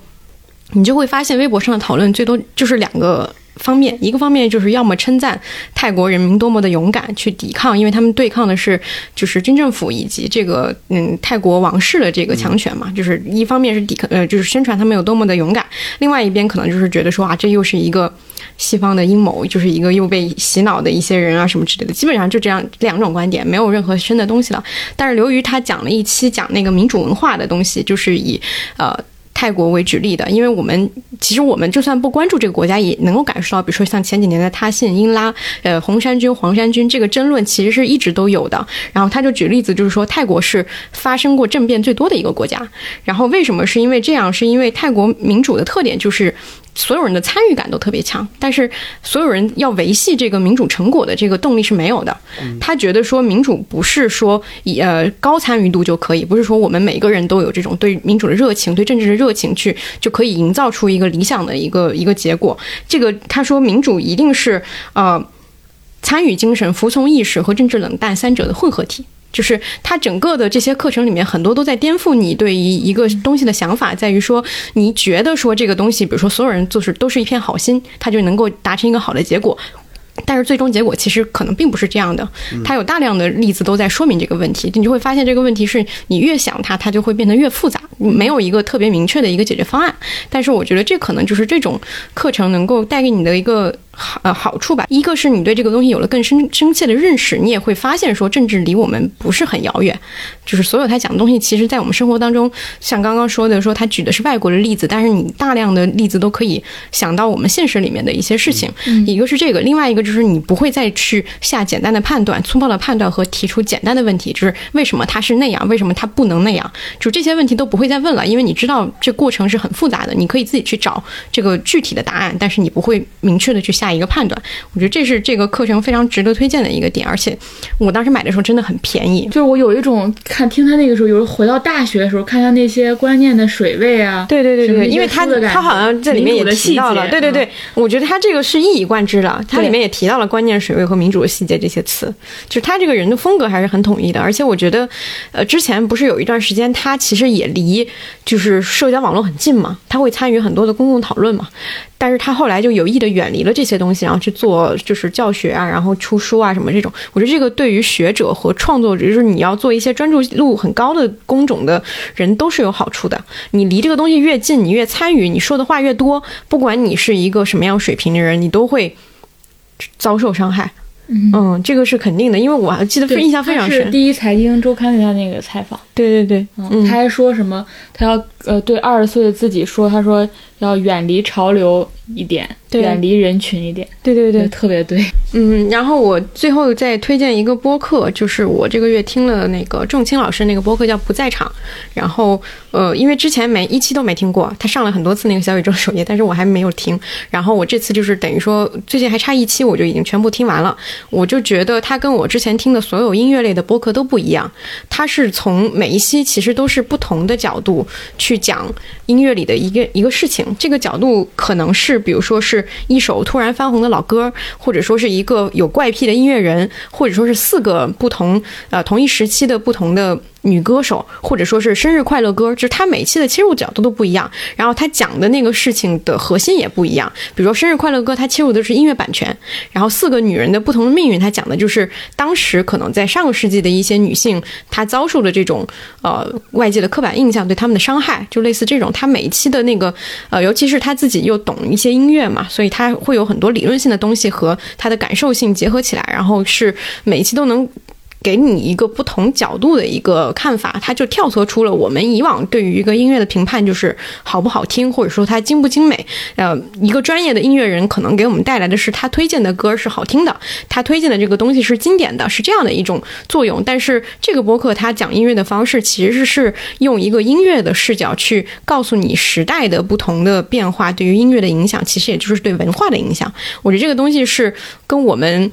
你就会发现微博上的讨论最多就是两个。方面，一个方面就是要么称赞泰国人民多么的勇敢去抵抗，因为他们对抗的是就是军政府以及这个嗯泰国王室的这个强权嘛，就是一方面是抵抗呃就是宣传他们有多么的勇敢，另外一边可能就是觉得说啊这又是一个西方的阴谋，就是一个又被洗脑的一些人啊什么之类的，基本上就这样两种观点，没有任何深的东西了。但是由于他讲了一期讲那个民主文化的东西，就是以呃。泰国为举例的，因为我们其实我们就算不关注这个国家，也能够感受到，比如说像前几年的他信、英拉、呃红衫军、黄衫军这个争论，其实是一直都有的。然后他就举例子，就是说泰国是发生过政变最多的一个国家。然后为什么是因为这样？是因为泰国民主的特点就是。所有人的参与感都特别强，但是所有人要维系这个民主成果的这个动力是没有的。他觉得说民主不是说以呃高参与度就可以，不是说我们每个人都有这种对民主的热情、对政治的热热情去就可以营造出一个理想的一个一个结果。这个他说民主一定是呃参与精神、服从意识和政治冷淡三者的混合体。就是它整个的这些课程里面，很多都在颠覆你对于一个东西的想法，在于说你觉得说这个东西，比如说所有人就是都是一片好心，他就能够达成一个好的结果。但是最终结果其实可能并不是这样的，它有大量的例子都在说明这个问题，你就会发现这个问题是你越想它，它就会变得越复杂，没有一个特别明确的一个解决方案。但是我觉得这可能就是这种课程能够带给你的一个好呃好处吧。一个是你对这个东西有了更深深切的认识，你也会发现说政治离我们不是很遥远。就是所有他讲的东西，其实在我们生活当中，像刚刚说的，说他举的是外国的例子，但是你大量的例子都可以想到我们现实里面的一些事情。一个是这个，另外一个就是你不会再去下简单的判断、粗暴的判断和提出简单的问题，就是为什么他是那样，为什么他不能那样，就这些问题都不会再问了，因为你知道这过程是很复杂的，你可以自己去找这个具体的答案，但是你不会明确的去下一个判断。我觉得这是这个课程非常值得推荐的一个点，而且我当时买的时候真的很便宜，就是我有一种看听他那个时候，有时候回到大学的时候，看他那些观念的水位啊，对对对对，因为他他好像这里面也提到了，对对对嗯，我觉得他这个是一以贯之的，他里面也提到了观念水位和民主的细节这些词，就是他这个人的风格还是很统一的，而且我觉得，呃，之前不是有一段时间他其实也离就是社交网络很近嘛，他会参与很多的公共讨论嘛，但是他后来就有意的远离了这些东西，然后去做就是教学啊，然后出书啊什么这种。我觉得这个对于学者和创作者，就是你要做一些专注度很高的工种的人都是有好处的。你离这个东西越近，你越参与，你说的话越多，不管你是一个什么样水平的人，你都会遭受伤害。嗯，这个是肯定的，因为我还记得印象非常深。第一财经周刊的他那个采访，对对对，嗯，他还说什么？他要呃对二十岁的自己说，他说要远离潮流一点，对远离人群一点，对对对，特别对。嗯，然后我最后再推荐一个播客，就是我这个月听了那个仲青老师那个播客叫《不在场》，然后呃，因为之前每一期都没听过，他上了很多次那个小宇宙首页，但是我还没有听。然后我这次就是等于说最近还差一期，我就已经全部听完了。我就觉得他跟我之前听的所有音乐类的播客都不一样，他是从每一期其实都是不同的角度去讲音乐里的一个一个事情。这个角度可能是比如说是一首突然翻红的老歌，或者说是一个有怪癖的音乐人，或者说是四个不同呃同一时期的不同的。女歌手，或者说是生日快乐歌，就是她每期的切入角度都不一样，然后她讲的那个事情的核心也不一样。比如说生日快乐歌，它切入的是音乐版权，然后四个女人的不同的命运，它讲的就是当时可能在上个世纪的一些女性，她遭受的这种呃外界的刻板印象对她们的伤害，就类似这种。她每一期的那个呃，尤其是她自己又懂一些音乐嘛，所以她会有很多理论性的东西和她的感受性结合起来，然后是每一期都能。给你一个不同角度的一个看法，它就跳脱出了我们以往对于一个音乐的评判，就是好不好听，或者说它精不精美。呃，一个专业的音乐人可能给我们带来的是他推荐的歌是好听的，他推荐的这个东西是经典的，是这样的一种作用。但是这个播客他讲音乐的方式，其实是用一个音乐的视角去告诉你时代的不同的变化对于音乐的影响，其实也就是对文化的影响。我觉得这个东西是跟我们。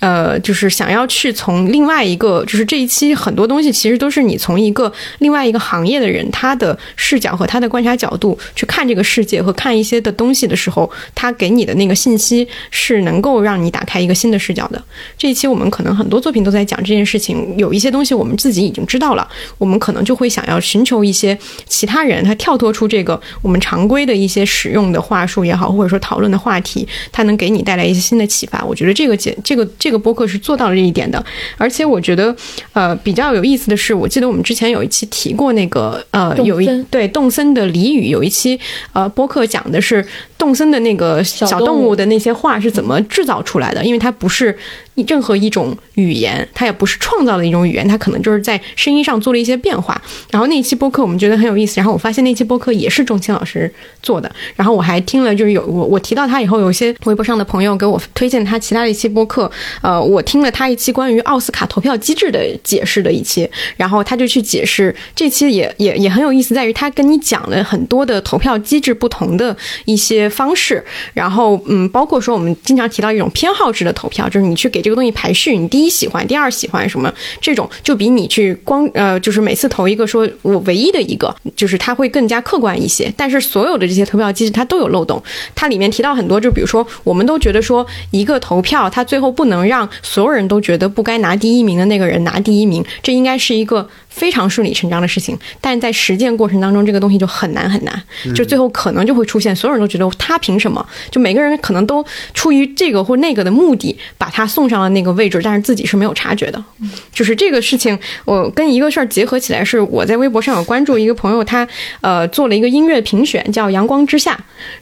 呃，就是想要去从另外一个，就是这一期很多东西其实都是你从一个另外一个行业的人他的视角和他的观察角度去看这个世界和看一些的东西的时候，他给你的那个信息是能够让你打开一个新的视角的。这一期我们可能很多作品都在讲这件事情，有一些东西我们自己已经知道了，我们可能就会想要寻求一些其他人，他跳脱出这个我们常规的一些使用的话术也好，或者说讨论的话题，他能给你带来一些新的启发。我觉得这个解这个这个播客是做到了这一点的，而且我觉得呃比较有意思的是，我记得我们之前有一期提过那个呃有一对动森的俚语，有一期呃播客讲的是动森的那个小动物的那些话是怎么制造出来的，因为它不是任何一种语言，它也不是创造的一种语言，它可能就是在声音上做了一些变化。然后那期播客我们觉得很有意思，然后我发现那期播客也是钟青老师做的，然后我还听了，就是有我我提到他以后，有些微博上的朋友给我推荐他其他的一期播客，呃，我听了他一期关于奥斯卡投票机制的解释的一期，然后他就去解释这期也也也很有意思，在于他跟你讲了很多的投票机制不同的一些方式，然后嗯，包括说我们经常提到一种偏好制的投票，就是你去给这个东西排序，你第一喜欢，第二喜欢什么这种，就比你去光呃，就是每次投一个说我唯一的一个，就是它会更加客观一些。但是所有的这些投票机制它都有漏洞，它里面提到很多，就比如说我们都觉得说一个投票，它最后不能让所有人都觉得不该拿第一名的那个人拿第一名，这应该是一个非常顺理成章的事情，但是在实践过程当中，这个东西就很难很难，就最后可能就会出现所有人都觉得他凭什么？就每个人可能都出于这个或那个的目的，把他送上了那个位置，但是自己是没有察觉的。就是这个事情，我跟一个事儿结合起来，是我在微博上有关注一个朋友，他呃做了一个音乐评选，叫《阳光之下》，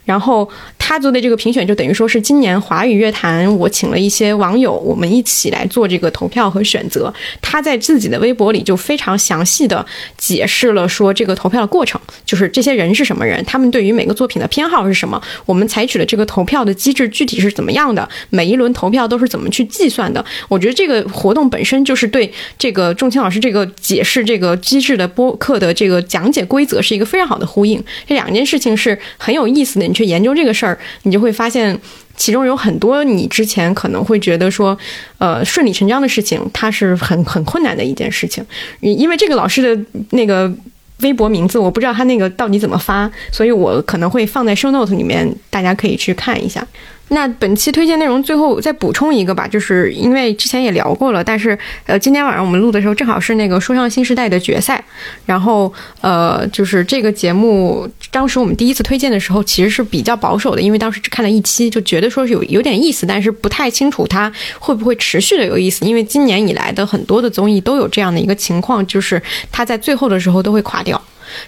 然后他做的这个评选就等于说是今年华语乐坛，我请了一些网友，我们一起来做这个投票和选择。他在自己的微博里就非常详细的解释了说这个投票的过程，就是这些人是什么人，他们对于每个作品的偏好是什么，我们采取的这个投票的机制具体是怎么样的，每一轮投票都是怎么去计算的。我觉得这个活动本身就是对这个仲卿老师这个解释这个机制的播客的这个讲解规则是一个非常好的呼应。这两件事情是很有意思的，你去研究这个事儿，你就会发现。其中有很多你之前可能会觉得说，呃，顺理成章的事情，它是很很困难的一件事情。因因为这个老师的那个微博名字，我不知道他那个到底怎么发，所以我可能会放在 show note 里面，大家可以去看一下。那本期推荐内容最后再补充一个吧，就是因为之前也聊过了，但是呃，今天晚上我们录的时候正好是那个说唱新时代的决赛，然后呃，就是这个节目，当时我们第一次推荐的时候其实是比较保守的，因为当时只看了一期，就觉得说是有有点意思，但是不太清楚它会不会持续的有意思，因为今年以来的很多的综艺都有这样的一个情况，就是它在最后的时候都会垮掉。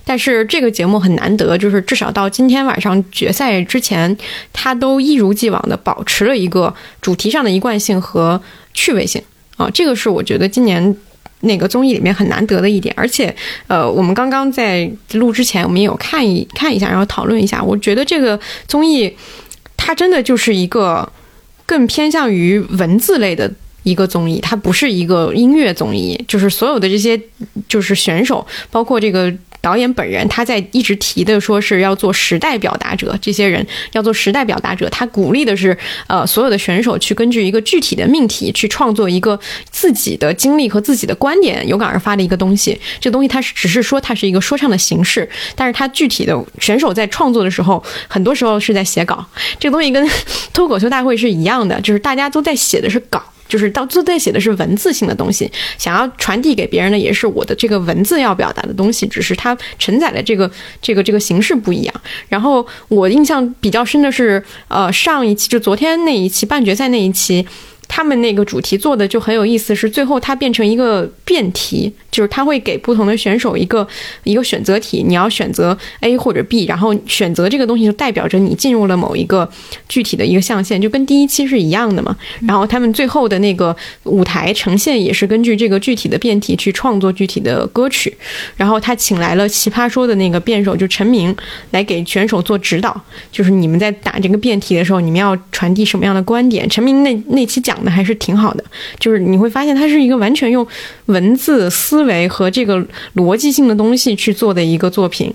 但是这个节目很难得，就是至少到今天晚上决赛之前，它都一如既往的保持了一个主题上的一贯性和趣味性啊，这个是我觉得今年那个综艺里面很难得的一点。而且，呃，我们刚刚在录之前，我们也有看一看一下，然后讨论一下，我觉得这个综艺它真的就是一个更偏向于文字类的。一个综艺，它不是一个音乐综艺，就是所有的这些就是选手，包括这个导演本人，他在一直提的说是要做时代表达者，这些人要做时代表达者，他鼓励的是呃所有的选手去根据一个具体的命题去创作一个自己的经历和自己的观点有感而发的一个东西。这东西它是只是说它是一个说唱的形式，但是它具体的选手在创作的时候，很多时候是在写稿。这个东西跟脱口秀大会是一样的，就是大家都在写的是稿。就是到最在写的是文字性的东西，想要传递给别人的也是我的这个文字要表达的东西，只是它承载的这个这个这个形式不一样。然后我印象比较深的是，呃，上一期就昨天那一期半决赛那一期。他们那个主题做的就很有意思，是最后它变成一个辩题，就是他会给不同的选手一个一个选择题，你要选择 A 或者 B，然后选择这个东西就代表着你进入了某一个具体的一个象限，就跟第一期是一样的嘛。然后他们最后的那个舞台呈现也是根据这个具体的辩题去创作具体的歌曲。然后他请来了奇葩说的那个辩手就陈明来给选手做指导，就是你们在打这个辩题的时候，你们要传递什么样的观点？陈明那那期讲。的还是挺好的，就是你会发现他是一个完全用文文字思维和这个逻辑性的东西去做的一个作品。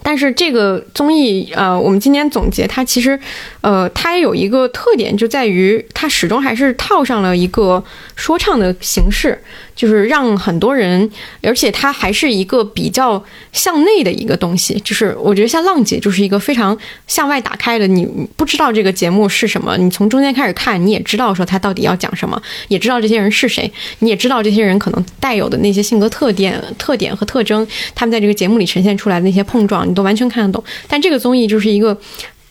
但是这个综艺，呃，我们今天总结它，其实，呃，它也有一个特点，就在于它始终还是套上了一个说唱的形式。就是让很多人，而且它还是一个比较向内的一个东西。就是我觉得像浪姐就是一个非常向外打开的，你不知道这个节目是什么，你从中间开始看，你也知道说它到底要讲什么，也知道这些人是谁，你也知道这些人可能带有的那些性格特点、特点和特征，他们在这个节目里呈现出来的那些碰撞，你都完全看得懂。但这个综艺就是一个。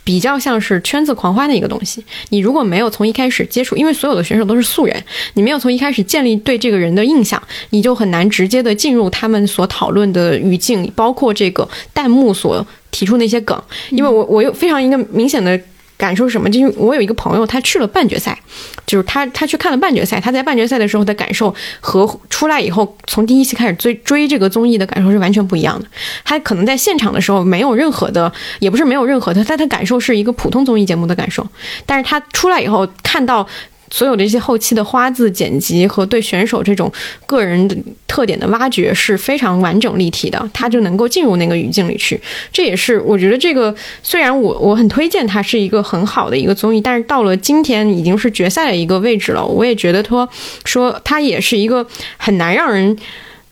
比较像是圈子狂欢的一个东西。你如果没有从一开始接触，因为所有的选手都是素人，你没有从一开始建立对这个人的印象，你就很难直接的进入他们所讨论的语境，包括这个弹幕所提出那些梗。因为我我有非常一个明显的。感受什么？就是我有一个朋友，他去了半决赛，就是他他去看了半决赛，他在半决赛的时候的感受和出来以后从第一期开始追追这个综艺的感受是完全不一样的。他可能在现场的时候没有任何的，也不是没有任何的，他他感受是一个普通综艺节目的感受，但是他出来以后看到。所有的一些后期的花字剪辑和对选手这种个人的特点的挖掘是非常完整立体的，他就能够进入那个语境里去。这也是我觉得这个虽然我我很推荐它是一个很好的一个综艺，但是到了今天已经是决赛的一个位置了，我也觉得说说它也是一个很难让人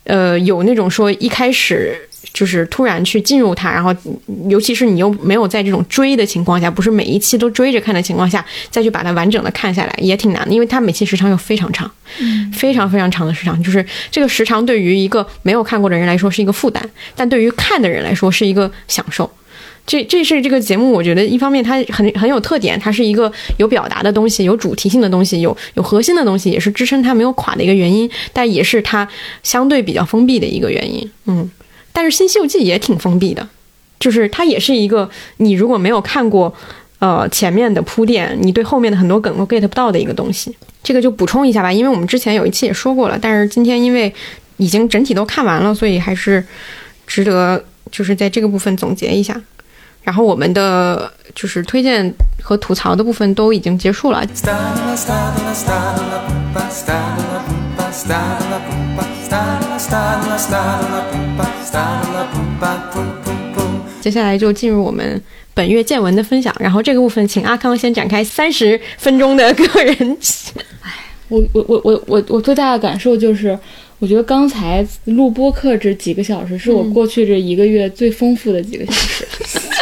呃，有那种说一开始就是突然去进入它，然后嗯尤其是你又没有在这种追的情况下，不是每一期都追着看的情况下，再去把它完整的看下来，也挺难的，因为它每期时长又非常长，非常非常长的时长，就是这个时长对于一个没有看过的人来说是一个负担，但对于看的人来说是一个享受。这这是这个节目，我觉得一方面它很很有特点，它是一个有表达的东西，有主题性的东西，有有核心的东西，也是支撑它没有垮的一个原因，但也是它相对比较封闭的一个原因。嗯，但是《新西游记》也挺封闭的，就是它也是一个你如果没有看过呃前面的铺垫，你对后面的很多梗都 get 不到的一个东西。这个就补充一下吧，因为我们之前有一期也说过了，但是今天因为已经整体都看完了，所以还是值得就是在这个部分总结一下。然后我们的就是推荐和吐槽的部分都已经结束了，Stalla，接下来就进入我们本月见闻的分享，然后这个部分请阿康先展开三十分钟的个人。[laughs] 哎，我我我我我我最大的感受就是，我觉得刚才录播课这几个小时是我过去这一个月最丰富的几个小时。[laughs]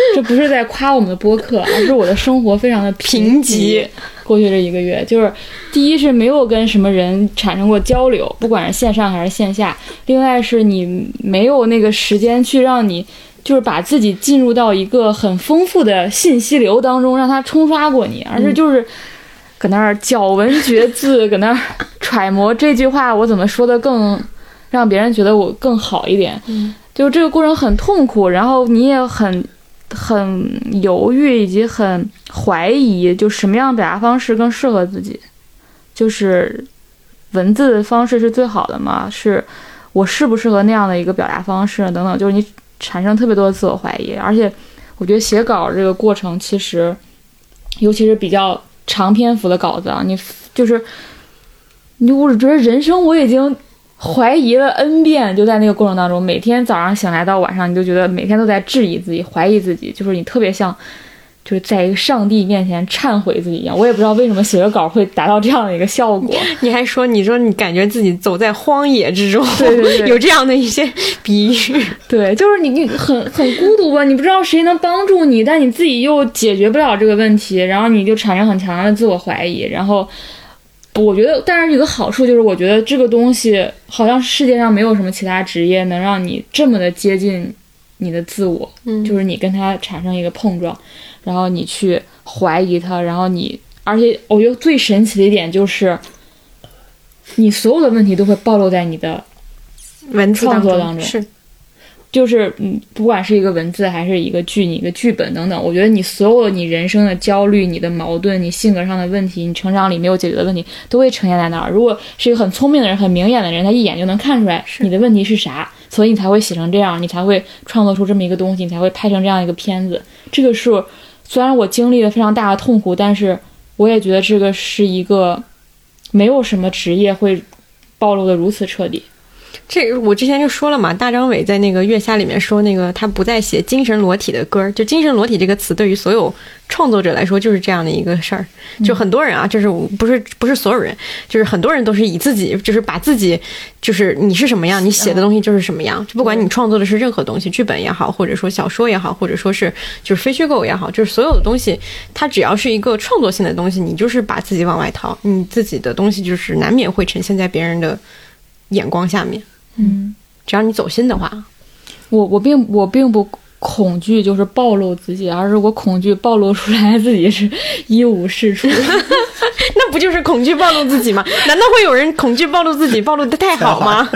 [laughs] 这不是在夸我们的播客，而是我的生活非常的贫瘠。过去这一个月，就是第一是没有跟什么人产生过交流，不管是线上还是线下；另外是你没有那个时间去让你。就是把自己进入到一个很丰富的信息流当中，让它冲刷过你，而是就是搁那儿咬文嚼字，[laughs] 搁那儿揣摩这句话我怎么说的更让别人觉得我更好一点。嗯，就这个过程很痛苦，然后你也很很犹豫，以及很怀疑，就什么样表达方式更适合自己？就是文字方式是最好的吗？是我适不适合那样的一个表达方式等等，就是你产生特别多的自我怀疑，而且我觉得写稿这个过程其实，尤其是比较长篇幅的稿子啊，你就是你，我觉得人生我已经怀疑了 n 遍，就在那个过程当中，每天早上醒来到晚上，你就觉得每天都在质疑自己、怀疑自己，就是你特别像。就是在一个上帝面前忏悔自己一样，我也不知道为什么写个稿会达到这样的一个效果。你还说，你说你感觉自己走在荒野之中，对对对有这样的一些比喻。对，就是你你很很孤独吧，你不知道谁能帮助你，但你自己又解决不了这个问题，然后你就产生很强的自我怀疑。然后我觉得，但是有个好处就是，我觉得这个东西好像世界上没有什么其他职业能让你这么的接近你的自我，嗯。就是你跟他产生一个碰撞，然后你去怀疑他，然后你，而且我觉得最神奇的一点就是，你所有的问题都会暴露在你的文字创作当中。是就是嗯，不管是一个文字还是一个剧、你一个剧本等等，我觉得你所有你人生的焦虑、你的矛盾、你性格上的问题、你成长里没有解决的问题，都会呈现在那儿。如果是一个很聪明的人、很明眼的人，他一眼就能看出来你的问题是啥，所以你才会写成这样，你才会创作出这么一个东西，你才会拍成这样一个片子。这个是虽然我经历了非常大的痛苦，但是我也觉得这个是一个没有什么职业会暴露的如此彻底。这我之前就说了嘛，大张伟在那个月下里面说，那个他不再写精神裸体的歌儿，就精神裸体这个词，对于所有创作者来说就是这样的一个事儿。就很多人啊，就是不是不是所有人，就是很多人都是以自己，就是把自己，就是你是什么样，你写的东西就是什么样。就不管你创作的是任何东西，剧本也好，或者说小说也好，或者说是就是非虚构也好，就是所有的东西，它只要是一个创作性的东西，你就是把自己往外掏，你自己的东西就是难免会呈现在别人的眼光下面。嗯。只要你走心的话，我我并我并不恐惧，就是暴露自己，而是我恐惧暴露出来自己是一无是处。[laughs] 那不就是恐惧暴露自己吗？难道会有人恐惧暴露自己，暴露的太好吗？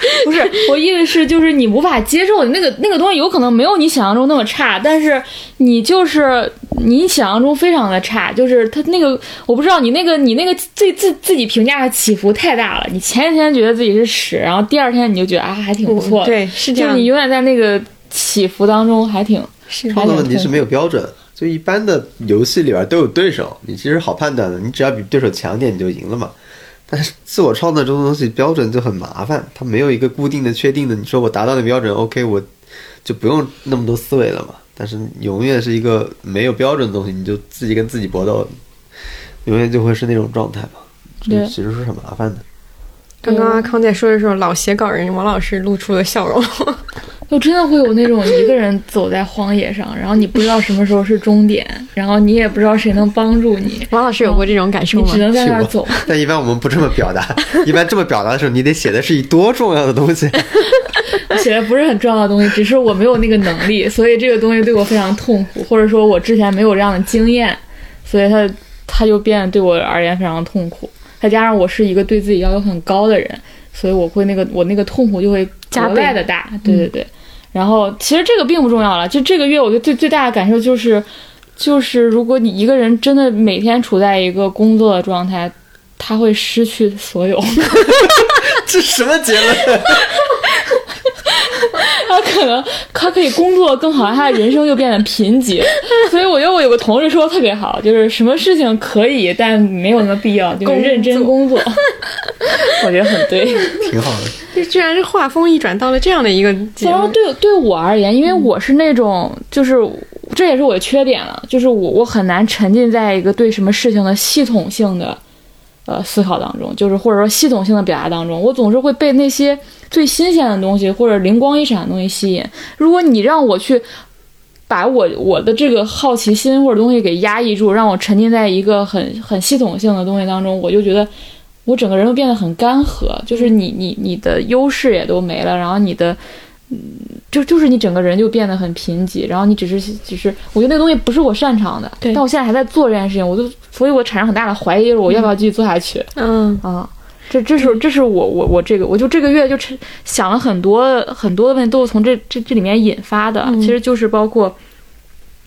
[laughs] 不是，我意思是，就是你无法接受那个那个东西，有可能没有你想象中那么差，但是你就是你想象中非常的差，就是他那个我不知道你那个你那个自自自己评价的起伏太大了。你前一天觉得自己是屎，然后第二天你就觉得啊还挺不错的，对，是这样就是你。永远在那个起伏当中还挺是创作问题是没有标准，就一般的游戏里边都有对手，你其实好判断的，你只要比对手强点你就赢了嘛。但是自我创作这种东西标准就很麻烦，它没有一个固定的、确定的。你说我达到那标准，OK，我就不用那么多思维了嘛。但是永远是一个没有标准的东西，你就自己跟自己搏斗，永远就会是那种状态嘛。这其实是很麻烦的。刚刚阿康在说的时候，老写稿人王老师露出了笑容。就真的会有那种一个人走在荒野上，然后你不知道什么时候是终点，然后你也不知道谁能帮助你，王老师有过这种感受吗你只？能在那儿走。[laughs] 但一般我们不这么表达，[laughs] 一般这么表达的时候，你得写的是一多重要的东西。[laughs] 我写的不是很重要的东西，只是我没有那个能力，所以这个东西对我非常痛苦，或者说我之前没有这样的经验，所以它它就变得对我而言非常痛苦。再加上我是一个对自己要求很高的人，所以我会那个我那个痛苦就会格加倍外的大。对对对。然后其实这个并不重要了，就这个月我觉得最最大的感受就是，就是如果你一个人真的每天处在一个工作的状态，他会失去所有。[laughs] 这什么结论？他可能他可以工作更好，他的人生就变得贫瘠。[laughs] 所以我觉得我有个同事说的特别好，就是什么事情可以，但没有那么必要，就是认真工作。[laughs] 我觉得很对。挺好的。这居然是画风一转到了这样的一个结然后。对对我而言，因为我是那种，就是这也是我的缺点了，就是我我很难沉浸在一个对什么事情的系统性的呃思考当中，就是或者说系统性的表达当中，我总是会被那些最新鲜的东西或者灵光一闪的东西吸引。如果你让我去把我我的这个好奇心或者东西给压抑住，让我沉浸在一个很很系统性的东西当中，我就觉得我整个人都变得很干涸，就是你你你的优势也都没了，然后你的。嗯，就就是你整个人就变得很贫瘠，然后你只是只是，我觉得那个东西不是我擅长的，对但我现在还在做这件事情，我就，所以我产生很大的怀疑，我要不要继续做下去、嗯，啊？这这是这是我我我这个我就这个月就沉想了很多很多的问题，都是从这这这里面引发的，嗯其实就是包括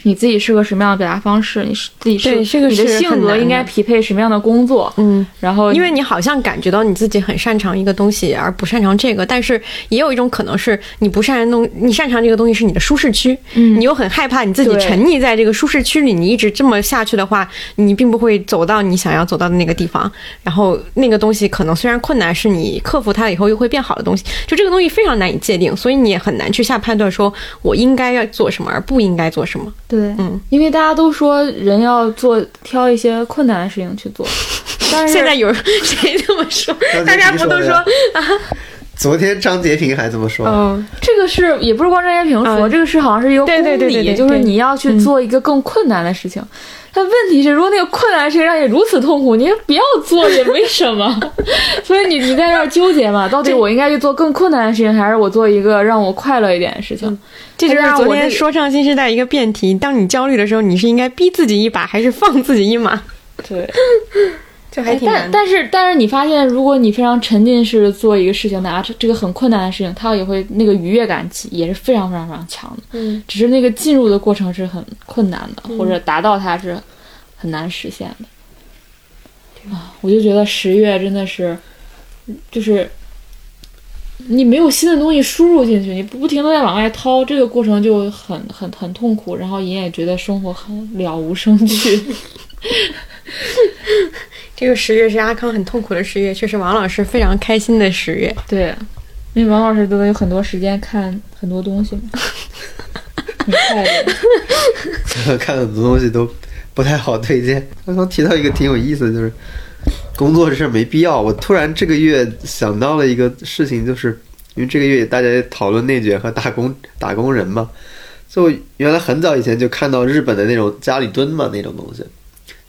你自己适合什么样的表达方式，你是自己是对这个是很难的。性格应该匹配什么样的工作，嗯，然后因为你好像感觉到你自己很擅长一个东西，而不擅长这个，但是也有一种可能是你不擅长东，你擅长这个东西是你的舒适区，嗯。你又很害怕你自己沉溺在这个舒适区里，你一直这么下去的话，你并不会走到你想要走到的那个地方。然后那个东西可能虽然困难，是你克服它以后又会变好的东西，就这个东西非常难以界定，所以你也很难去下判断，说我应该要做什么，而不应该做什么。对，嗯，因为大家都说人要做挑一些困难的事情去做，[laughs] 但是现在有 [laughs] 谁这么说？大家不都说 [laughs] 啊，昨天张杰平还这么说。嗯，这个是也不是光张杰平说，嗯这个是好像是一个对对对对对公理，就是你要去做一个更困难的事情。但问题是，如果那个困难的事情让你如此痛苦，你也不要做也没什么。[laughs] 所以你你在这儿纠结嘛，到底我应该去做更困难的事情，还是我做一个让我快乐一点的事情？这就是昨天说唱新时代一个辩题。当你焦虑的时候，你是应该逼自己一把，还是放自己一马？[laughs] 对，这还挺但。但是但是你发现，如果你非常沉浸式做一个事情，哪怕这这个很困难的事情，它也会那个愉悦感也是非常非常非常强的。嗯，只是那个进入的过程是很困难的，或者达到它是很难实现的。啊，我就觉得十月真的是，就是你没有新的东西输入进去，你不停的在往外掏，这个过程就很很很痛苦，然后你也觉得生活很了无生趣。[laughs] 这个十月是阿康很痛苦的十月，却是王老师非常开心的十月。对，因为王老师都有很多时间看很多东西嘛，[laughs] 很快乐。[laughs] 看很多东西都不太好推荐。刚刚提到一个挺有意思的，就是工作这事儿没必要。我突然这个月想到了一个事情，就是因为这个月大家也讨论内卷和打工打工人嘛，所以我原来很早以前就看到日本的那种家里蹲嘛那种东西。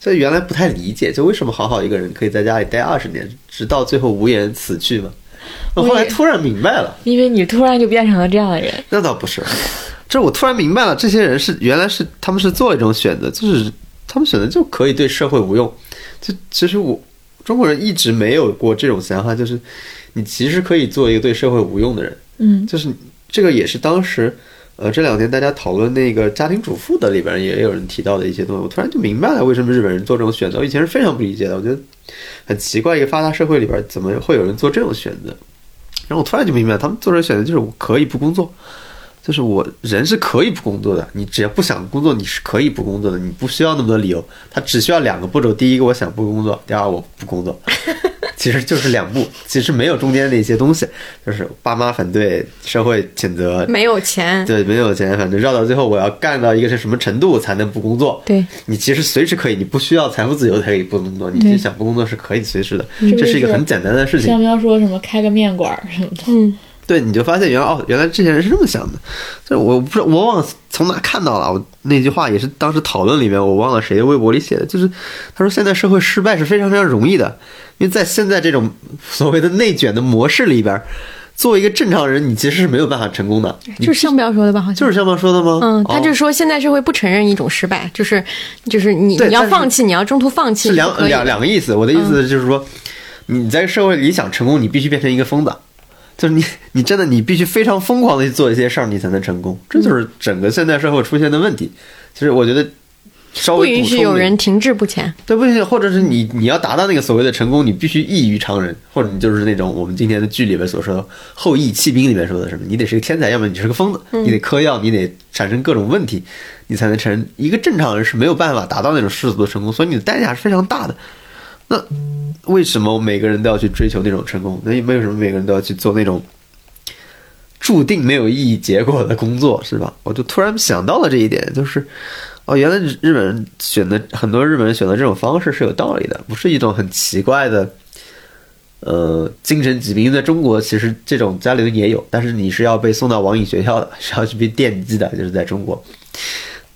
所以原来不太理解，就为什么好好一个人可以在家里待二十年，直到最后无言死去嘛？我后来突然明白了，因为你突然就变成了这样的人，那倒不是，这我突然明白了，这些人是原来是他们是做了一种选择，就是他们选择就可以对社会无用。就其实我中国人一直没有过这种想法，就是你其实可以做一个对社会无用的人。嗯，就是这个也是当时呃这两天大家讨论那个家庭主妇的里边也有人提到的一些东西，我突然就明白了为什么日本人做这种选择。我以前是非常不理解的，我觉得很奇怪，一个发达社会里边怎么会有人做这种选择？然后我突然就明白，他们做这种选择就是我可以不工作，就是我人是可以不工作的，你只要不想工作，你是可以不工作的，你不需要那么多理由，他只需要两个步骤：第一个我想不工作，第二我不工作，其实就是两步，其实没有中间的一些东西，就是爸妈反对，社会谴责，没有钱，对，没有钱，反正绕到最后，我要干到一个是什么程度才能不工作？对，你其实随时可以，你不需要财富自由才可以不工作，你对其实想不工作是可以随时的，这是一个很简单的事情像。要说什么开个面馆什么的，嗯，对，你就发现原来哦，原来这些人是这么想的。这我不知道，我忘了从哪看到了。我那句话也是当时讨论里面，我忘了谁的微博里写的，就是他说现在社会失败是非常非常容易的，因为在现在这种所谓的内卷的模式里边，作为一个正常人，你其实是没有办法成功的。就是向彪说的吧？好像就是像妈说的吗？嗯，他哦就说现在社会不承认一种失败，就是就是你你要放弃，你要中途放弃是两两两个意思。我的意思就是说，你在社会里想成功，你必须变成一个疯子，就是你你真的你必须非常疯狂的去做一些事儿，你才能成功。这就是整个现代社会出现的问题。其实我觉得稍不允许有人停滞不前。对不行，或者是你你要达到那个所谓的成功，你必须异于常人，或者你就是那种我们今天的剧里面所说的后羿弃兵里面说的什么，你得是个天才，要么你是个疯子，你得嗑药，你得产生各种问题，你才能成一个正常人是没有办法达到那种世俗的成功，所以你的代价是非常大的。那为什么每个人都要去追求那种成功？那为什么每个人都要去做那种注定没有意义结果的工作，是吧？我就突然想到了这一点，就是哦，原来日本人选的很多日本人选择这种方式是有道理的，不是一种很奇怪的。呃，精神疾病在中国其实这种家里也有，但是你是要被送到网瘾学校的，[laughs] 是要去被电击的，就是在中国。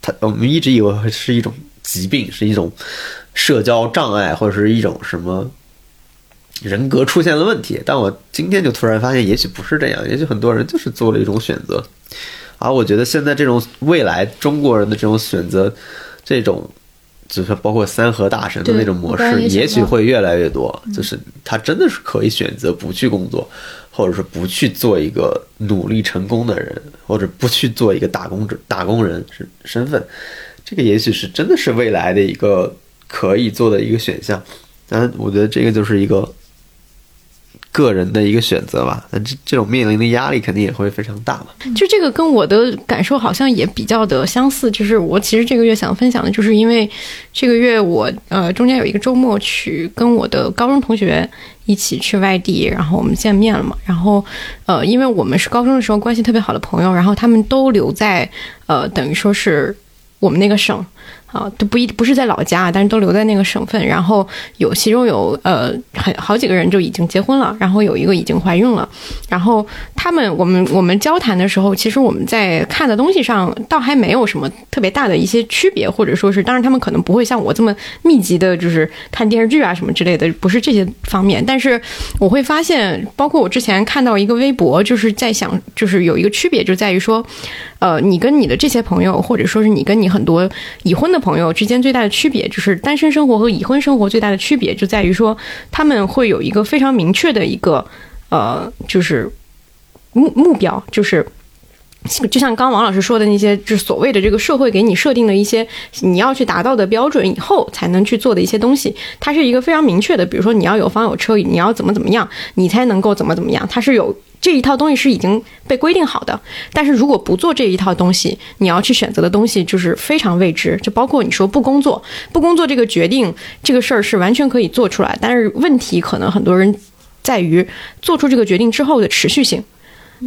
他我们一直以为是一种疾病，是一种社交障碍，或者是一种什么人格出现了问题。但我今天就突然发现，也许不是这样，也许很多人就是做了一种选择。而我觉得现在这种未来中国人的这种选择，这种就是包括三和大神的那种模式，也许会越来越多。就是他真的是可以选择不去工作，或者是不去做一个努力成功的人，或者不去做一个打工者、打工人是身份。这个也许是真的是未来的一个可以做的一个选项。但，我觉得这个就是一个个人的一个选择吧。那这这种面临的压力肯定也会非常大嘛。就这个跟我的感受好像也比较的相似，就是我其实这个月想分享的，就是因为这个月我呃中间有一个周末去跟我的高中同学一起去外地，然后我们见面了嘛，然后呃因为我们是高中的时候关系特别好的朋友，然后他们都留在呃等于说是我们那个省。啊，都不一不是在老家，但是都留在那个省份。然后有其中有呃很好几个人就已经结婚了，然后有一个已经怀孕了。然后他们我们我们交谈的时候，其实我们在看的东西上倒还没有什么特别大的一些区别，或者说是，当然他们可能不会像我这么密集的，就是看电视剧啊什么之类的，不是这些方面。但是我会发现，包括我之前看到一个微博，就是在想，就是有一个区别，就在于说，呃，你跟你的这些朋友，或者说是你跟你很多以婚的朋友之间最大的区别，就是单身生活和已婚生活最大的区别，就在于说他们会有一个非常明确的一个呃，就是目目标，就是。就像刚王老师说的那些，就是所谓的这个社会给你设定的一些你要去达到的标准以后才能去做的一些东西，它是一个非常明确的。比如说你要有房有车，你要怎么怎么样，你才能够怎么怎么样，它是有这一套东西是已经被规定好的。但是如果不做这一套东西，你要去选择的东西就是非常未知。就包括你说不工作，不工作这个决定这个事儿是完全可以做出来，但是问题可能很多人在于做出这个决定之后的持续性。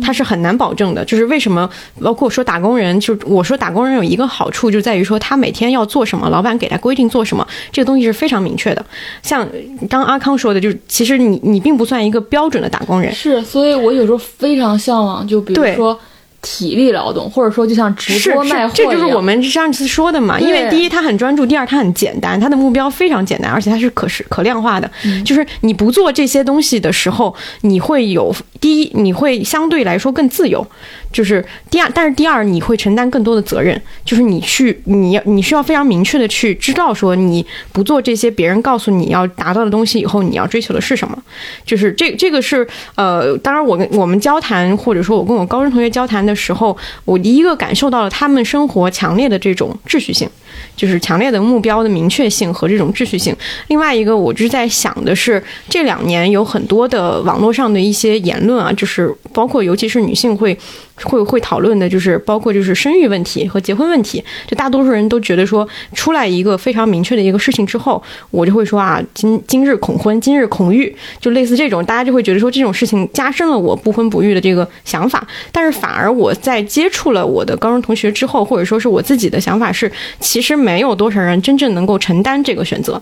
它是很难保证的，就是为什么，包括说打工人，就我说打工人有一个好处，就在于说他每天要做什么，老板给他规定做什么，这个东西是非常明确的。像刚阿康说的，就是其实你你并不算一个标准的打工人，是，所以我有时候非常向往，就比如说体力劳动，或者说就像直播卖货，这就是我们上次说的嘛。因为第一，它很专注；第二，它很简单，它的目标非常简单，而且它是可视可量化的。嗯就是你不做这些东西的时候，你会有第一，你会相对来说更自由。就是第二，但是第二，你会承担更多的责任。就是你去，你要你需要非常明确的去知道说，你不做这些别人告诉你要达到的东西以后，你要追求的是什么。就是这这个是呃，当然我跟我们交谈，或者说我跟我高中同学交谈的时候，我第一个感受到了他们生活强烈的这种秩序性，就是强烈的目标的明确性和这种秩序性。另外一个，我就是在想的是，这两年有很多的网络上的一些言论啊，就是包括尤其是女性会会会讨论的就是包括就是生育问题和结婚问题。就大多数人都觉得说，出来一个非常明确的一个事情之后，我就会说啊，今今日恐婚，今日恐育，就类似这种，大家就会觉得说这种事情加深了我不婚不育的这个想法。但是反而我在接触了我的高中同学之后，或者说是我自己的想法是，其实没有多少人真正能够承担这个选择。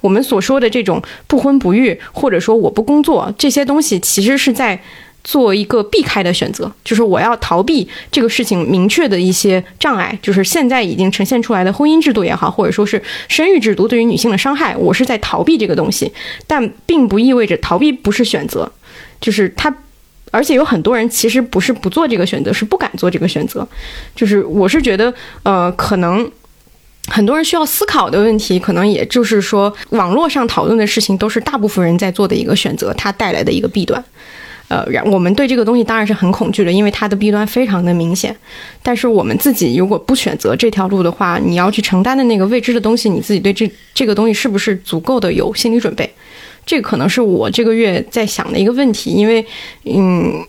我们所说的这种不婚不育，或者说我不工作这些东西，其实是在做一个避开的选择，就是我要逃避这个事情明确的一些障碍，就是现在已经呈现出来的婚姻制度也好，或者说是生育制度对于女性的伤害，我是在逃避这个东西，但并不意味着逃避不是选择，就是它。而且有很多人其实不是不做这个选择，是不敢做这个选择。就是我是觉得，呃，可能很多人需要思考的问题，可能也就是说，网络上讨论的事情都是大部分人在做的一个选择，它带来的一个弊端。呃，然我们对这个东西当然是很恐惧的，因为它的弊端非常的明显。但是我们自己如果不选择这条路的话，你要去承担的那个未知的东西，你自己对这这个东西是不是足够的有心理准备？这可能是我这个月在想的一个问题，因为嗯，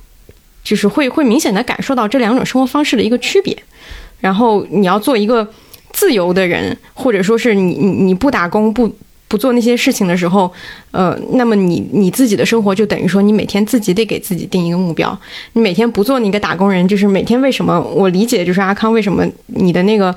就是会会明显的感受到这两种生活方式的一个区别。然后你要做一个自由的人，或者说是你你你不打工不不做那些事情的时候，呃，那么你你自己的生活就等于说你每天自己得给自己定一个目标。你每天不做那个打工人，就是每天为什么我理解就是阿康为什么你的那个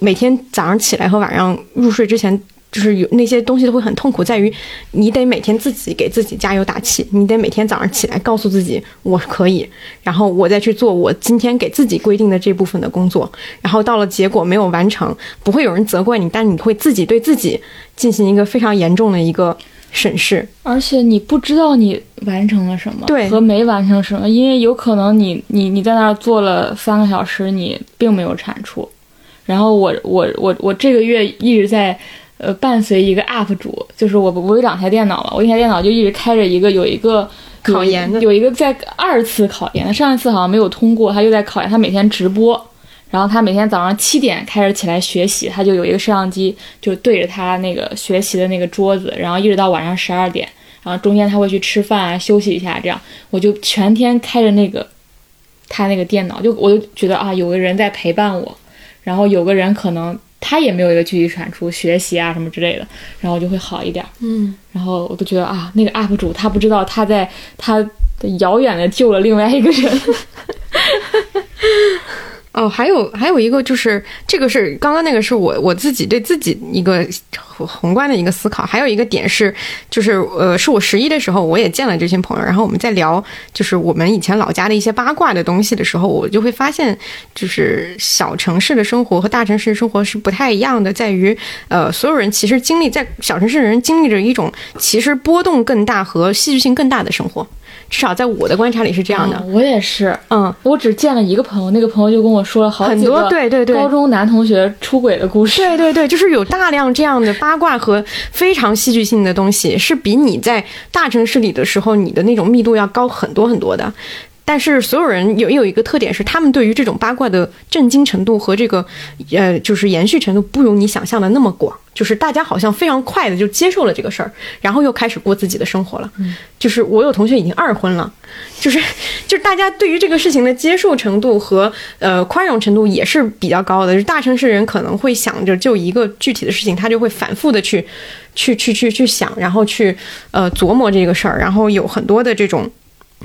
每天早上起来和晚上入睡之前。就是有那些东西都会很痛苦，在于你得每天自己给自己加油打气，你得每天早上起来告诉自己我可以，然后我再去做我今天给自己规定的这部分的工作，然后到了结果没有完成，不会有人责怪你，但你会自己对自己进行一个非常严重的一个审视。而且你不知道你完成了什么，对和没完成什么，因为有可能你你你在那儿做了三个小时，你并没有产出。然后我我我我这个月一直在呃伴随一个 UP 主，就是我我有两台电脑嘛，我一台电脑就一直开着一个有一个有考研的有一个在二次考研，上一次好像没有通过，他又在考研，他每天直播。然后他每天早上七点开始起来学习，他就有一个摄像机，就对着他那个学习的那个桌子，然后一直到晚上十二点，然后中间他会去吃饭啊，休息一下，这样我就全天开着那个他那个电脑，就我就觉得啊，有个人在陪伴我，然后有个人可能他也没有一个具体产出，学习啊什么之类的，然后就会好一点。嗯，然后我就觉得啊，那个 UP 主他不知道他在他遥远的救了另外一个人。[laughs] 哦，还有还有一个就是这个是刚刚那个是我我自己对自己一个宏观的一个思考，还有一个点是就是呃是我十一的时候我也见了这些朋友，然后我们在聊就是我们以前老家的一些八卦的东西的时候，我就会发现就是小城市的生活和大城市生活是不太一样的，在于呃所有人其实经历在小城市的人经历着一种其实波动更大和戏剧性更大的生活，至少在我的观察里是这样的。嗯我也是，嗯，我只见了一个朋友，那个朋友就跟我说了好很多对对对高中男同学出轨的故事。对对对，[laughs] 就是有大量这样的八卦和非常戏剧性的东西，是比你在大城市里的时候你的那种密度要高很多很多的。但是所有人有有一个特点是，他们对于这种八卦的震惊程度和这个呃，就是延续程度不如你想象的那么广。就是大家好像非常快的就接受了这个事儿，然后又开始过自己的生活了。就是我有同学已经二婚了，就是 [laughs] 就是大家对于这个事情的接受程度和呃宽容程度也是比较高的。就是大城市人可能会想着就一个具体的事情，他就会反复的去去去去去想，然后去呃琢磨这个事儿，然后有很多的这种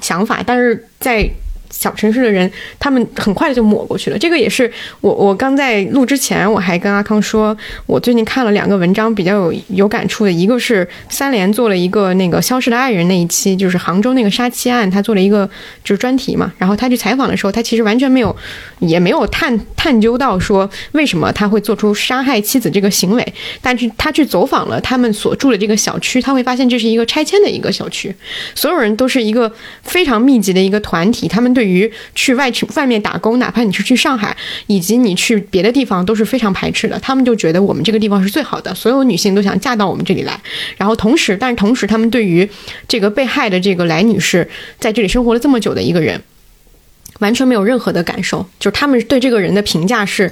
想法，但是在小城市的人，他们很快的就抹过去了。这个也是我我刚在录之前，我还跟阿康说，我最近看了两个文章，比较有有感触的。一个是三联做了一个那个《消失的爱人》那一期，就是杭州那个杀妻案，他做了一个就是专题嘛。然后他去采访的时候，他其实完全没有也没有探探究到说为什么他会做出杀害妻子这个行为，但是他去走访了他们所住的这个小区，他会发现这是一个拆迁的一个小区，所有人都是一个非常密集的一个团体，他们对对于去外去外面打工，哪怕你是去上海，以及你去别的地方，都是非常排斥的。他们就觉得我们这个地方是最好的，所有女性都想嫁到我们这里来。然后同时，但是同时，他们对于这个被害的这个来女士在这里生活了这么久的一个人，完全没有任何的感受，就是他们对这个人的评价是。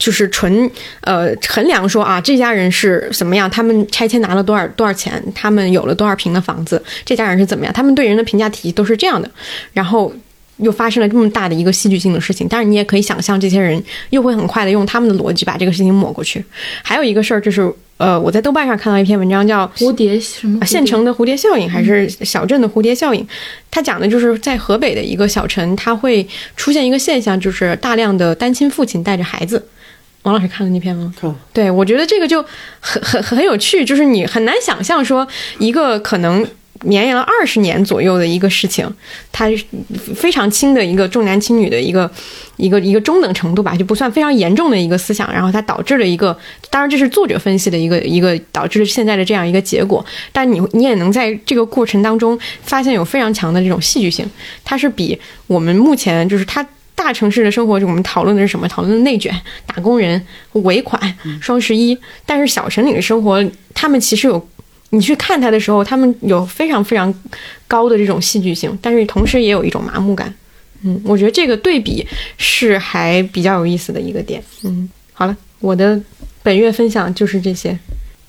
就是纯呃衡量说啊，这家人是怎么样，他们拆迁拿了多少多少钱，他们有了多少平的房子，这家人是怎么样，他们对人的评价体系都是这样的。然后又发生了这么大的一个戏剧性的事情，但是你也可以想象，这些人又会很快的用他们的逻辑把这个事情抹过去。还有一个事儿就是，呃，我在豆瓣上看到一篇文章叫蝴蝶什么啊县城的蝴蝶效应还是小镇的蝴蝶效应？它讲的就是在河北的一个小城，它会出现一个现象，就是大量的单亲父亲带着孩子。王老师看了那篇吗？看了对，我觉得这个就很很很有趣，就是你很难想象说一个可能绵延了二十年左右的一个事情，它非常轻的一个重男轻女的一个一个一个中等程度吧，就不算非常严重的一个思想，然后它导致了一个，当然这是作者分析的一个一个导致了现在的这样一个结果，但你你也能在这个过程当中发现有非常强的这种戏剧性，它是比我们目前就是它。大城市的生活，我们讨论的是什么？讨论的内卷、打工人、尾款、双十一。但是小城里的生活，他们其实有，你去看他的时候，他们有非常非常高的这种戏剧性，但是同时也有一种麻木感。嗯，我觉得这个对比是还比较有意思的一个点。嗯，好了，我的本月分享就是这些。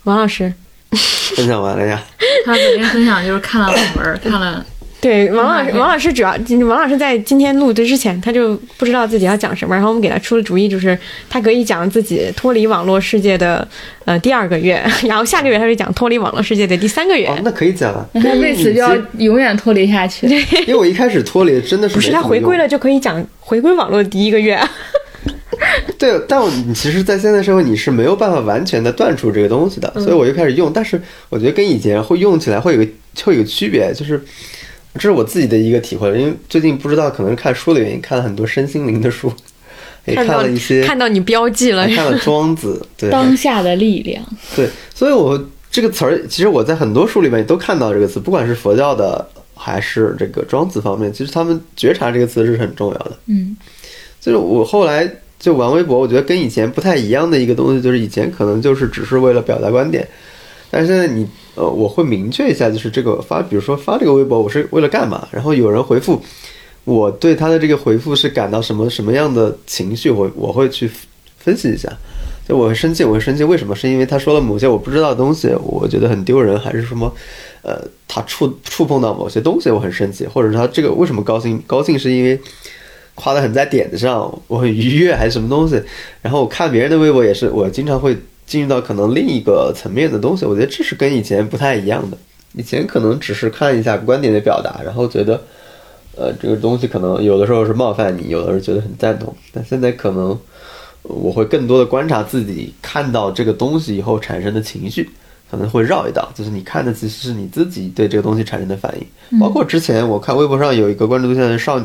王老师，[laughs] 分享完了呀。他本月分享就是看了冷门，看了对王老师，王老师主要，王老师在今天录的之前，他就不知道自己要讲什么，然后我们给他出了主意，就是他可以讲自己脱离网络世界的呃第二个月，[laughs] 然后下个月他就讲脱离网络世界的第三个月。哦，那可以讲啊。他为此就要永远脱离下去。因为我一开始脱离真的是不是他回归了就可以讲回归网络的第一个月。[laughs] 对，但我你其实，在现在社会，你是没有办法完全的断除这个东西的，所以我就开始用。但是我觉得跟以前会用起来会有个会有个区别，就是这是我自己的一个体会。因为最近不知道可能是看书的原因，看了很多身心灵的书，也看了一些，看到你标记了还，[laughs] 看了庄子，对，当下的力量，对，所以我这个词儿，其实我在很多书里面都看到这个词，不管是佛教的还是这个庄子方面，其实他们觉察这个词是很重要的。嗯，就是我后来就玩微博，我觉得跟以前不太一样的一个东西，就是以前可能就是只是为了表达观点，但是现在你呃，我会明确一下，就是这个发，比如说发这个微博，我是为了干嘛？然后有人回复，我对他的这个回复是感到什么什么样的情绪，我我会去分析一下。就我会生气，我会生气，为什么？是因为他说了某些我不知道的东西，我觉得很丢人，还是什么？呃，他触触碰到某些东西，我很生气，或者是他这个为什么高兴？高兴是因为夸得很在点子上，我很愉悦，还是什么东西？然后我看别人的微博也是，我经常会进入到可能另一个层面的东西。我觉得这是跟以前不太一样的。以前可能只是看一下观点的表达，然后觉得，呃，这个东西可能有的时候是冒犯你，有的时候觉得很赞同。但现在可能呃我会更多的观察自己看到这个东西以后产生的情绪，可能会绕一道，就是你看的其实是你自己对这个东西产生的反应。包括之前我看微博上有一个关注对象的少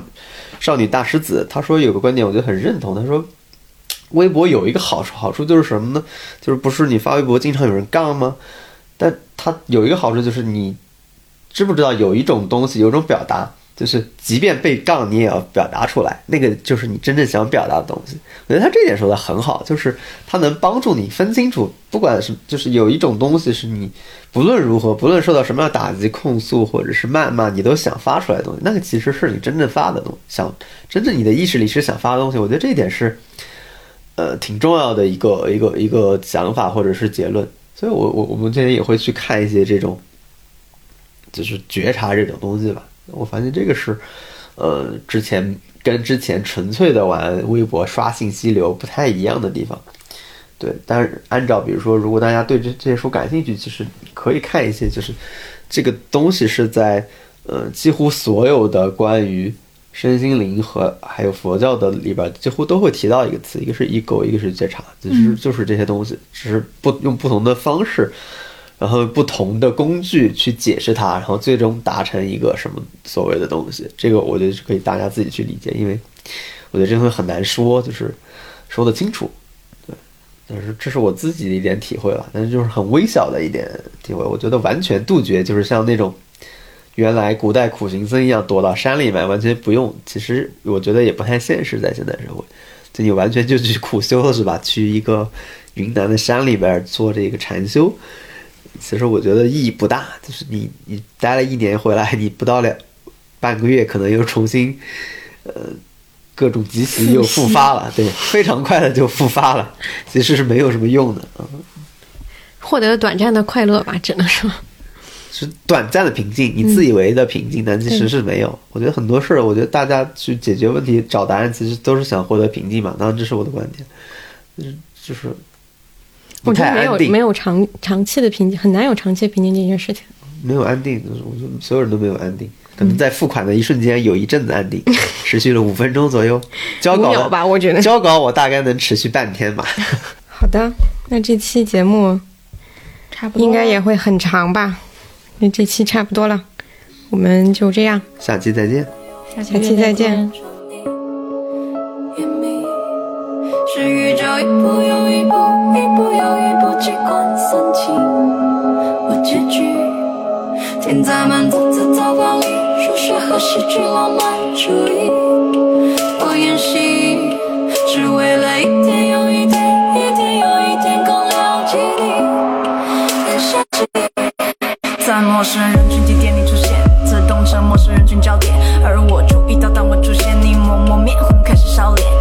少女大狮子，她说有个观点我觉得很认同，她说。微博有一个好处，好处就是什么呢？就是不是你发微博经常有人杠吗？但它有一个好处就是你知不知道有一种东西，有一种表达，就是即便被杠，你也要表达出来，那个就是你真正想表达的东西。我觉得他这点说的很好，就是他能帮助你分清楚，不管是就是有一种东西是你不论如何，不论受到什么样的打击、控诉或者是谩骂，你都想发出来的东西，那个其实是你真正发的东西，想真正你的意识里是想发的东西。我觉得这一点是。呃，挺重要的一个一个一个想法或者是结论，所以我我我们今天也会去看一些这种，就是觉察这种东西吧。我发现这个是，呃，之前跟之前纯粹的玩微博刷信息流不太一样的地方。对，但是按照比如说，如果大家对这这些书感兴趣，其实可以看一些，就是这个东西是在呃几乎所有的关于身心灵和还有佛教的里边，几乎都会提到一个词，一个是 ego，一个是觉察，就是就是这些东西，只是不用不同的方式，然后不同的工具去解释它，然后最终达成一个什么所谓的东西。这个我觉得是可以大家自己去理解，因为我觉得这东西很难说，就是说得清楚。对，但是这是我自己的一点体会了，但是就是很微小的一点体会。我觉得完全杜绝，就是像那种。原来古代苦行僧一样躲到山里面，完全不用。其实我觉得也不太现实，在现代社会，就你完全就去苦修了，是吧？去一个云南的山里边做这个禅修，其实我觉得意义不大。就是你你待了一年回来，你不到两半个月，可能又重新呃各种集习又复发了，[laughs] 对，非常快的就复发了，其实是没有什么用的。嗯，获得短暂的快乐吧，只能说。是短暂的平静你自以为的平静但其实是没有。我觉得很多事儿我觉得大家去解决问题找答案其实都是想获得平静嘛当然这是我的观点。就是就是我觉得没有没有长长期的平静很难有长期的平静这件事情。没有安定就是我觉得所有人都没有安定可能在付款的一瞬间有一阵子安定 [laughs] 持续了五分钟左右。交稿吧我觉得。交稿我大概能持续半天吧。[laughs] 好的那这期节目差不多。应该也会很长吧？那这期差不多了，我们就这样，下期再见，下期再见。是宇宙一步又一步，一步又一步，尽我结局。浪漫主义。我演戏，只为了一点。陌生人群地点你出现，自动成陌生人群焦点，而我注意到当我出现，你默默面红，开始烧脸。